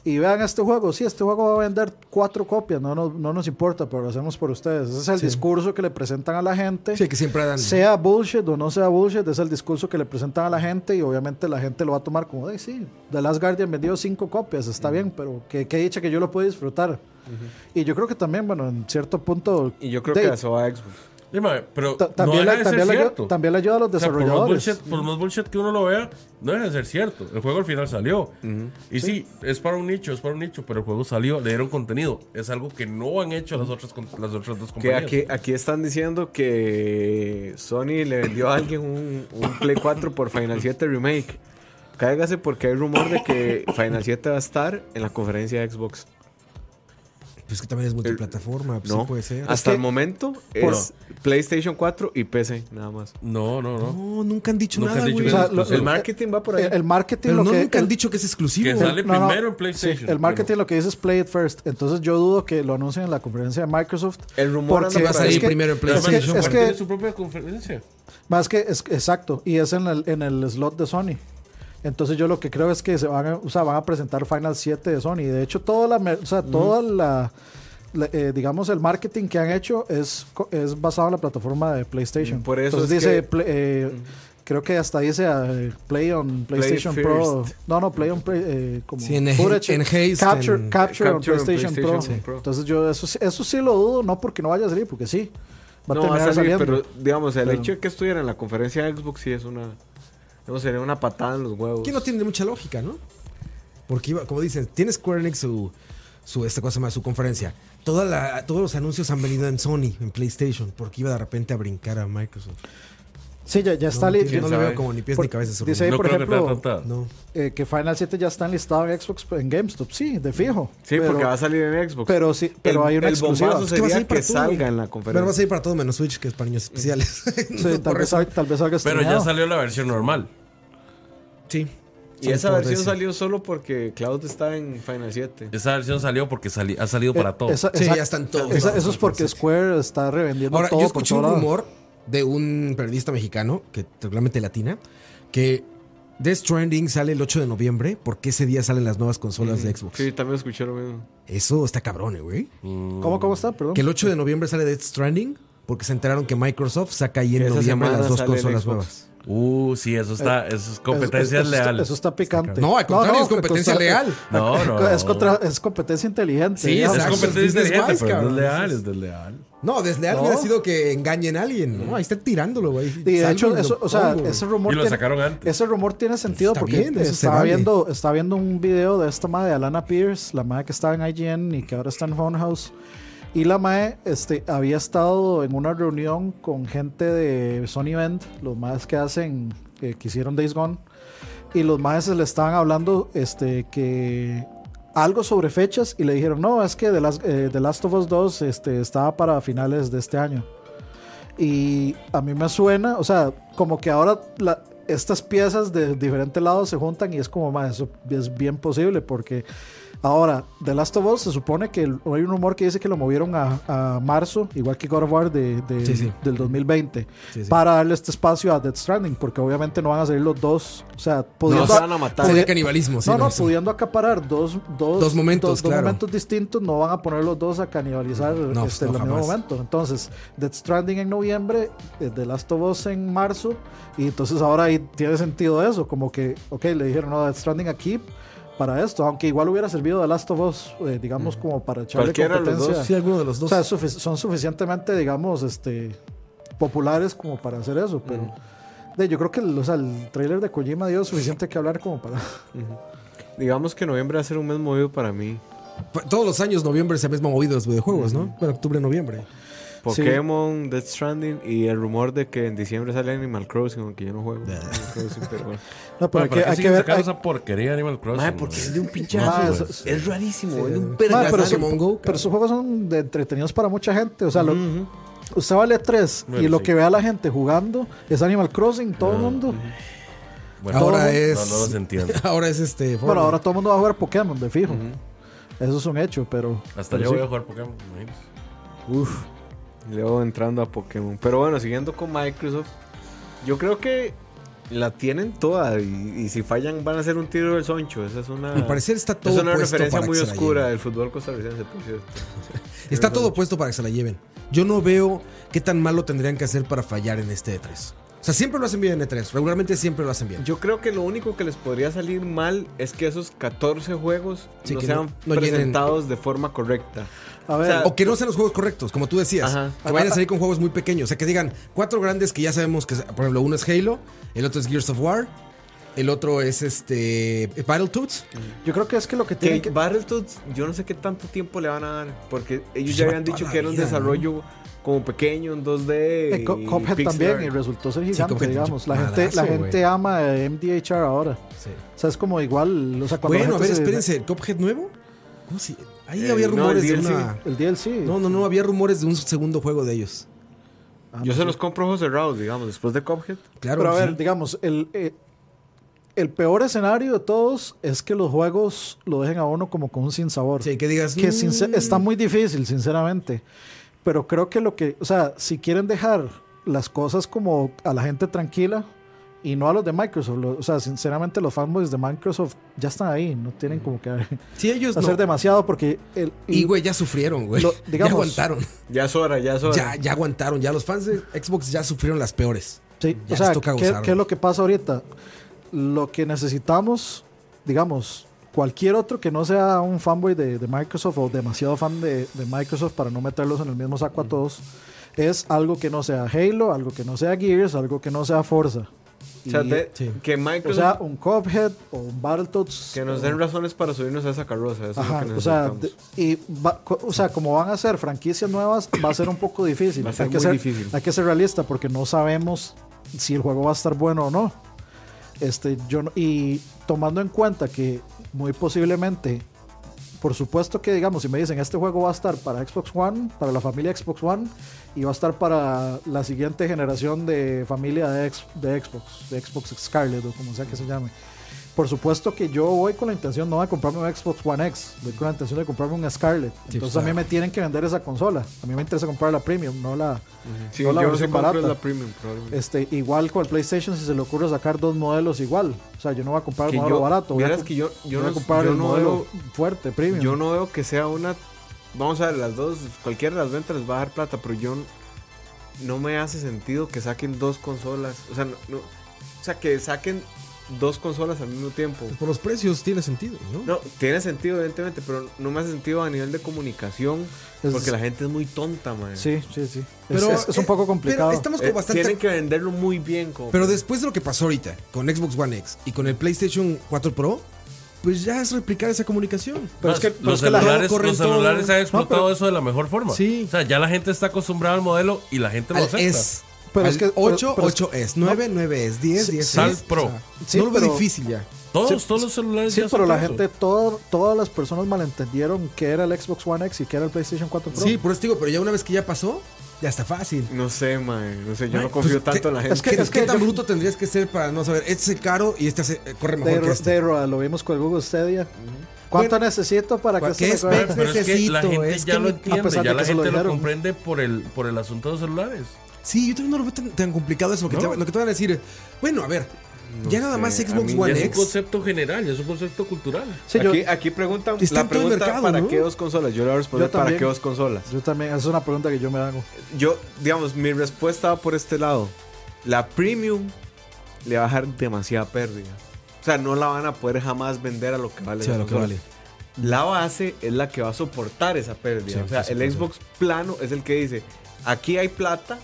y vean este juego, sí, este juego va a vender cuatro copias, no, nos- no nos importa, pero lo hacemos por ustedes. Ese es el discurso que le presentan a la gente. Sí, que siempre dan... Sea bullshit o no sea bullshit, es el discurso que le presentan a la gente y obviamente la gente lo va a tomar como de sí, The Last Guardian vendió cinco copias, está bien, pero que, que dicha que yo lo puedo disfrutar. Y yo creo que también, bueno, en cierto punto. Y yo creo de- que eso va a Xbox. Sí, pero ta- no también, deja de también, ser le, cierto. ayuda- también a los O sea, por, más desarrolladores. bullshit, por más bullshit que uno lo vea, no deja de ser cierto. El juego al final salió. Y sí. es para un nicho, es para un nicho, pero el juego salió, le dieron contenido. Es algo que no han hecho las otras, con- las otras dos Que compañías. aquí, aquí están diciendo que Sony le vendió a alguien un, un Play 4 por Final 7 Remake. Cáigase porque hay rumor de que Final 7 va a estar en la conferencia de Xbox. Pues que también es multiplataforma, pues No, sí puede ser. hasta que- el momento es PlayStation 4 y PC, nada más. No, no, no. No, nunca han dicho Nunca nada, han dicho güey. que O es sea, lo- exclusivo. El marketing va por ahí. El, el marketing Pero lo no, que. nunca han el- dicho que es exclusivo. Que sale no, no, primero en sí, PlayStation. el marketing lo que dice es play it first. Entonces yo dudo que lo anuncien en la conferencia de Microsoft. El rumor porque anda va a salir es primero en es que- PlayStation. es que- tiene su propia conferencia. Más que, es, exacto, y es en el, en el slot de Sony. Entonces yo lo que creo es que se van a, o sea, van a presentar Final 7 de Sony. De hecho, toda la, mer- o sea, toda la, la, eh, digamos, el marketing que han hecho es, co- es basado en la plataforma de PlayStation. Por eso Entonces es dice, que- play- eh, creo que hasta dice eh, Play on PlayStation Pro. No, no, Play on Play, eh, como Sí, en- footage, en Capture, en- capture, on Capture on PlayStation, Pro. PlayStation Pro. Entonces yo eso, sí- eso sí lo dudo, no porque no vaya a salir, porque sí. Va a no va a terminar salir, saliendo. pero digamos, el Pero- hecho de que estuviera en la conferencia de Xbox sí es una. No, sería una patada en los huevos. Que no tiene mucha lógica, ¿no? Porque iba, como dicen, tiene Square Enix su, su esta cosa más, su conferencia. Toda la, todos los anuncios han venido en Sony, en PlayStation, porque iba de repente a brincar a Microsoft. Sí, ya, ya está no, li- tiene- no le veo como ni pies Por- ni cabeza. dice rumor. No por que ejemplo, tanta. No. eh, que Final 7 ya está enlistado en Xbox en GameStop, sí, de fijo. Sí, pero, porque va a salir en Xbox. pero sí, pero el, hay una el exclusiva. bombazo Es que va a sería salir para que todo, salga en la Pero va a conferencia. salir para todo menos Switch, que es para niños especiales. Sí, tal, vez, tal vez salga Pero ya salió la versión normal. Sí. Y esa versión decir. salió solo porque Cloud está en Final 7. Esa versión salió porque sali- ha salido para Eh, todo. esa- Sí, esa- ya están todos esa- eso es porque Square está revendiendo Ahora, todo yo escuché un rumor de un periodista mexicano, que regularmente latina, que Death Stranding sale el 8 de noviembre, porque ese día salen las nuevas consolas de Xbox. Sí, también escuché lo mismo. Eso está cabrón, eh, güey. ¿Cómo, cómo está? Perdón. Que el 8 de noviembre sale Death Stranding, porque se enteraron que Microsoft saca ahí en noviembre las dos consolas nuevas. Uh, sí, eso está, eso es competencia Eso- eso- leal. Eso está picante. No, al contrario, es competencia contra- leal. No, no. Es, contra- es competencia inteligente. Sí, es exacto. competencia inteligente, wise, pero es leal, es desleal. No, desleal No. hubiera sido que engañen a alguien. No, ahí está tirándolo, güey. Y de hecho, eso, lo o sea, ese rumor, Y lo tiene, sacaron antes. ese rumor tiene sentido Está porque bien, estaba, vale. viendo, estaba viendo un video de esta madre de Alana Pierce, la madre que estaba en IGN y que ahora está en Funhouse. Y la mae este, había estado en una reunión con gente de Sony Event, los más que hacen, que, hicieron Days Gone. Y los maes le estaban hablando este, que algo sobre fechas y le dijeron, no, es que The Last, eh, The Last of Us 2 este, estaba para finales de este año. Y a mí me suena, o sea, como que ahora estas piezas de diferentes lados se juntan y es como, más eso es bien posible porque ahora The Last of Us se supone que el- hay un rumor que dice que lo movieron a, a marzo, igual que God of War de, de- Sí, sí. del 2020, Sí, sí. para darle este espacio a Death Stranding, porque obviamente no van a salir los dos, o sea, No pudiendo, se van a matar. Sería canibalismo, sí. no, no, pudiendo acaparar dos, dos, Dos momentos, dos, dos claro. momentos distintos, no van a poner los dos a canibalizar No, este, no, en el mismo momento. Entonces, Death Stranding en noviembre, eh, The Last of Us en marzo, y entonces ahora ahí tiene sentido eso, como que, ok, le dijeron, no, Death Stranding aquí para esto, aunque igual hubiera servido The Last of Us, eh, digamos, como para echarle de los competencia. Sí, alguno de los O dos. sea, es sufic- son suficientemente, digamos, este populares como para hacer eso, pero de, yo creo que el, o sea, el trailer de Kojima dio suficiente que hablar como para... Digamos que noviembre va a ser un mes movido para mí. Todos los años, noviembre, se mismo movido los videojuegos, ¿no? Bueno, octubre, noviembre. Pokémon, Death Stranding y el rumor de que en diciembre sale Animal Crossing, aunque yo no juego. Animal Crossing, pero bueno. No, pero Bueno, hay ¿para que, hay ver... hay- esa porquería de Animal Crossing? Mae, porque es de un Ah, pinchazo. eso- es, es rarísimo, Sí, es de un sí. Pergazo. pero, su- Mongo, pero juegos son de entretenidos para mucha gente. O sea, lo- usted vale 3 y Bueno, lo sí. que ve a la gente jugando es Animal Crossing, todo el Ah, mundo. Bueno, Ahora es. No, no los entiendo. Ahora es este. Bueno, Fortnite. ahora todo el mundo va a jugar Pokémon, de fijo. Eso es un hecho, pero. Hasta pero yo sí. voy a jugar Pokémon. imagínese. Luego entrando a Pokémon. Pero bueno, siguiendo con Microsoft, yo creo que la tienen toda y, y si fallan van a ser un tiro del soncho. Esa es una, Al parecer está todo es una puesto referencia para muy que se la oscura lleven. del fútbol costarricense, por cierto. Está todo puesto para que se la lleven. Yo no veo qué tan mal lo tendrían que hacer para fallar en este E3. O sea, siempre lo hacen bien en E3. Regularmente siempre lo hacen bien. Yo creo que lo único que les podría salir mal es que esos 14 juegos Sí, no sean no- no llenen- presentados de forma correcta. A ver, O sea, O que no sean los juegos correctos, como tú decías. Ajá. Que vayan a salir con juegos muy pequeños. O sea, que digan cuatro grandes que ya sabemos que, por ejemplo, uno es Halo, el otro es Gears of War, el otro es este Battletoads. yo creo que es que lo que tienen que. Battletoads, yo no sé qué tanto tiempo le van a dar. Porque ellos ya habían dicho que era un vida, desarrollo como pequeño en 2D. eh, Co- y Cuphead pixel también y resultó ser gigante, digamos. La malazo, gente, la gente ama eh, MDHR ahora. Sí. O sea, es como igual. O sea, Bueno, a ver, espérense, ¿el Cuphead nuevo? ¿Cómo si? Ahí Eh, había no, rumores el de una. El DLC. No, no, no, había rumores de un segundo juego de ellos. Ah, Yo no se los compro ojos cerrados, digamos, después de Cuphead. Claro. Pero a sí. ver, digamos, el, eh, el peor escenario de todos es que los juegos lo dejen a uno como con un sinsabor. Sí, que digas. que "Mm". está muy difícil, sinceramente. Pero creo que lo que, o sea, si quieren dejar las cosas como a la gente tranquila y no a los de Microsoft, lo- o sea, sinceramente los fanboys de Microsoft ya están ahí, no tienen como que Sí, ellos hacer no. demasiado porque el, Y, güey, ya sufrieron, güey. Digamos- ya aguantaron. Ya es hora, ya es hora. Ya, ya aguantaron. Ya los fans de Xbox ya sufrieron las peores. Sí, Ya o sea, les toca ¿qué, qué es lo que pasa ahorita? Lo que necesitamos, digamos, cualquier otro que no sea un fanboy de, de Microsoft o demasiado fan de, de Microsoft para no meterlos en el mismo saco a todos, es algo que no sea Halo, algo que no sea Gears, algo que no sea Forza. O sea, de- sí. que o Microsoft sea, un Cuphead o un Battletoads. que nos o- den razones para subirnos a esa carroza. Eso Ajá, es lo que o sea, de- y va- o sea, como van a ser franquicias nuevas, va a ser un poco difícil. Va a ser hay, que muy ser, difícil. hay que ser realista porque no sabemos si el juego va a estar bueno o no. Este, yo no- y tomando en cuenta que muy posiblemente, por supuesto que digamos, si me dicen este juego va a estar para Xbox One, para la familia Xbox One, y va a estar para la siguiente generación de familia de, Xbox, de Xbox Scarlet o como sea que se llame. Por supuesto que yo voy con la intención no de comprarme un Xbox One X, voy con la intención de comprarme un Scarlet. Sí, Entonces a mí me tienen que vender esa consola. A mí me interesa comprar la Premium, no la... Sí, no la yo no versión sé cuánto es barata. la premium, probablemente. Este, igual con el PlayStation, si se le ocurre sacar dos modelos igual. O sea, yo no voy a comprar el Que modelo yo- barato. Voy a, que yo, yo voy a no, comprar yo el no modelo veo, fuerte, Premium. yo no veo que sea una... Vamos a ver, las dos, cualquiera de las ventas les va a dar plata, pero yo no me hace sentido que saquen dos consolas. O sea, no, no- o sea, que saquen dos consolas al mismo tiempo. Por los precios tiene sentido, ¿no? No, tiene sentido, evidentemente, pero no me hace sentido a nivel de comunicación. Es- porque la gente es muy tonta, man. Sí, sí, sí. Es- Pero, es, es un eh, poco complicado. Pero estamos Eh, como bastante. Tienen que venderlo muy bien. Como Pero después de lo que pasó ahorita con Xbox One X y con el PlayStation 4 Pro, pues ya es replicar esa comunicación. Pero es que- los es que la gente celulares, corre los todo. celulares han explotado pero- eso de la mejor forma. Sí. O sea, ya la gente está acostumbrada al modelo y la gente lo Al acepta. S. Pero es que- 8, pero- pero es- 8S, 9, 9S, 10, Sí, 10 Sal S. Pro. Sí, no lo difícil ya. Todos, Sí, todos los celulares Sí, ya pero son la eso. gente, todo- todas las personas malentendieron que era el Xbox One X y que era el PlayStation 4 Pro. Sí, por eso te digo, pero ya una vez que ya pasó, ya está fácil. No sé, man. No sé, yo no confío pues, tanto ¿qué- en la gente. es que- ¿Qué, es qué tan yo- bruto tendrías que ser para no saber? Este es caro y este hace- eh, corre mejor de, que este. de- lo vimos con el Google Stadia. ¿Cuánto necesito para que ¿Cuál- esto qué me es? Pero es que la necesito, gente es ya que lo entiende, ya la que se lo gente lo, dijeron. comprende por el, por el asunto de los celulares. Sí, yo también no lo veo tan, tan complicado eso. Porque No. te- lo que te van a decir, bueno, a ver, No ya nada sé, más a Xbox One Ya es un X. concepto general, ya es un concepto cultural. Sí, yo, aquí, aquí preguntan Está la pregunta mercado, para ¿no? qué dos consolas. Yo le voy a responder para qué dos consolas. yo también, esa es una pregunta que yo me hago. Yo, digamos, mi respuesta va por este lado. La premium le va a dejar demasiada pérdida. O sea, no la van a poder jamás vender a lo que vale. Sí, la a lo que vale. La base es la que va a soportar esa pérdida. Sí, o sea, el sí. Xbox plano es el que dice, aquí hay plata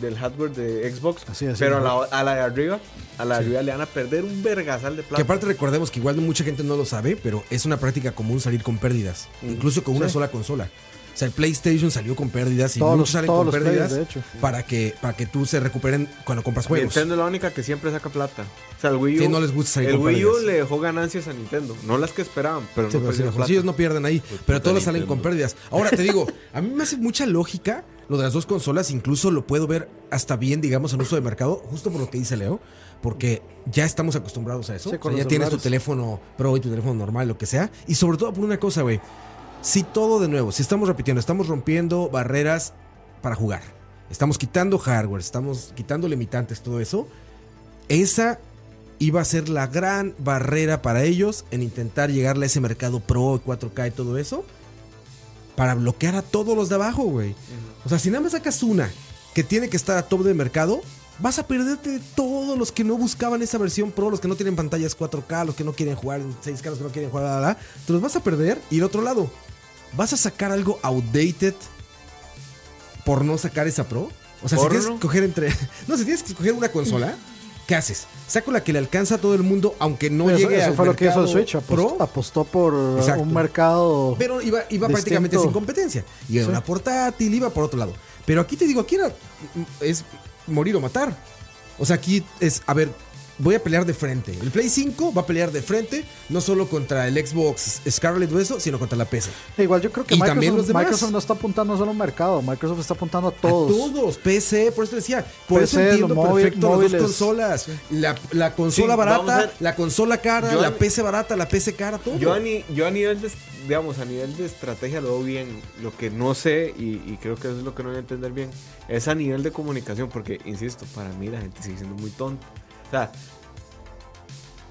del hardware de Xbox, Así pero a la, a la de arriba, a la de Sí. arriba le van a perder un vergasal de plata. Que aparte recordemos que igual mucha gente no lo sabe, pero es una práctica común salir con pérdidas, Mm. incluso con una Sí. sola consola. O sea, el PlayStation salió con pérdidas y Todos muchos los- salen todos con pérdidas players, de hecho. para que para que tú se recuperen cuando compras juegos. Nintendo es la única que siempre saca plata. O sea, el Wii U, Sí, no les gusta salir el con Wii U pérdidas. le dejó ganancias a Nintendo. No las que esperaban, pero Sí, no pero los plata. bolsillos no pierden ahí, pero todos salen con pérdidas. Ahora te digo, a mí me hace mucha lógica lo de las dos consolas, incluso lo puedo ver hasta bien, digamos, en uso de mercado, justo por lo que dice Leo, porque ya estamos acostumbrados a eso. Sí, O con sea, ya tienes tu teléfono Pro y tu teléfono normal, lo que sea, y sobre todo por una cosa, güey. Si todo de nuevo, si estamos repitiendo, estamos rompiendo barreras para jugar, estamos quitando hardware, estamos quitando limitantes, todo eso, esa iba a ser la gran barrera para ellos en intentar llegarle a ese mercado pro, 4K y todo eso, para bloquear a todos los de abajo, güey. O sea, si nada más sacas una que tiene que estar a top de mercado, vas a perderte de todos los que no buscaban esa versión pro, los que no tienen pantallas 4K, los que no quieren jugar en 6K, los que no quieren jugar, la, la, la, te los vas a perder. Y el otro lado, vas a sacar algo outdated por no sacar esa pro. O sea, si ¿Por tienes no? que escoger entre. No, si tienes que escoger una consola, ¿qué haces? Saco la que le alcanza a todo el mundo, aunque no eso llegue eso al fue lo que hizo el Switch. Apostó, Pro. apostó por uh, Exacto. un mercado. Pero iba, iba prácticamente sin competencia. Y era Sí. una portátil, iba por otro lado. Pero aquí te digo, aquí era, es morir o matar. O sea, aquí es, a ver, voy a pelear de frente. El Play 5 va a pelear de frente, no solo contra el Xbox Scarlet o eso, sino contra la PC. Igual yo creo que Y también los Microsoft, demás. Microsoft no está apuntando solo a un mercado. Microsoft está apuntando a A todos. todos, PC, por eso decía. Por eso PC, entiendo móvil- perfecto las móviles. dos consolas. La, la consola Sí, vamos a barata, la consola cara, Yo la PC barata, la PC cara, todo. Yo a, ni- yo a nivel de, digamos, a nivel de estrategia lo veo bien. Lo que no sé, y, y creo que eso es lo que no voy a entender bien, es a nivel de comunicación, porque, insisto, para mí la gente sigue siendo muy tonta. O sea,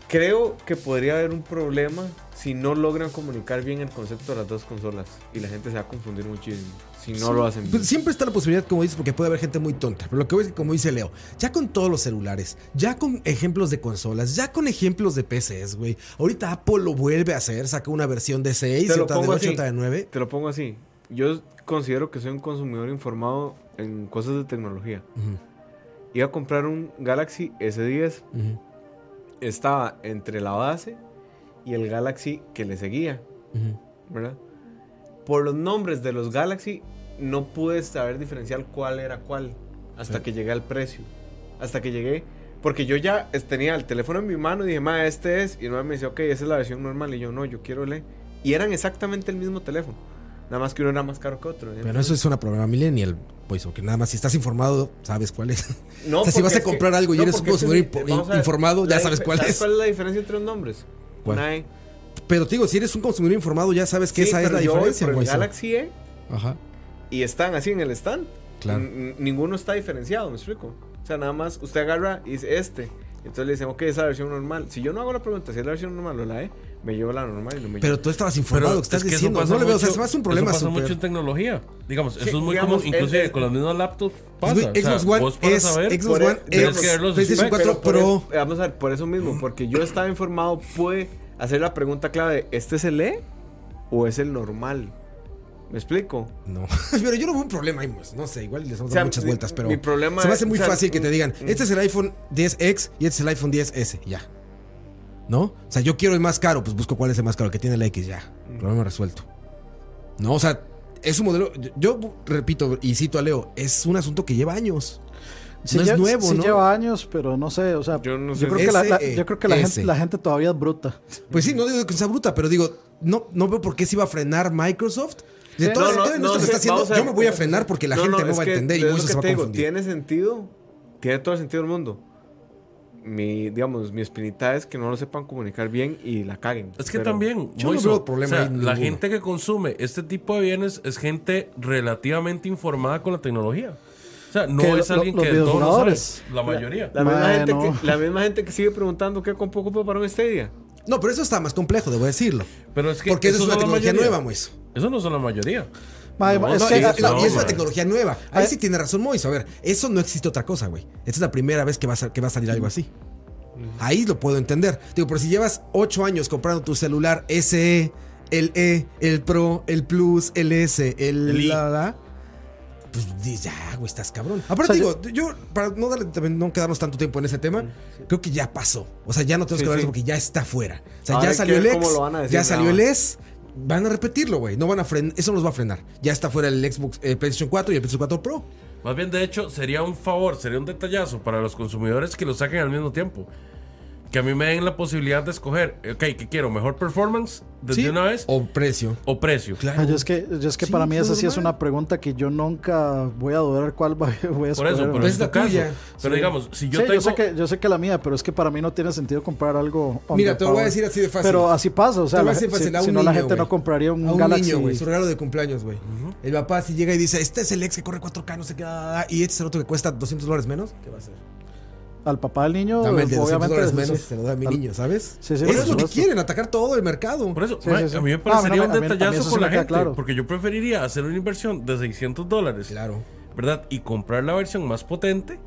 creo que podría haber un problema si no logran comunicar bien el concepto de las dos consolas. Y la gente se va a confundir muchísimo si no Sí, lo hacen bien. pues siempre está la posibilidad, como dices, porque puede haber gente muy tonta. Pero lo que voy es que, como dice Leo, ya con todos los celulares, ya con ejemplos de consolas, ya con ejemplos de PCs, güey. Ahorita Apple lo vuelve a hacer, saca una versión de 6, Te lo otra de pongo 8, así. otra de 9. Te lo pongo así. Yo considero que soy un consumidor informado en cosas de tecnología. Ujú, Iba a comprar un Galaxy S10 ujú, estaba entre la base y el Galaxy que le seguía. ¿verdad? Por los nombres de los Galaxy no pude saber diferenciar cuál era cuál hasta Sí. que llegué al precio. Hasta que llegué, porque yo ya tenía el teléfono en mi mano y dije, ma, este es. Y el me dice, ok, esa es la versión normal. Y yo, no, yo quiero E". Y eran exactamente el mismo teléfono. Nada más que uno era más caro que otro. Pero eso es una problema millennial, pues, porque nada más si estás informado, sabes cuál es. No, O sea, si vas a que- comprar algo y no, eres un consumidor informado, ya sabes cuál ¿sabes es. cuál es la diferencia entre los nombres? ¿Cuál? Una E. Pero te digo, si eres un consumidor informado, ya sabes que Sí, esa es la yo voy diferencia, por el. Galaxy E Ajá. y están así en el stand. Claro. N- ninguno está diferenciado, me explico. O sea, nada más usted agarra y dice este. Entonces le dicen, ok, esa es la versión normal. Si yo no hago la pregunta si es la versión normal o la E, me llevo la normal y no me Pero llevo. tú estabas informado, que estás es que eso diciendo. pasa No le veo, o sea, me hace un problema Eso pasa súper- mucho en tecnología. Digamos, eso Sí, es muy digamos, común, inclusive el- con las mismas laptops pasa. O sea, Xbox One vos para es saber, Xbox One es que ver los PlayStation specs. 4 por Pro. eso- vamos a ver, por eso mismo, porque yo estaba informado, puede hacer la pregunta clave, ¿este es el E o es el normal? ¿Me explico? No, pero yo no veo un problema ahí, pues. No sé, igual les vamos a O sea, dar muchas mi- vueltas, pero mi problema se me es- hace muy o sea, fácil que te digan, mm, este es el iPhone 10X y este es el iPhone 10S, ya. ¿No? O sea, yo quiero el más caro, pues busco cuál es el más caro, que tiene el X, ya. Problema resuelto. No, o sea, es un modelo, yo, yo repito y cito a Leo, es un asunto que lleva años. Sí no es nuevo, sí ¿no? lleva años, pero no sé, o sea, Yo yo, no sé creo, si- que la, la- yo creo que la gente, la gente todavía es bruta. Pues sí, no digo que sea bruta, pero digo, no, no veo por qué se iba a frenar Microsoft. De Sí. todas No, no, maneras, no esto que sé, está haciendo, vamos a yo me voy a frenar porque la No, gente no, va a entender y es lo mucho que se va a digo. Tiene sentido, tiene todo el sentido del mundo. Mi, digamos, mi espinita es que no lo sepan comunicar bien y la caguen. Es que Pero- también, Yo no veo problema o sea, ahí la gente que consume este tipo de bienes es gente relativamente informada con la tecnología. O sea, no es lo- alguien que todo lo sabe. La mayoría. La misma, gente no. que, la misma gente que sigue preguntando qué con poco para un Stadia. No, pero eso está más complejo, debo decirlo. Pero es que Porque eso es una tecnología nueva, Moiso. Eso no son la mayoría. No, es No, que- y, no, y- es una tecnología nueva. Ahí Ah. sí tiene razón Moiso. A ver, eso no existe otra cosa, güey. Esta es la primera vez que va a, sa- que va a salir algo así. Ahí lo puedo entender. Digo, pero si llevas 8 años comprando tu celular SE, el E, el Pro, el Plus, el S, el, El I. la, la, pues ya, güey, estás cabrón. Aparte, O sea, digo, yo, para no, darle, también no quedarnos tanto tiempo en ese tema, creo que ya pasó. O sea, ya no tenemos Sí, que hablar de sí. eso porque ya está fuera. O sea, Ahora ya salió el ver X, cómo lo van a decir ya salió el. S. Van a repetirlo, güey. No van a frenar. Eso nos va a frenar. Ya está fuera el Xbox, el PlayStation 4 y el PlayStation 4 Pro. Más bien, de hecho, sería un favor, sería un detallazo para los consumidores que lo saquen al mismo tiempo. Que a mí me den la posibilidad de escoger, ok, ¿qué quiero? ¿Mejor performance desde Sí, una vez o, O precio. precio? Claro. Yo es que, yo es que Sí, para mí es esa sí es una pregunta que yo nunca voy a dudar cuál voy a Por escoger. eso, pero es es la tu caso. tuya. Pero Sí. digamos, si yo Sí, tengo... yo sé que yo sé que la mía, pero es que para mí no tiene sentido comprar algo. Mira, te lo voy a decir así de fácil. Pero así pasa, o sea, Te voy a la decir gen- fácil, si, a un si no la gente no compraría un, a un Galaxy. niño, güey, su regalo de cumpleaños, güey. El papá si llega y dice, este es el ex que corre 4K, no sé qué, da", y este es el otro que cuesta 200 dólares menos, ¿qué va a hacer? Al papá del niño, Dame el de 200 obviamente. dólares menos, sí. se lo da a mi Al- niño, ¿sabes? Sí, sí, es lo que quieren, atacar todo el mercado. Por eso, Sí, ma- sí, sí. a mí me parecería a mí no un detallazo sí la gente. claro. Porque yo preferiría hacer una inversión de 600 dólares, Claro. ¿verdad? Y comprar la versión más potente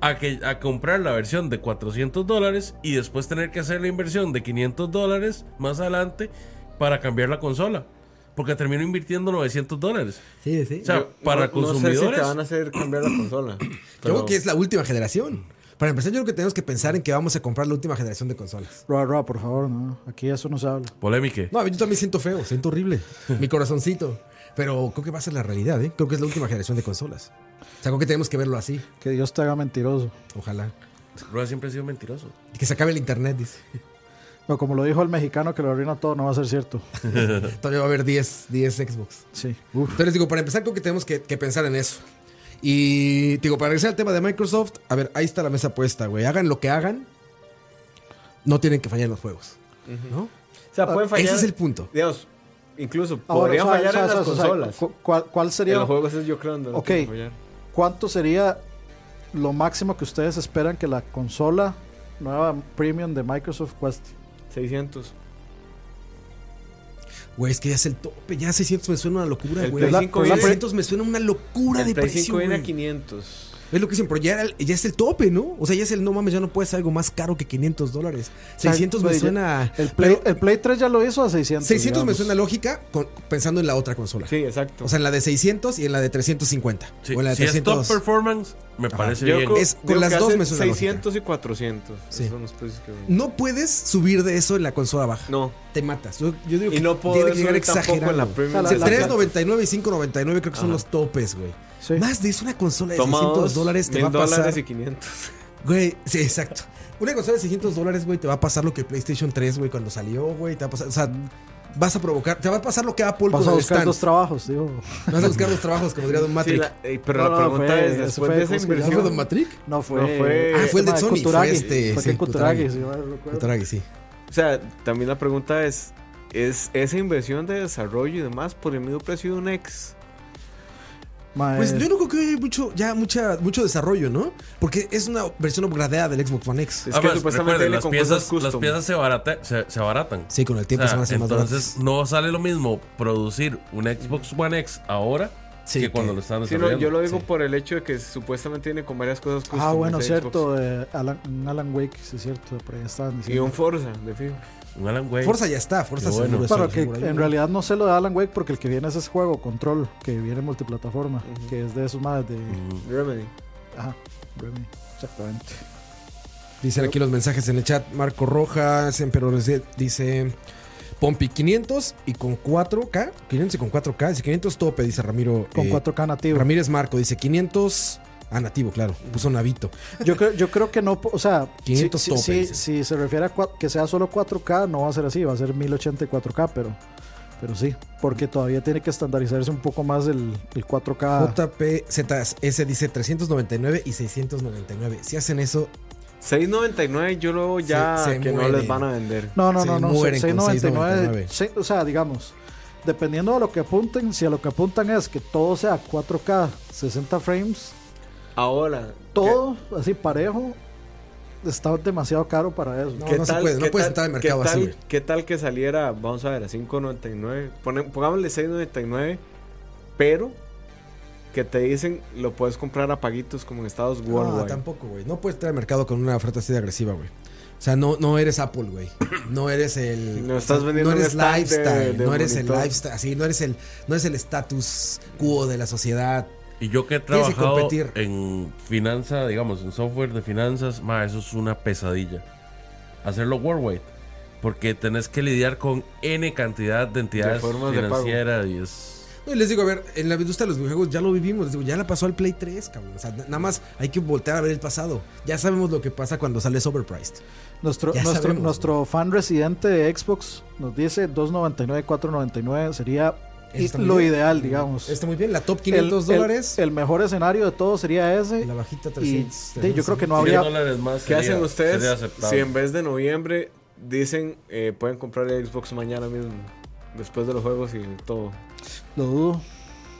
a, que, a comprar la versión de 400 dólares y después tener que hacer la inversión de 500 dólares más adelante para cambiar la consola. Porque termino invirtiendo 900 dólares. Sí, sí. O sea, Yo para no- No sé si consumidores... te van a hacer cambiar la consola. Yo pero- creo que es la última generación. Para empezar, yo creo que tenemos que pensar en que vamos a comprar la última generación de consolas. Roa, Roa, por favor, no. Aquí eso no se habla. Polémica. No, yo también siento feo, siento horrible. Mi corazoncito. Pero creo que va a ser la realidad, ¿eh? Creo que es la última generación de consolas. O sea, creo que tenemos que verlo así. Que Dios te haga mentiroso. Ojalá. Rueda siempre ha sido mentiroso. Y que se acabe el internet, dice. Pero como lo dijo el mexicano que lo arruina todo, no va a ser cierto. Todavía va a haber 10, 10 Xbox. Sí. Entonces, digo, para empezar, creo que tenemos que, que pensar en eso. Y, digo, para regresar al tema de Microsoft, a ver, ahí está la mesa puesta, güey. Hagan lo que hagan, no tienen que fallar en los juegos. ¿No? O sea, pueden fallar. Ese es el punto. Digamos, incluso Ahora, podrían o sea, fallar o sea, en las o sea, consolas. cu- ¿cuál, cuál En sería, los juegos es yo creo donde no Ok. pueden fallar. cuánto sería lo máximo que ustedes esperan que la consola nueva premium de Microsoft cueste? 600. Güey, es que ya es el tope. Ya 600 me suena una locura, güey. Play 5 viene- 600 me suena una locura El de precio, 5 viene a güey. 500. Es lo que dicen, pero ya, era el- ya es el tope, ¿no? O sea, ya es el no mames, ya no puede ser algo más caro que 500 dólares. 600 me güey, suena. El Play, pero el Play 3 ya lo hizo a 600. 600 me digamos. suena lógica con- pensando en la otra consola. Sí, exacto. O sea, en la de 600 y en la de 350. Sí, o en la de si es 300. top performance, me parece Yo bien. creo- Es- con las dos me suena lógica. 600 y 400. Sí. Esos son los precios que No puedes subir de eso en la consola baja. No. Te matas. Yo, yo digo Y que no puedo tiene que llegar subir tampoco en la. O O sea, sea, la- 3.99 y 5.99 creo que son Ajá. los topes, güey. Sí. Más de eso, una consola de Toma 600 dos, dólares te va a pasar. dólares y 500. Güey, sí, exacto. Una consola de 600 dólares, güey, te va a pasar lo que PlayStation 3, güey, cuando salió, güey. Te va a pasar, o sea, vas a provocar, te va a pasar lo que Apple Vas a buscar stand. dos trabajos, digo. Vas a buscar los trabajos, como diría Don Sí, Matrix. la- eh, pero No, la no, pregunta fue- es, después fue- de esa ¿cómo se ¿No inversión... fue Don Matrix? No fue. No fue- Ah, fue el de Sony, fue Kuturagi. este, Fue sí, Kuturagi, Kuturagi. Kutaragi, sí. O sea, también la pregunta es, ¿es esa inversión de desarrollo y demás por el mismo precio de un ex? Pues yo no creo que hay mucho, ya mucha, mucho desarrollo, ¿no? Porque es una versión upgradeada del Xbox One X. Es Ah, que pues, supuestamente las con piezas, las se, barata- se, se abaratan. Sí, con el tiempo O se van a hacer más entonces no sale lo mismo producir un Xbox One X ahora Sí, que que- cuando lo Sí, no, desarrollando. yo lo digo Sí. por el hecho de que supuestamente viene con varias cosas custom. Ah, bueno, cierto. Eh, Alan, un Alan Wake, sí, cierto. Por ahí estaban Y diciendo. un Forza, de fijo. Un Alan Wake. Forza ya está, Forza Qué bueno. eso que en realidad no sé lo de Alan Wake porque el que viene es ese juego, Control, que viene multiplataforma, que es de esos más de. Remedy. Ajá, Remedy, exactamente. Dicen aquí los mensajes en el chat. Marco Rojas, Emperor dice Pompi 500 y con 4K. 500 y con 4K. Dice 500 tope, dice Ramiro. Con eh, 4K nativo. Ramírez Marco dice 500. Ah, nativo, claro. Puso Navito. Yo creo, yo creo que no, o sea, 500 si, tope, si- se refiere a que sea solo 4K, no va a ser así, va a ser 1080 y 4K, pero, pero sí, porque todavía tiene que estandarizarse un poco más el, el 4K. JPZS dice 399 y 699. Si hacen eso, 6.99 yo luego ya Se- se que no les van a vender. No, no, Se no, no, mueren con 699. 6.99. sí, o sea, digamos, dependiendo de lo que apunten, si a lo que apuntan es que todo sea 4K, 60 frames, Ahora, todo así parejo, está demasiado caro para eso. No, ¿qué no se tal- puede, no tal- entrar al mercado qué así, tal- güey. ¿Qué tal que saliera, vamos a ver, a 5.99? Pone- Pongámosle 6.99, pero que te dicen lo puedes comprar a paguitos como en Estados no, Worldwide. tampoco, güey. No puedes entrar al mercado con una oferta así de agresiva, güey. O sea, no, no eres Apple, güey. No eres el. No estás vendiendo No eres de- lifestyle. de no eres el lifestyle. Así, no eres el. No eres el status quo de la sociedad. Y yo que he que trabajado en finanza, digamos, en software de finanzas, ma, eso es una pesadilla. Hacerlo worldwide. Porque tenés que lidiar con N cantidad de entidades de financieras y es... No, y les digo, a ver, en la industria de los videojuegos ya lo vivimos. Les digo, ya la pasó al Play 3, cabrón. O sea, nada más hay que voltear a ver el pasado. Ya sabemos lo que pasa cuando sales overpriced. Nuestro, nuestro, sabemos, nuestro fan residente de Xbox nos dice 2.99, 4.99 sería lo bien. ideal, digamos. Está muy bien. La top El- 500 el- dólares. El, mejor escenario de todo sería ese. la bajita y 300. sí, yo creo que no 100 habría. dólares más ¿Qué sería- hacen ustedes si en vez de noviembre dicen eh, pueden comprar el Xbox mañana mismo? Después de los juegos y todo. Lo dudo.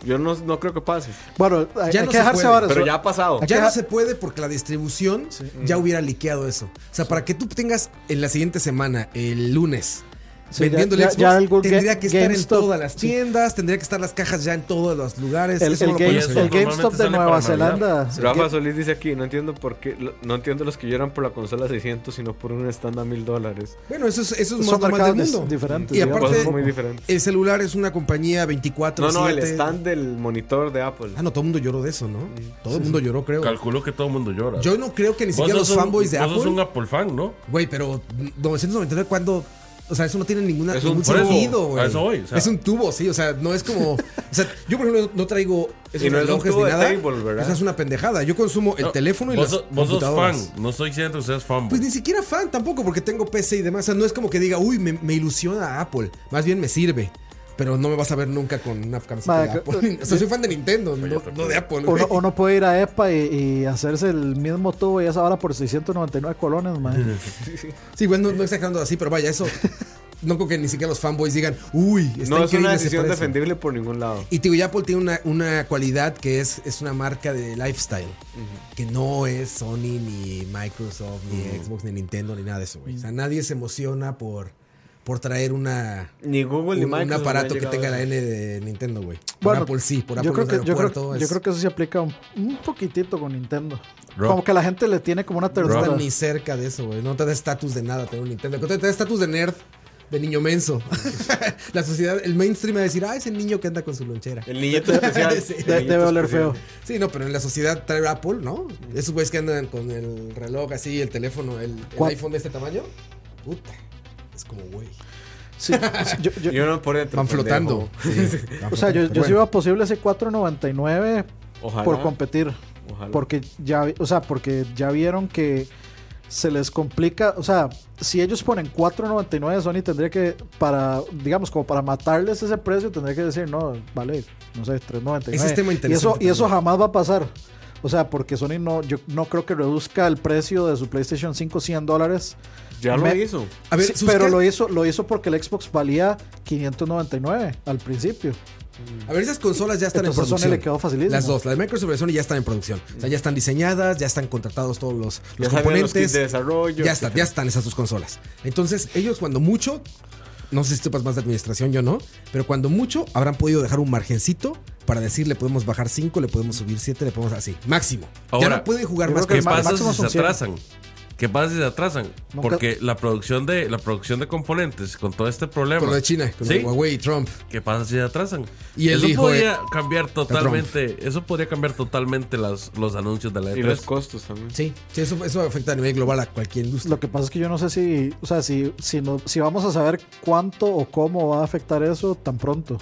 Yo no, no creo que pase. Bueno, hay, Ya hay no que se dejarse ahora. Pero ya ha pasado. Ya no se puede porque la distribución ya hubiera liqueado eso. O sea, para que tú tengas en la siguiente semana, el lunes, Sí, vendiendo ya- el ya- Xbox, ya tendría que estar en todas las sí. tiendas, tendría que estar las cajas ya en todos los lugares. El, eso el no lo Game- el GameStop de Nueva. Zelanda. el Rafa Solís dice aquí, no entiendo por qué, no entiendo los que lloran por la consola 600, sino por un stand a mil dólares. Bueno, eso es, eso es son más normal del mundo. diferentes. Y digamos. aparte- Cosas muy diferentes. El celular es una compañía 24 No, no, el stand del monitor de Apple. Ah, no, todo el mundo lloró de eso, ¿no? Todo el mundo lloró, creo. Calculo que todo el mundo llora. Yo no creo que ni siquiera los fanboys de vos sos un Apple. Apple fan, ¿no? Güey, pero 999, ¿cuándo? O sea, eso no tiene ninguna, Es un ningún sentido, güey. o sea. es un tubo, sí. O sea, no es como. o sea, yo, por ejemplo, no traigo esos Y no relojes ni nada. table. Esa es una pendejada. Yo consumo el No, teléfono y vos, las vos sos fan, no estoy diciendo que seas fan. Pues ni siquiera fan tampoco, porque tengo PC y demás. O sea, no es como que diga, uy, me, me ilusiona Apple. Más bien me sirve. Pero no me vas a ver nunca con una camiseta Ma, de Apple. O sea, soy fan de Nintendo, no, no de Apple. Uno, uno puede ir a EPA y, y hacerse el mismo tubo y esa hora por 699 colones, man. Sí, güey, no, no exagerando así, pero vaya, eso. No creo que ni siquiera los fanboys digan, uy, está no es una decisión precio". defendible por ningún lado. Y y Apple tiene una, una cualidad que es, es una marca de lifestyle. Que no es Sony, ni Microsoft, ni Xbox, ni Nintendo, ni nada de eso, güey. O sea, nadie se emociona por, por traer una, Ni Google ni un, un Microsoft. aparato han que tenga la. N de Nintendo, güey. Por Apple sí, por Apple Yo creo, en que, yo, creo, aeropuerto yo creo que eso se aplica un, un poquitito con Nintendo. Rob. Como que la gente le tiene como una no ternura. están ni cerca de eso, güey. No te da estatus de nada tener un Nintendo. Te da estatus de nerd, de niño menso. la sociedad, el mainstream va a decir, ah, ese niño que anda con su lonchera. El niñito especial. Sí. el niñito debe oler feo. Sí, no, pero en la sociedad trae Apple, ¿no? Esos güeyes que andan con el reloj así, el teléfono, el, iPhone de este tamaño. Puta. Es como, güey. Sí, yo, uno por dentro. Van flotando. Sí, o sea, yo, yo sí Bueno, iba posible ese 4.99 Ojalá. por competir. ojalá. Porque ya, vi- o sea, porque ya vieron que se les complica, o sea, si ellos ponen 4.99 Sony tendría que para digamos como para matarles ese precio tendría que decir, no, vale, no sé, 3.99. Ese es tema y eso interesante y eso jamás va a pasar. O sea, porque Sony no, yo no creo que reduzca el precio de su PlayStation 5 100 dólares. Ya lo Me- hizo. A ver, Sí, sus pero lo hizo, lo hizo porque el Xbox valía 599 al principio. A ver, esas consolas ya están Entonces en a Sony producción. le quedó facilísimo. Las dos, la de Microsoft y Sony ya están en producción. O sea, ya están diseñadas, ya están contratados todos los, los Ya salieron los componentes. kits de desarrollo. ya están, ya están esas dos consolas. Entonces, ellos cuando mucho, no sé si sepas más de administración, yo no, pero cuando mucho habrán podido dejar un margencito para decir le podemos bajar 5, le podemos subir 7, le podemos así, máximo. ya no pueden jugar más creo ¿Qué que que pasa si se cien. ¿Qué pasa si se atrasan? Nunca- Porque la producción de la producción de componentes con todo este problema. con lo de China, con ¿Sí? Huawei y Trump. ¿Qué pasa si se atrasan? Y eso hijo podría de- cambiar totalmente, eso podría cambiar totalmente las, los anuncios de la E Y E3. los costos también. Sí, sí eso, eso afecta a nivel global a cualquier industria. Lo que pasa es que yo no sé si, o sea, si, si, no, si vamos a saber cuánto o cómo va a afectar eso tan pronto.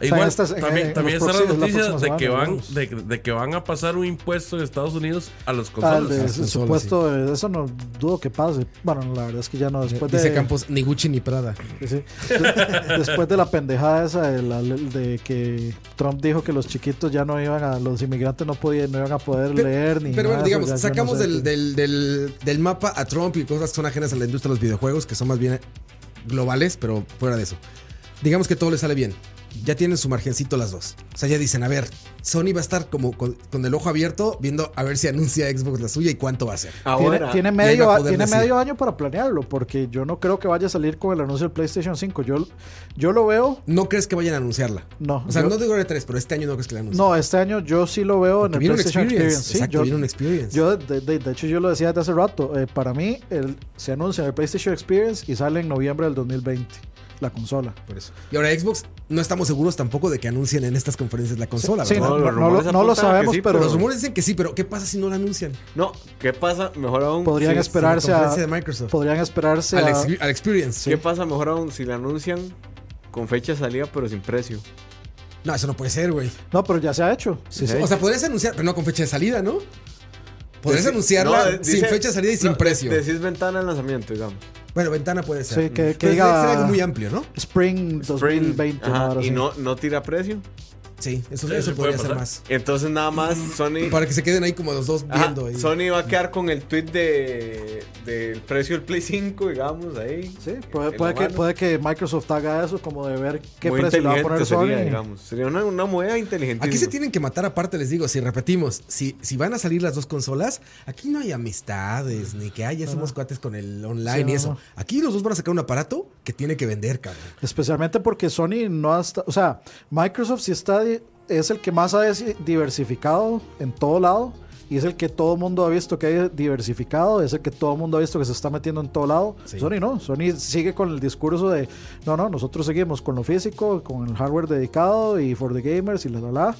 Igual, en estas- en- también, en también los está la próximos- la noticia próxima de que, van, de, de que van a pasar un impuesto de Estados Unidos a los Al consolas. de las supuesto, de eso no dudo que pase. Bueno, la verdad es que ya no, después Dice de... Campos, ni Gucci ni Prada. Sí, sí. De- Después de la pendejada esa de, la- de que Trump dijo que los chiquitos ya no iban a, los inmigrantes no podían, no iban a poder leer ni Pero bueno, nada eso, digamos, ya- sacamos no sé del, qué. del, del, del mapa a Trump y cosas que son ajenas a la industria de los videojuegos, que son más bien globales, pero fuera de eso. Digamos que todo le sale bien. Ya tienen su margencito las dos. O sea, ya dicen, a ver, Sony va a estar como con, con el ojo abierto viendo a ver si anuncia Xbox la suya y cuánto va a ser. Tiene, Ahora, tiene medio, a tiene decir. medio año para planearlo, porque yo no creo que vaya a salir con el anuncio del PlayStation 5. Yo, yo lo veo, No crees que vayan a anunciarla. no. O sea, yo- no digo de 3, pero este año no crees que la anuncien. no, este año yo sí lo veo en el PlayStation experience. Experience. Sí, Exacto, yo, viene un experience. yo de, de- de hecho, yo lo decía desde hace rato. eh, para mí, el, se anuncia en el PlayStation Experience y sale en noviembre del 2020 la consola. Por eso. Y ahora Xbox, no estamos seguros tampoco de que anuncien en estas conferencias la consola. Sí, ¿verdad? no, los no, no lo- no sabemos, sí, pero Los rumores dicen que sí, pero ¿qué pasa si no la anuncian? No, ¿qué pasa? Mejor aún. podrían si- esperarse la a. conferencia de Microsoft. Podrían esperarse Al, a. expe- al experience. ¿Qué pasa mejor aún si la anuncian con fecha de salida pero sin precio? No, eso no puede ser, güey. No, pero ya se ha hecho. Sí, sí. O sea, podrías anunciar, pero no con fecha de salida, ¿no? Podrías anunciarla no, sin fecha de salida y sin precio. Decís ventana de lanzamiento, digamos. Bueno, ventana puede ser. Sí, que- que diga- algo muy amplio, ¿no? Spring 2020. Ajá, una hora y así. no, no tira precio. Sí, eso, Sí, eso sí podría ser más. Entonces nada más Sony. Para que se queden ahí como los dos Ajá, viendo. ahí. Sony va a quedar con el tweet de del precio del Play 5, digamos, ahí. Sí, puede, que, puede que Microsoft haga eso, como de ver qué Muy precio le va a poner Sony. sería, digamos. Sería una, una moneda inteligente. Aquí se tienen que matar aparte, les digo, si repetimos, si, si van a salir las dos consolas, aquí no hay amistades, ni que hay, ya somos cuates con el online Sí, y eso. no. Aquí los dos van a sacar un aparato que tiene que vender, cabrón. Especialmente porque Sony no ha esta- O sea, Microsoft sí está. Es el que más ha diversificado en todo lado. Y es el que todo el mundo ha visto que hay diversificado. Es el que todo el mundo ha visto que se está metiendo en todo lado. Sí. Sony no. Sony sigue con el discurso de: no, no, nosotros seguimos con lo físico, con el hardware dedicado y for the gamers y la, la, la.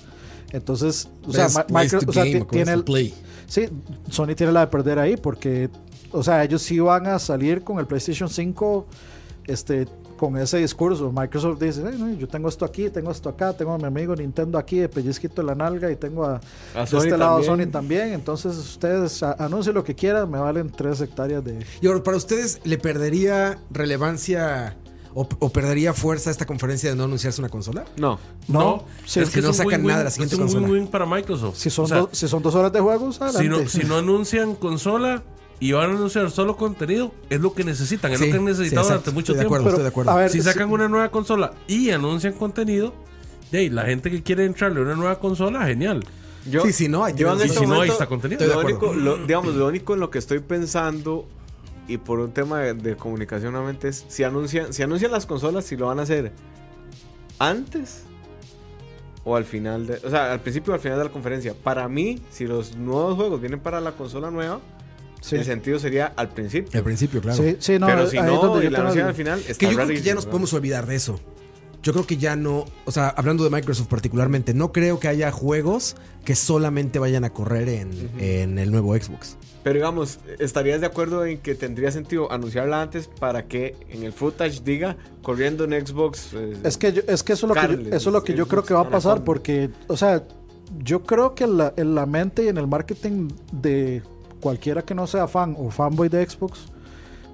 Entonces, o sea, Best Ma- place Micro- to o sea, game, ti- o tiene el, play. Sí, Sony tiene la de perder ahí porque, o sea, ellos sí van a salir con el PlayStation 5 este, con ese discurso. Microsoft dice, "Ay, no, yo tengo esto aquí, tengo esto acá, tengo a mi amigo Nintendo aquí de pellizquito en la nalga y tengo a, A de Sony este lado también. Sony también. Entonces ustedes anuncien lo que quieran, me valen tres hectáreas de... Y ahora, para ustedes, ¿le perdería relevancia o, o perdería fuerza esta conferencia de no anunciarse una consola? No. No, sí, es que no sacan nada de la siguiente es un consola. win-win para Microsoft. Si son, O sea, dos, si son dos horas de juegos, si, adelante. no, si no anuncian consola y van a anunciar solo contenido, es lo que necesitan, es Sí, lo que han sí, necesitado exacto. durante mucho Estoy de tiempo. acuerdo, Pero, estoy de acuerdo. a ver, si sí- sacan una nueva consola y anuncian contenido, hey, la gente que quiere entrarle a una nueva consola, genial. Yo, Sí, sí, no, hay yo en este si no, ahí momento, está contenido. De Lo acuerdo. único, lo- digamos, lo único en lo que estoy pensando y por un tema de, de comunicación nuevamente es si anuncian, si anuncian las consolas, si lo van a hacer antes o al final de, o sea, al principio o al final de la conferencia. Para mí, si los nuevos juegos vienen para la consola nueva, Sí. el sentido sería al principio. Al principio, claro. Sí, sí, no, Pero si no, donde y la al final, Que está yo creo que ya nos ¿no? podemos olvidar de eso. Yo creo que ya no, o sea, hablando de Microsoft particularmente, no creo que haya juegos que solamente vayan a correr en, en el nuevo Xbox. Pero digamos, ¿estarías de acuerdo en que tendría sentido anunciarla antes para que en el footage diga corriendo en Xbox? eh, Es que, yo- es que eso es lo que, yo, eso es lo que yo creo que va a pasar porque, o sea, yo creo que en la, en la mente y en el marketing de cualquiera que no sea fan o fanboy de Xbox,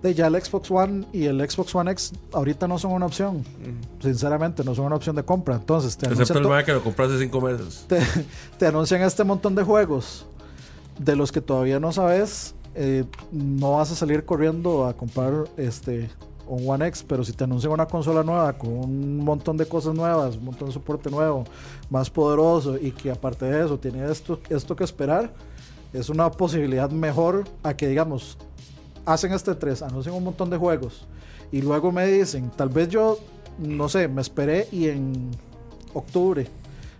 De ya el Xbox One y el Xbox One X ahorita no son una opción. Sinceramente, no son una opción de compra. Entonces, te Excepto anuncian, el que lo compró hace cinco meses. te, te anuncian este montón de juegos de los que todavía no sabes. eh, no vas a salir corriendo a comprar este un One X, pero si te anuncian una consola nueva con un montón de cosas nuevas, un montón de soporte nuevo, más poderoso y que aparte de eso tiene esto, esto que esperar, es una posibilidad mejor a que digamos, hacen este 3, anuncian un montón de juegos y luego me dicen, tal vez yo, no sé, me esperé y en octubre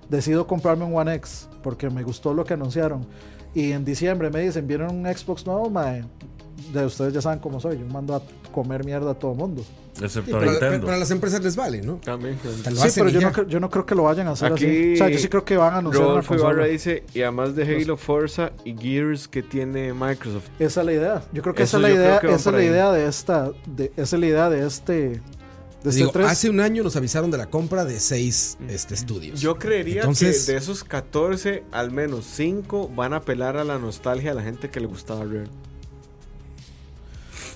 decido comprarme un One X porque me gustó lo que anunciaron. Y en diciembre me dicen, ¿vieron un Xbox nuevo? Mae? De ustedes ya saben cómo soy, yo mando a comer mierda a todo mundo. Sí, Excepto a pero, Nintendo. pero- pero a las empresas les vale, ¿no? También. Tal- Lo sí, pero yo no, cre- yo no creo que lo vayan a hacer Aquí así. O sea, yo sí creo que van a anunciar una Rodolfo Ibarra consola. dice, y además de Halo, Forza y Gears que tiene Microsoft. Esa es la idea. Yo creo que Eso esa es la creo idea, esa es la idea de esta, de, esa es la idea de este, de este Digo, 3. hace un año nos avisaron de la compra de seis este, estudios. Yo creería Entonces- que de esos 14, al menos 5 van a apelar a la nostalgia a la gente que le gustaba Rare.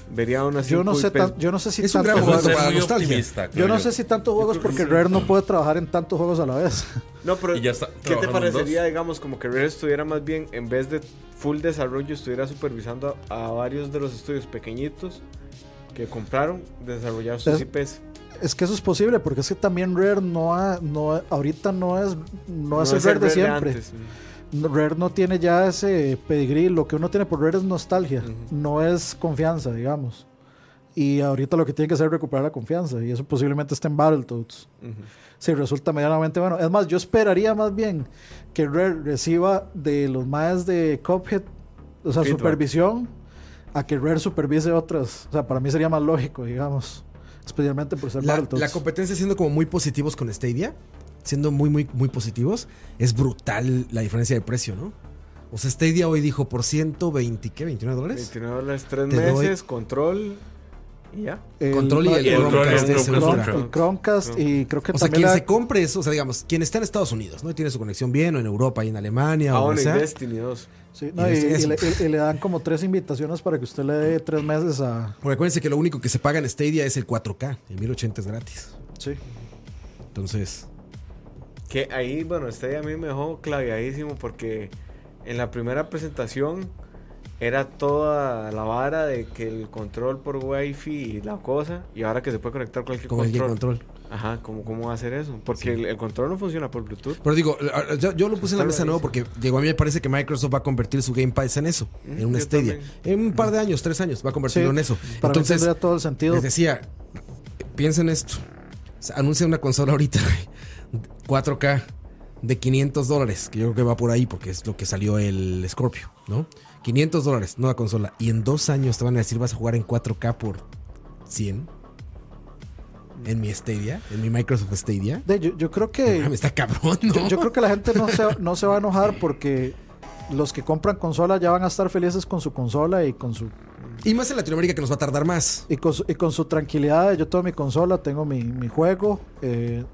Vería una Yo no sé, tan- yo no sé si Es tanto juego para nostalgia. yo no sé si tantos juegos porque Rare no puede trabajar en tantos juegos a la vez. No, pero Y ya está ¿qué te parecería, dos. digamos, como que Rare estuviera más bien, en vez de full desarrollo, estuviera supervisando a, a varios de los estudios pequeñitos que compraron desarrollar sus Es- IPs? Es que eso es posible porque es que también Rare no ha, no ahorita no es no, es el Rare de siempre. antes. No, Rare no tiene ya ese pedigrí, lo que uno tiene por Rare es nostalgia, no es confianza, digamos. Y ahorita lo que tiene que hacer es recuperar la confianza y eso posiblemente está en Battletoads. Ujú. Si resulta medianamente bueno. Es más, yo esperaría más bien que Rare reciba de los más de Cuphead, o sea, Feedback. supervisión, a que Rare supervise otras. O sea, para mí sería más lógico, digamos. Especialmente por ser La, Battletoads. la competencia siendo como muy positivos con Stadia, siendo muy, muy, muy positivos, es brutal la diferencia de precio, ¿no? O sea, Stadia hoy dijo por 120, ¿qué? ¿29 dólares? 29 dólares, 3 Te doy- meses, control y ya. El- Control y el, y el Chromecast Chrome- de ese Chrome- ultra. Chrome- el Chromecast y creo que O sea, quien la- se compre eso, o sea, digamos, quien está en Estados Unidos, ¿no? Y tiene su conexión bien, o en Europa, y en Alemania, Ah, o sea. Destiny 2. sí, no, y y, es- y eso. le, y- y le dan como tres invitaciones para que usted le dé tres meses a... Porque acuérdense que lo único que se paga en Stadia es el 4K, el 1080 es gratis. Sí. Entonces, Que ahí, bueno, este a mí me dejó claviadísimo porque en la primera presentación era toda la vara de que el control por wifi y la cosa, y ahora que se puede conectar cualquier Game control. Control. Ajá, ¿cómo, ¿cómo va a hacer eso? Porque el, el control no funciona por Bluetooth. Pero digo, yo, yo lo puse en la mesa nuevo porque digo, a mí me parece que Microsoft va a convertir su Game Pass en eso, Mm, en una Stadia. también. En un par de años, tres años, va a convertirlo Sí, en eso. Para mí Entonces, tendría todo el sentido. les decía, piensen esto. O sea, anuncia una consola ahorita, güey, 4K de 500 dólares, que yo creo que va por ahí porque es lo que salió el Scorpio, ¿no? 500 dólares, nueva consola. Y en dos años te van a decir, vas a jugar en 4K por 100. En mi Stadia, en mi Microsoft Stadia. De- yo, yo creo que... Me está cabrón, ¿no? Yo, yo creo que la gente no se, no se va a enojar porque los que compran consola ya van a estar felices con su consola y con su Y más en Latinoamérica que nos va a tardar más. y con su, y con su tranquilidad. Yo tengo mi consola, tengo mi, mi juego. eh,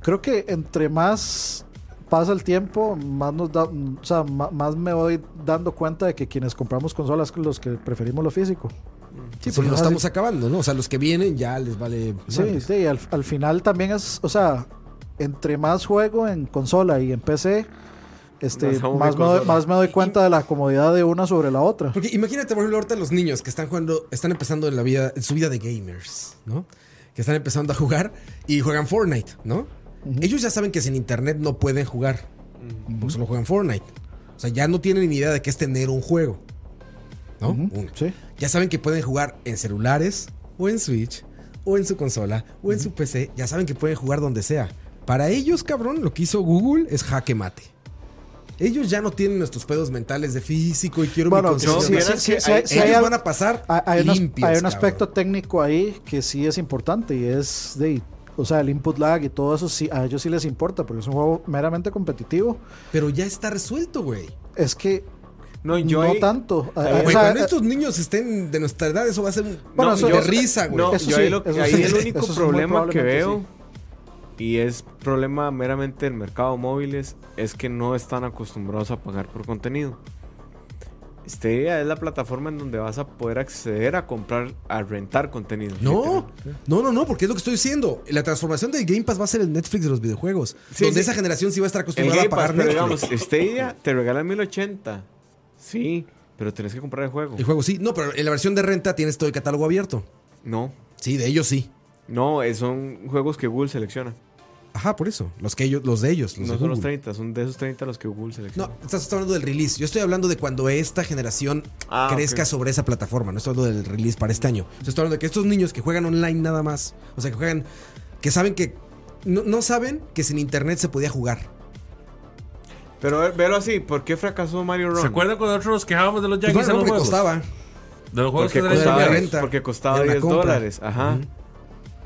creo que entre más pasa el tiempo, más nos da, o sea, más me voy dando cuenta de que quienes compramos consolas los que preferimos lo físico. Sí, porque lo así- estamos acabando, ¿no? O sea, los que vienen ya les vale. Sí, sí, al, al final también es, o sea, entre más juego en consola y en PC, este, Más me doy, más me doy cuenta de la comodidad de una sobre la otra. Porque imagínate, por ejemplo, ahorita los niños que están jugando, están empezando en la vida, en su vida de gamers, ¿no? Que están empezando a jugar y juegan Fortnite, ¿no? Ellos ya saben que sin internet no pueden jugar. Porque solo juegan Fortnite. O sea, ya no tienen ni idea de qué es tener un juego. ¿no? Sí. Ya saben que pueden jugar en celulares, o en Switch, o en su consola, o en su PC. Ya saben que pueden jugar donde sea. Para ellos, cabrón, lo que hizo Google es jaque mate. Ellos ya no tienen nuestros pedos mentales de físico y quiero Bueno, mi consola. sí, sí, sí, Ellos hay van a pasar hay, hay un as- limpios, hay un cabrón. aspecto técnico ahí que sí es importante y es de, o sea, el input lag y todo eso sí, a ellos sí les importa porque es un juego meramente competitivo. Pero ya está resuelto, güey. Es que No, yo no ahí- tanto. O sea, cuando eh, estos niños estén de nuestra edad, eso va a ser un Bueno, no, eso- de risa, güey. No, Eso yo sí, ahí, lo- eso ahí sí, el único eso problema que veo, y es problema meramente del mercado móviles, es que no están acostumbrados a pagar por contenido. Stadia es la plataforma en donde vas a poder acceder a comprar, a rentar contenido. No, no, no, no, porque es lo que estoy diciendo. La transformación del Game Pass va a ser el Netflix de los videojuegos. Sí, donde sí. esa generación sí va a estar El acostumbrada a pagar Pass, pero digamos, Stadia te regala 1080. Sí, pero tenés que comprar el juego. El juego sí. No, pero en la versión de renta tienes todo el catálogo abierto. No, Sí, de ellos sí. no, eh, son juegos que Google selecciona. Ajá, por eso. Los que ellos, los de ellos. Los no de son los Google. 30, son de esos 30 los que Google selecciona. No, estás hablando del release. Yo estoy hablando de cuando esta generación Ah, crezca sobre esa plataforma. No estoy hablando del release para este año. Yo estoy hablando de que estos niños que juegan online nada más, o sea, que juegan, que saben que no, no saben que sin internet se podía jugar. Pero ve- velo así, ¿por qué fracasó Mario Run? ¿Se acuerdan cuando nosotros nos quejábamos de los Pues Yankees bueno, en los porque juegos? costaba. De los juegos Porque que costaba- la renta. porque costaba Era una 10 compra. dólares. Ajá.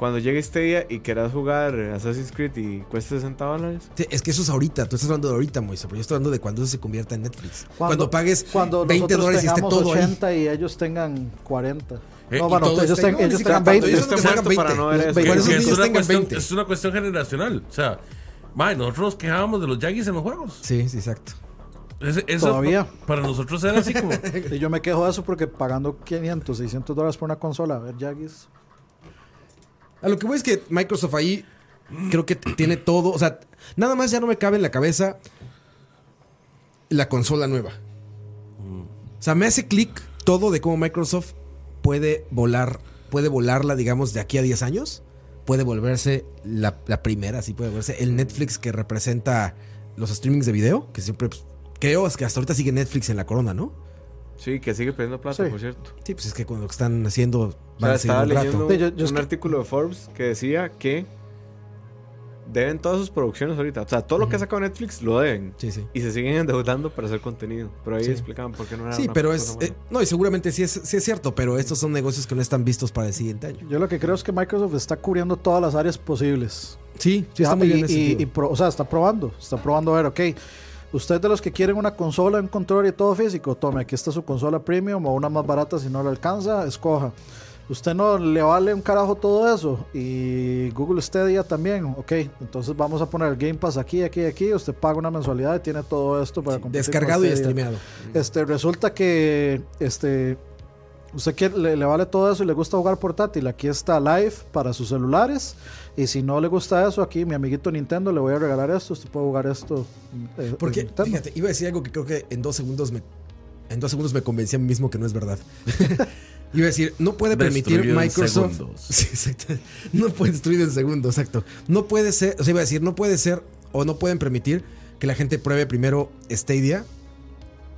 Cuando llegue Stadia y quieras jugar Assassin's Creed y cueste 60 dólares. Sí, es que eso es ahorita. Tú estás hablando de ahorita, Moisés. Pero yo estoy hablando de cuando eso se convierta en Netflix. Cuando, pagues cuando 20 nosotros dólares y esté todo ahí. 80 y ellos tengan 40. Eh, no, bueno, ellos, ten- ellos sí, tengan cuando 20. ellos que salgan muerto para 20. no ver eso. Cuando Que- esos que es, una tengan cuestión, 20. es una cuestión generacional. O sea, mae, nosotros nos quejábamos de los Yankees en los juegos. Sí, sí, exacto. Ese- eso Todavía. pa- Para nosotros era así como. Y yo me quejo de eso porque pagando 500, 600 dólares por una consola, a ver, Yagis. A lo que voy es que Microsoft ahí creo que tiene todo. O sea, nada más ya no me cabe en la cabeza la consola nueva. O sea, me hace clic todo de cómo Microsoft puede volar, puede volarla, digamos, de aquí a 10 años. Puede volverse la, la primera, sí puede volverse el Netflix que representa los streamings de video, que siempre pues, creo es que hasta ahorita sigue Netflix en la corona, ¿no? Sí, que sigue perdiendo plata, Sí. por cierto. Sí, pues es que cuando están haciendo O van sea, a seguir estaba un rato. leyendo yo- yo un que- artículo de Forbes que decía que deben todas sus producciones ahorita. O sea, todo lo que ha sacado Netflix lo deben. Sí, sí. Y se siguen endeudando para hacer contenido. Pero ahí Sí. explicaban por qué no era Sí, una pero es. eh, no, y seguramente sí es, sí es cierto, pero estos son negocios que no están vistos para el siguiente año. Yo lo que creo es que Microsoft está cubriendo todas las áreas posibles. Sí, sí, está Ah, muy bien y- sentido. y pro- o sea, está probando, está probando a ver, ok, usted de los que quieren una consola, un control y todo físico, tome, aquí está su consola premium o una más barata si no le alcanza, escoja. Usted no le vale un carajo todo eso y Google Stadia también, ok, entonces vamos a poner el Game Pass aquí, aquí, aquí, usted paga una mensualidad y tiene todo esto para con Descargado y streameado. Este, resulta que este, usted le, le vale todo eso y le gusta jugar portátil. Aquí está Live para sus celulares. Y si no le gusta eso, aquí mi amiguito Nintendo le voy a regalar esto. Usted puede jugar esto. eh, en Porque, fíjate, iba a decir algo que creo que en dos segundos me. En dos segundos me convencí a mí mismo que no es verdad. iba a decir, no puede permitir Destruido en Microsoft. segundos. Sí, exacto. No puede destruir en segundos, exacto. No puede ser, o sea, iba a decir, no puede ser o no pueden permitir que la gente pruebe primero Stadia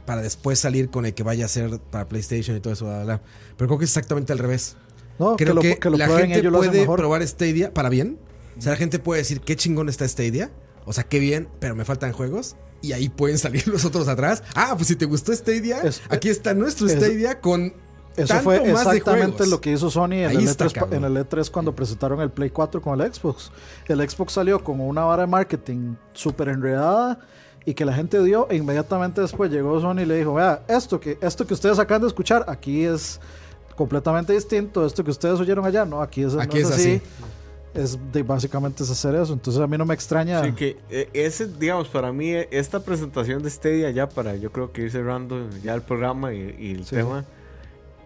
para después salir con el que vaya a ser para PlayStation y todo eso, bla. Pero creo que es exactamente al revés. No, Creo que lo, que, lo la gente ellos lo hacen puede mejor. probar Stadia para bien. O sea, la gente puede decir qué chingón está Stadia. O sea, qué bien, pero me faltan juegos. Y ahí pueden salir los otros atrás. Ah, pues si te gustó Stadia, Es- aquí está nuestro es- Stadia con Eso tanto fue más de exactamente lo que hizo Sony en el, está, E3, pa- cabrón. en el E3 cuando presentaron el Play 4 con el Xbox. El Xbox salió como una vara de marketing súper enredada y que la gente dio e inmediatamente después llegó Sony y le dijo, vea, esto que, esto que ustedes acaban de escuchar aquí es completamente distinto, esto que ustedes oyeron allá, no, aquí es, no Aquí es así. así. Es de, básicamente es hacer eso. Entonces a mí no me extraña. Sí, que eh, ese, digamos, para mí, eh, esta presentación de Stadia ya para, yo creo que ir cerrando ya el programa y, y el Sí. tema,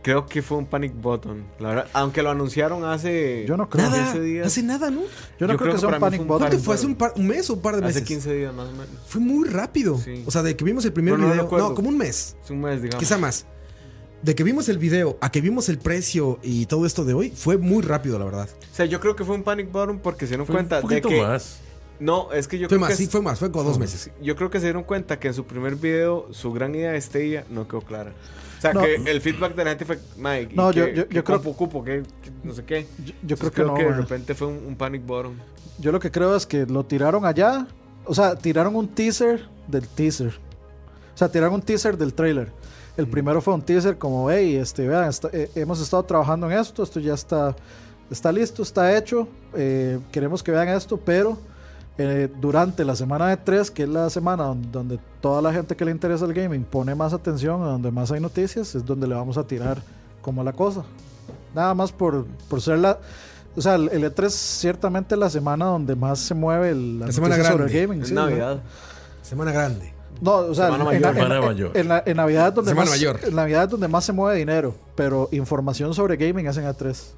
creo que fue un panic button. La verdad, aunque lo anunciaron hace Yo no creo. nada. 15 días. Hace nada, ¿no? Yo no yo creo, creo que que sea un panic fue un button. ¿Cuánto Panic fue? ¿Hace button. un, par- un mes o un par de meses? hace 15 días más o menos. Fue muy rápido. Sí. O sea, de que vimos el primer No, no video. recuerdo. No, como un mes. Es un mes, digamos. Quizá más. De que vimos el video a que vimos el precio y todo esto de hoy, fue muy rápido, la verdad. O sea, yo creo que fue un panic button porque se dieron Fue cuenta un de que... más. No, es que yo Fue creo más, que... sí, fue más, fue como dos meses. Yo creo que se dieron cuenta que en su primer video su gran idea de Stadia no quedó clara. O sea, No. que el feedback de la gente fue, Mike, No, ¿y yo- qué- yo- creo- cupo, cupo, qué- qué- no sé qué. Yo, yo creo que no. de man. repente fue un, un panic button. Yo lo que creo es que lo tiraron allá. O sea, tiraron un teaser del teaser. O sea, tiraron un teaser del trailer. El primero fue un teaser como, hey, este, vean, esta- eh, hemos estado trabajando en esto, esto ya está, está listo, está hecho. eh, queremos que vean esto, pero eh, durante la semana de 3, que es la semana donde, donde toda la gente que le interesa el gaming pone más atención, donde más hay noticias, es donde le vamos a tirar como la cosa. Nada más por, por ser la... O sea, el el E3 ciertamente es la semana donde más se mueve el- la, La semana noticia sobre grande. el gaming. Es sí, Navidad. Semana grande. No, o sea, Semana en, mayor. en- Semana en- mayor. en la- en Navidad es donde Semana más, mayor. en Navidad es donde más se mueve dinero, pero información sobre gaming es en E3.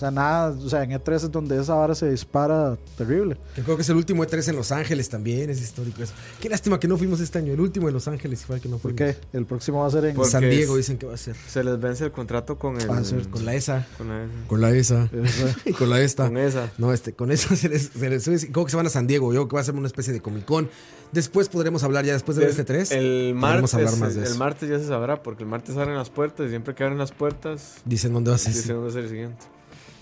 O sea, nada, o sea, en E3 es donde esa vara se dispara terrible. Que creo que es el último E3 en Los Ángeles también, es histórico eso. Qué lástima que no fuimos este año. El último en Los Ángeles fue el que no ¿Por fuimos. qué? El próximo va a ser en Por- San Porque Diego dicen que va a ser. Se les vence el contrato con el. Va a ser Con la ESA. con la- Con la ESA. Esa- Y con la esta. con esa. No, este, con eso se les, se les sube. Creo que se van a San Diego. Yo creo que va a ser una especie de Comic Con. Después podremos hablar, ya después de ver este 3. El martes, hablar más de el eso. martes ya se sabrá, porque el martes abren las puertas y siempre que abren las puertas, Dicen dónde va a ser. dicen dónde es el siguiente.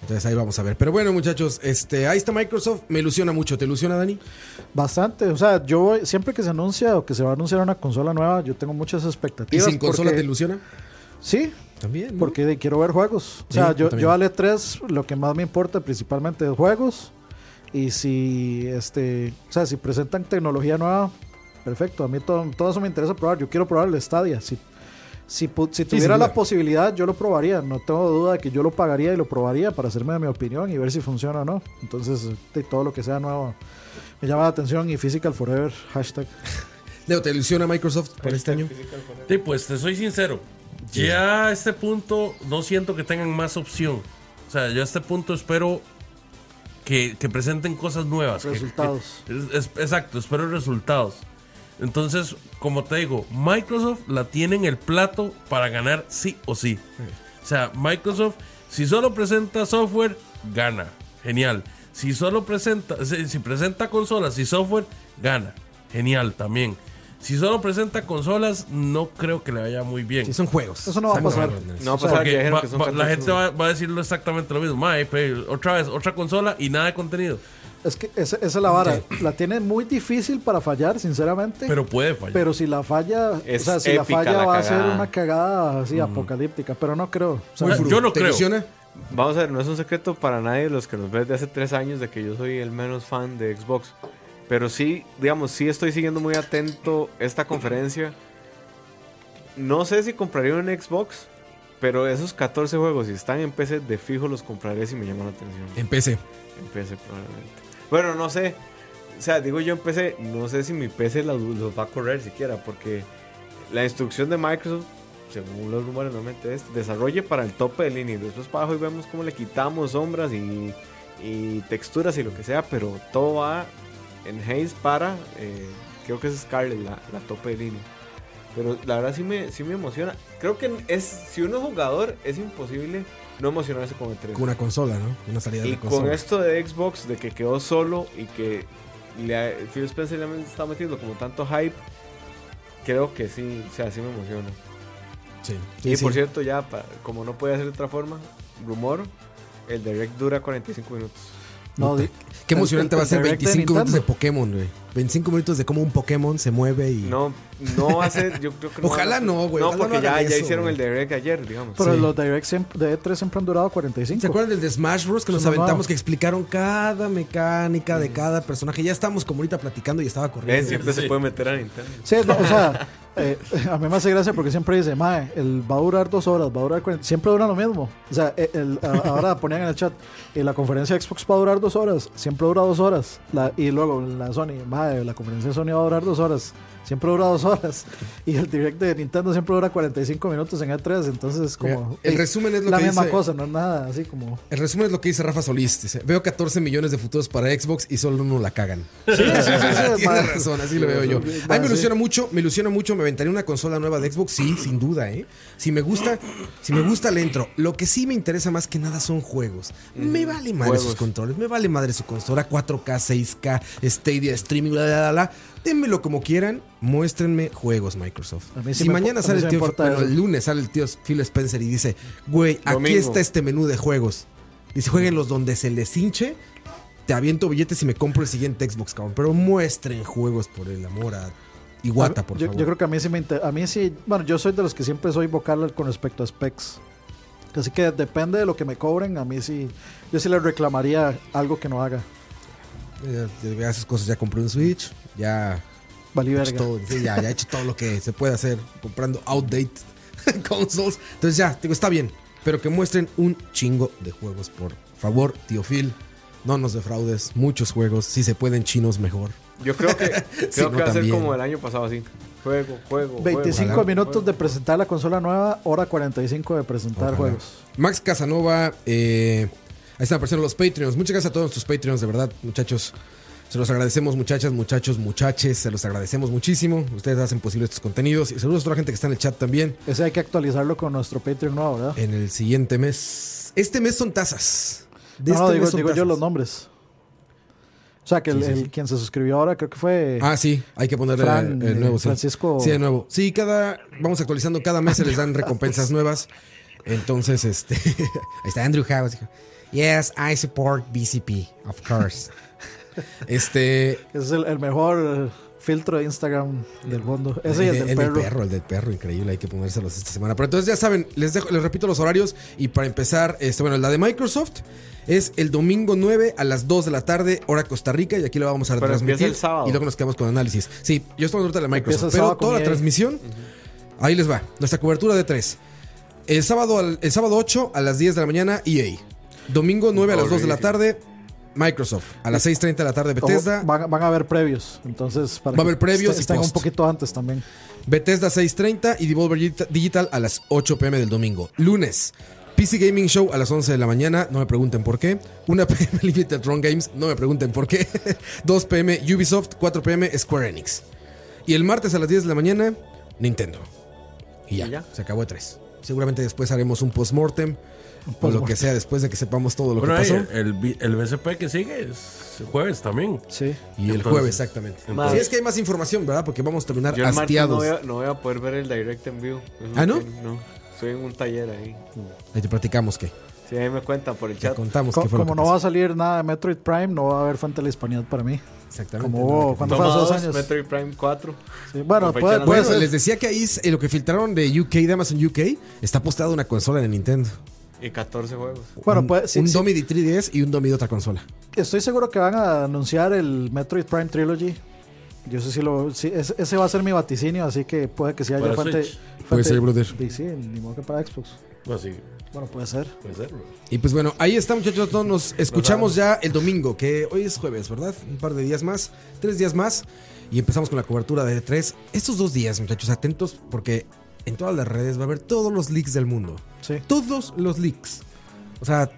Entonces ahí vamos a ver. Pero bueno, muchachos, este, ahí está Microsoft. Me ilusiona mucho. ¿Te ilusiona, Dani? Bastante, o sea, yo voy- siempre que se anuncia o que se va a anunciar una consola nueva, yo tengo muchas ¿Y expectativas. sin consola te ilusiona? Sí, También. ¿no? porque quiero ver juegos. O sea, yo yo al E3 lo que más me importa principalmente es juegos. Y si este, o sea, si presentan tecnología nueva, perfecto. A mí todo, todo eso me interesa probar. Yo quiero probar el Stadia. Si, si, si tuviera sin la posibilidad, yo lo probaría. No tengo duda de que yo lo pagaría y lo probaría para hacerme de mi opinión y ver si funciona o no. Entonces, de todo lo que sea nuevo me llama la atención. Y Physical Forever, hashtag. Leo, ¿te ilusiona Microsoft para este año? Sí, pues te soy sincero. Ya a este punto no siento que tengan más opción. O sea, yo a este punto espero que, que presenten cosas nuevas. que- Resultados. que- es- es- exacto, espero resultados. Entonces, como te digo, Microsoft la tiene en el plato para ganar sí o sí. O sea, Microsoft, si solo presenta software, gana. Genial. Si solo presenta, si, si presenta consolas y software, gana. Genial también. Si solo presenta consolas, no creo que le vaya muy bien. Sí, son juegos. Eso no va a pasar. No va a pasar, va- que son va- la 14 gente va, va a decirlo exactamente lo mismo. Mae, otra vez, otra consola y nada de contenido. Es que esa, esa es la vara. La tiene muy difícil para fallar, sinceramente. Pero puede fallar. Pero si la falla, Es o sea, si la épica falla la va a ser cagada. una cagada así apocalíptica, pero no creo. O sea, Muy yo no ¿Te creo. ilusiona? Vamos a ver, no es un secreto para nadie de los que nos ven de hace tres años de que yo soy el menos fan de Xbox. Pero sí, digamos, sí estoy siguiendo muy atento esta conferencia. No sé si compraría un Xbox, pero esos 14 juegos, si están en PC, de fijo los compraré si me llaman la atención. En PC. En PC probablemente. Bueno, no sé. O sea, digo yo en PC, no sé si mi PC los, los va a correr siquiera, porque la instrucción de Microsoft, según los rumores normalmente es, desarrolle para el tope de línea y después para abajo y vemos cómo le quitamos sombras y, y texturas y lo que sea, pero todo va en Haze para, eh, creo que es Scarlet, la, la tope de línea. Pero la verdad sí me, sí me emociona. Creo que es, si uno es jugador, es imposible no emocionarse con el 3. Con una consola, ¿no? Una salida de Y la consola. con esto de Xbox, de que quedó solo y que le Phil Spencer le estado metiendo como tanto hype, creo que sí, o sea, sí me emociona. Sí, sí, y sí. por cierto, ya, pa- como no puede ser de otra forma, rumor, el direct dura 45 minutos. No, Qué emocionante el- va a ser el direct de 25 minutos de. Pokémon, güey. 25 minutos de cómo un Pokémon se mueve y... No, no va a ser, yo creo que no. Ojalá no, güey, No, porque no ya, ya hicieron el direct ayer, digamos. pero Sí. los directs de E3 siempre han durado 45. ¿Se acuerdan del de Smash Bros? Que nos aventamos, que explicaron cada mecánica de cada personaje? Ya estamos como ahorita platicando y estaba corriendo. siempre Sí. se puede meter a Nintendo. Sí, no, o sea, eh, a mí me hace gracia porque siempre dice, Mae, el va a durar dos horas, va a durar 40. Siempre dura lo mismo. O sea, eh, ahora ponían en el chat, y la conferencia de Xbox va a durar dos horas, siempre dura dos horas. Y luego la Sony, Mae, la conferencia de Sony va a durar dos horas, siempre dura dos horas. Y el direct de Nintendo siempre dura 45 minutos en E3, entonces es como. El resumen es lo la que misma dice- cosa, no es nada así como. El resumen es lo que dice Rafa Solís. Dice, veo 14 millones de futuros para Xbox y solo uno la cagan. Sí, sí, sí, sí, Tiene razón, así lo veo yo. Sí, A mí me ilusiona mucho, me ilusiona mucho, me aventaría una consola nueva de Xbox, sí, sin duda, ¿eh? Si me gusta, si me gusta le entro. Lo que sí me interesa más que nada son juegos. Me vale madre Juegos. sus controles, me vale madre su consola, 4K, 6K, Stadia, streaming, bla, bla, bla, bla. Dénmelo como quieran, muéstrenme juegos Microsoft. Sí si me mañana sale el tío, bueno, el lunes sale el tío Phil Spencer y dice, güey, aquí Domingo. está este menú de juegos. Dice, jueguenlos donde se les hinche. Te aviento billetes y me compro el siguiente Xbox, cabrón. Pero muestren juegos por el amor a Iguata, por yo, favor. yo creo que a mí sí me inter- a mí sí, bueno, yo soy de los que siempre soy vocal con respecto a specs. Así que depende de lo que me cobren, a mí sí, yo sí le reclamaría algo que no haga. Ya, ya esas cosas ya compré un Switch, ya he todo, sí, ya, ya he hecho todo lo que se puede hacer comprando outdated consoles. Entonces ya, digo, está bien. Pero que muestren un chingo de juegos, por favor, tío Phil. No nos defraudes. Muchos juegos. Si se pueden chinos, mejor. Yo creo que, creo Sí, que no, va a ser como el año pasado así. Juego, juego. 25 juego, minutos juego. de presentar la consola nueva, hora 45 de presentar Ojalá. juegos. Max Casanova, eh, ahí están apareciendo los Patreons. Muchas gracias a todos nuestros Patreons, de verdad, muchachos. Se los agradecemos, muchachas, muchachos, muchaches. Se los agradecemos muchísimo. Ustedes hacen posible estos contenidos. Y saludos a toda la gente que está en el chat también. Ese hay que actualizarlo con nuestro Patreon nuevo, ¿verdad? En el siguiente mes. Este mes son tazas. De no, este digo, mes son digo yo los nombres. O sea, que el, Sí, quien se suscribió ahora creo que fue Ah, sí, hay que ponerle Fran, el nuevo. sí. Francisco. Sí, de nuevo. Sí, cada. Vamos actualizando. Cada mes se les dan recompensas nuevas. Entonces, este. ahí está Andrew House. Yes, I support BCP, of course. Este. Es el, el mejor eh, filtro de Instagram del mundo. Ese y el, del perro. el del perro, increíble, hay que ponérselos esta semana. Pero entonces ya saben, les dejo, les repito los horarios y para empezar, este, bueno, la de Microsoft es el domingo 9 a las 2 de la tarde, hora Costa Rica, y aquí lo vamos a Pero transmitir. el sábado. Y luego nos quedamos con análisis. Sí, yo estoy ahorita de la Microsoft, el pero toda la transmisión, ahí les va, nuestra cobertura de 3. El sábado, el sábado 8 a las 10 de la mañana, EA. Domingo 9 a las 2 de la tarde, Microsoft. A las 6.30 de la tarde, Bethesda. van, van a haber previos. Entonces, para Va a que haber previos est- y estén un poquito antes también. Bethesda 6.30 y Devolver Digita- Digital a las 8 pm del domingo. Lunes, PC Gaming Show a las 11 de la mañana, no me pregunten por qué. 1 pm Limited Run Games, no me pregunten por qué. 2 pm Ubisoft, 4 pm Square Enix. Y el martes a las 10 de la mañana, Nintendo. Y ya, Y ya. se acabó de 3. Seguramente después haremos un postmortem o lo que sea después de que sepamos todo lo Bueno, que ahí, pasó. el, el BCP que sigue es jueves también. Sí. Y el jueves, exactamente. entonces- Sí, es que hay más información, ¿verdad? Porque vamos a terminar Yo el martes no hastiados. voy, a, no voy a poder ver el direct en vivo. ¿Ah, no? No. Estoy en un taller ahí. Ahí te platicamos que. Sí, ahí me cuentan por el Te chat. contamos Co- qué fue lo como que no pasó. va a salir nada de Metroid Prime, no va a haber Fantasy Hispanidad para mí. Exactamente. Como hubo, ¿cuándo fue hace dos años? Metroid Prime 4. Sí, Bueno, puede, de puede Bueno, les decía que ahí eh, lo que filtraron de UK, de Amazon UK, está posteado una consola de Nintendo. Y 14 juegos. Bueno, un, puede- sí, un sí. Domi de 3DS y un Domi de otra consola. Estoy seguro que van a anunciar el Metroid Prime Trilogy. Yo sé si lo. sí, ese, va a ser mi vaticinio, así que puede que haya Para fuente. Puede ser, brother. Sí, sí, ni modo que para Xbox. Bueno, sí, Bueno, puede ser. puede ser. bro. Y pues bueno, ahí está muchachos, todos nos escuchamos ya el domingo, que hoy es jueves, ¿verdad? Un par de días más, tres días más, y empezamos con la cobertura de tres. Estos dos días, muchachos, atentos, porque en todas las redes va a haber todos los leaks del mundo. Sí. Todos los leaks. O sea,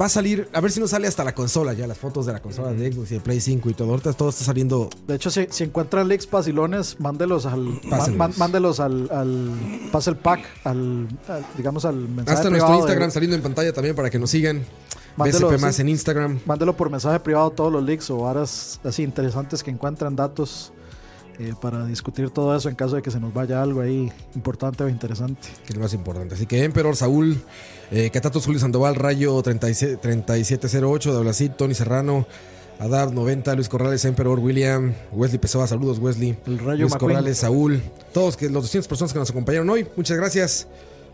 va a salir, a ver si no sale hasta la consola, ya las fotos de la consola de Xbox y de Play 5 y todo. Ahorita todo está saliendo De hecho, si, si encuentran leaks pacilones, mándelos al. man- mándelos al. al pase el pack, al, al- digamos al mensaje Hasta nuestro de- Instagram saliendo en pantalla también para que nos sigan. Mándelo, más sí. en Instagram. Mándelo por mensaje privado todos los leaks o varas así interesantes que encuentran datos eh, para discutir todo eso en caso de que se nos vaya algo ahí importante o interesante. que es lo más importante. Así que Emperor, Saúl, eh, Catatos, Julio Sandoval, Rayo 37 3708, Dablacid, Tony Serrano, Adab 90, Luis Corrales, Emperor, William, Wesley Pessoa, saludos Wesley, El Rayo Luis McQueen. Corrales, Saúl, todos que los 200 personas que nos acompañaron hoy, muchas gracias.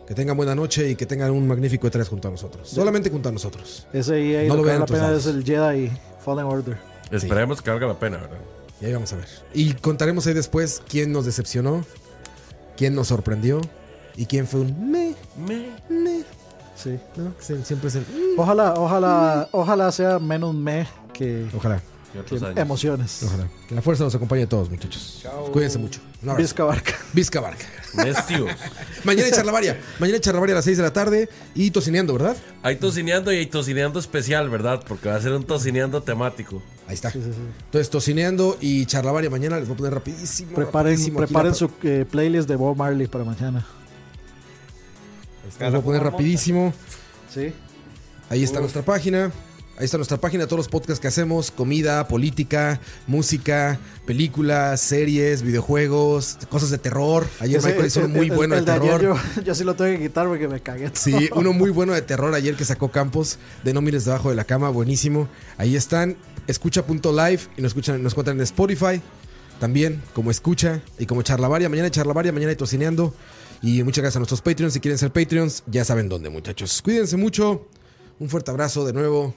Que tengan buena noche y que tengan un magnífico E3 junto a nosotros. Solamente junto anosotros. Ese ahí, ahí No lo lo que vean vale la pena lados. es el Jedi Fallen Order. Esperemos que valga la pena, ¿verdad? Y ahí vamos a ver. Y contaremos ahí después quién nos decepcionó, quién nos sorprendió y quién fue un me, Me. me. Sí. ¿no? Siempre es el. Ojalá, ojalá, ojalá sea menos me que, Ojalá. Y otros años. emociones. Ojalá. Que la fuerza nos acompañe a todos, muchachos. Cuídense mucho. Un abrazo. Vizca Barca. Vizca Barca. Nestios. Mañana hay charlavaria. Mañana hay charlavaria a las 6 de la tarde y tocineando, ¿verdad? Hay tocineando y hay tocineando especial, ¿verdad? Porque va a ser un tocineando temático. Ahí está. Sí, sí, sí. Entonces, tocineando y charlavaria mañana les voy a poner rapidísimo. Preparen, rapidísimo preparen la- su eh, playlist de Bob Marley para mañana. Les voy a poner rapidísimo. Sí. Ahí está nuestra página. Ahí está nuestra página, todos los podcasts que hacemos, comida, política, música, películas, series, videojuegos, cosas de terror. Ayer Michael hizo uno muy bueno de terror. yo, yo sí lo tengo que quitar porque me cagué. Sí, uno muy bueno de terror ayer que sacó Campos, de No mires debajo de la cama, buenísimo. Ahí están, escucha.live y nos escuchan, nos encuentran en Spotify, también como escucha y como charlavaria. Mañana charlavaria, mañana hay tocineando. Y muchas gracias a nuestros Patreons. Si quieren ser Patreons, ya saben dónde, muchachos. Cuídense mucho. Un fuerte abrazo de nuevo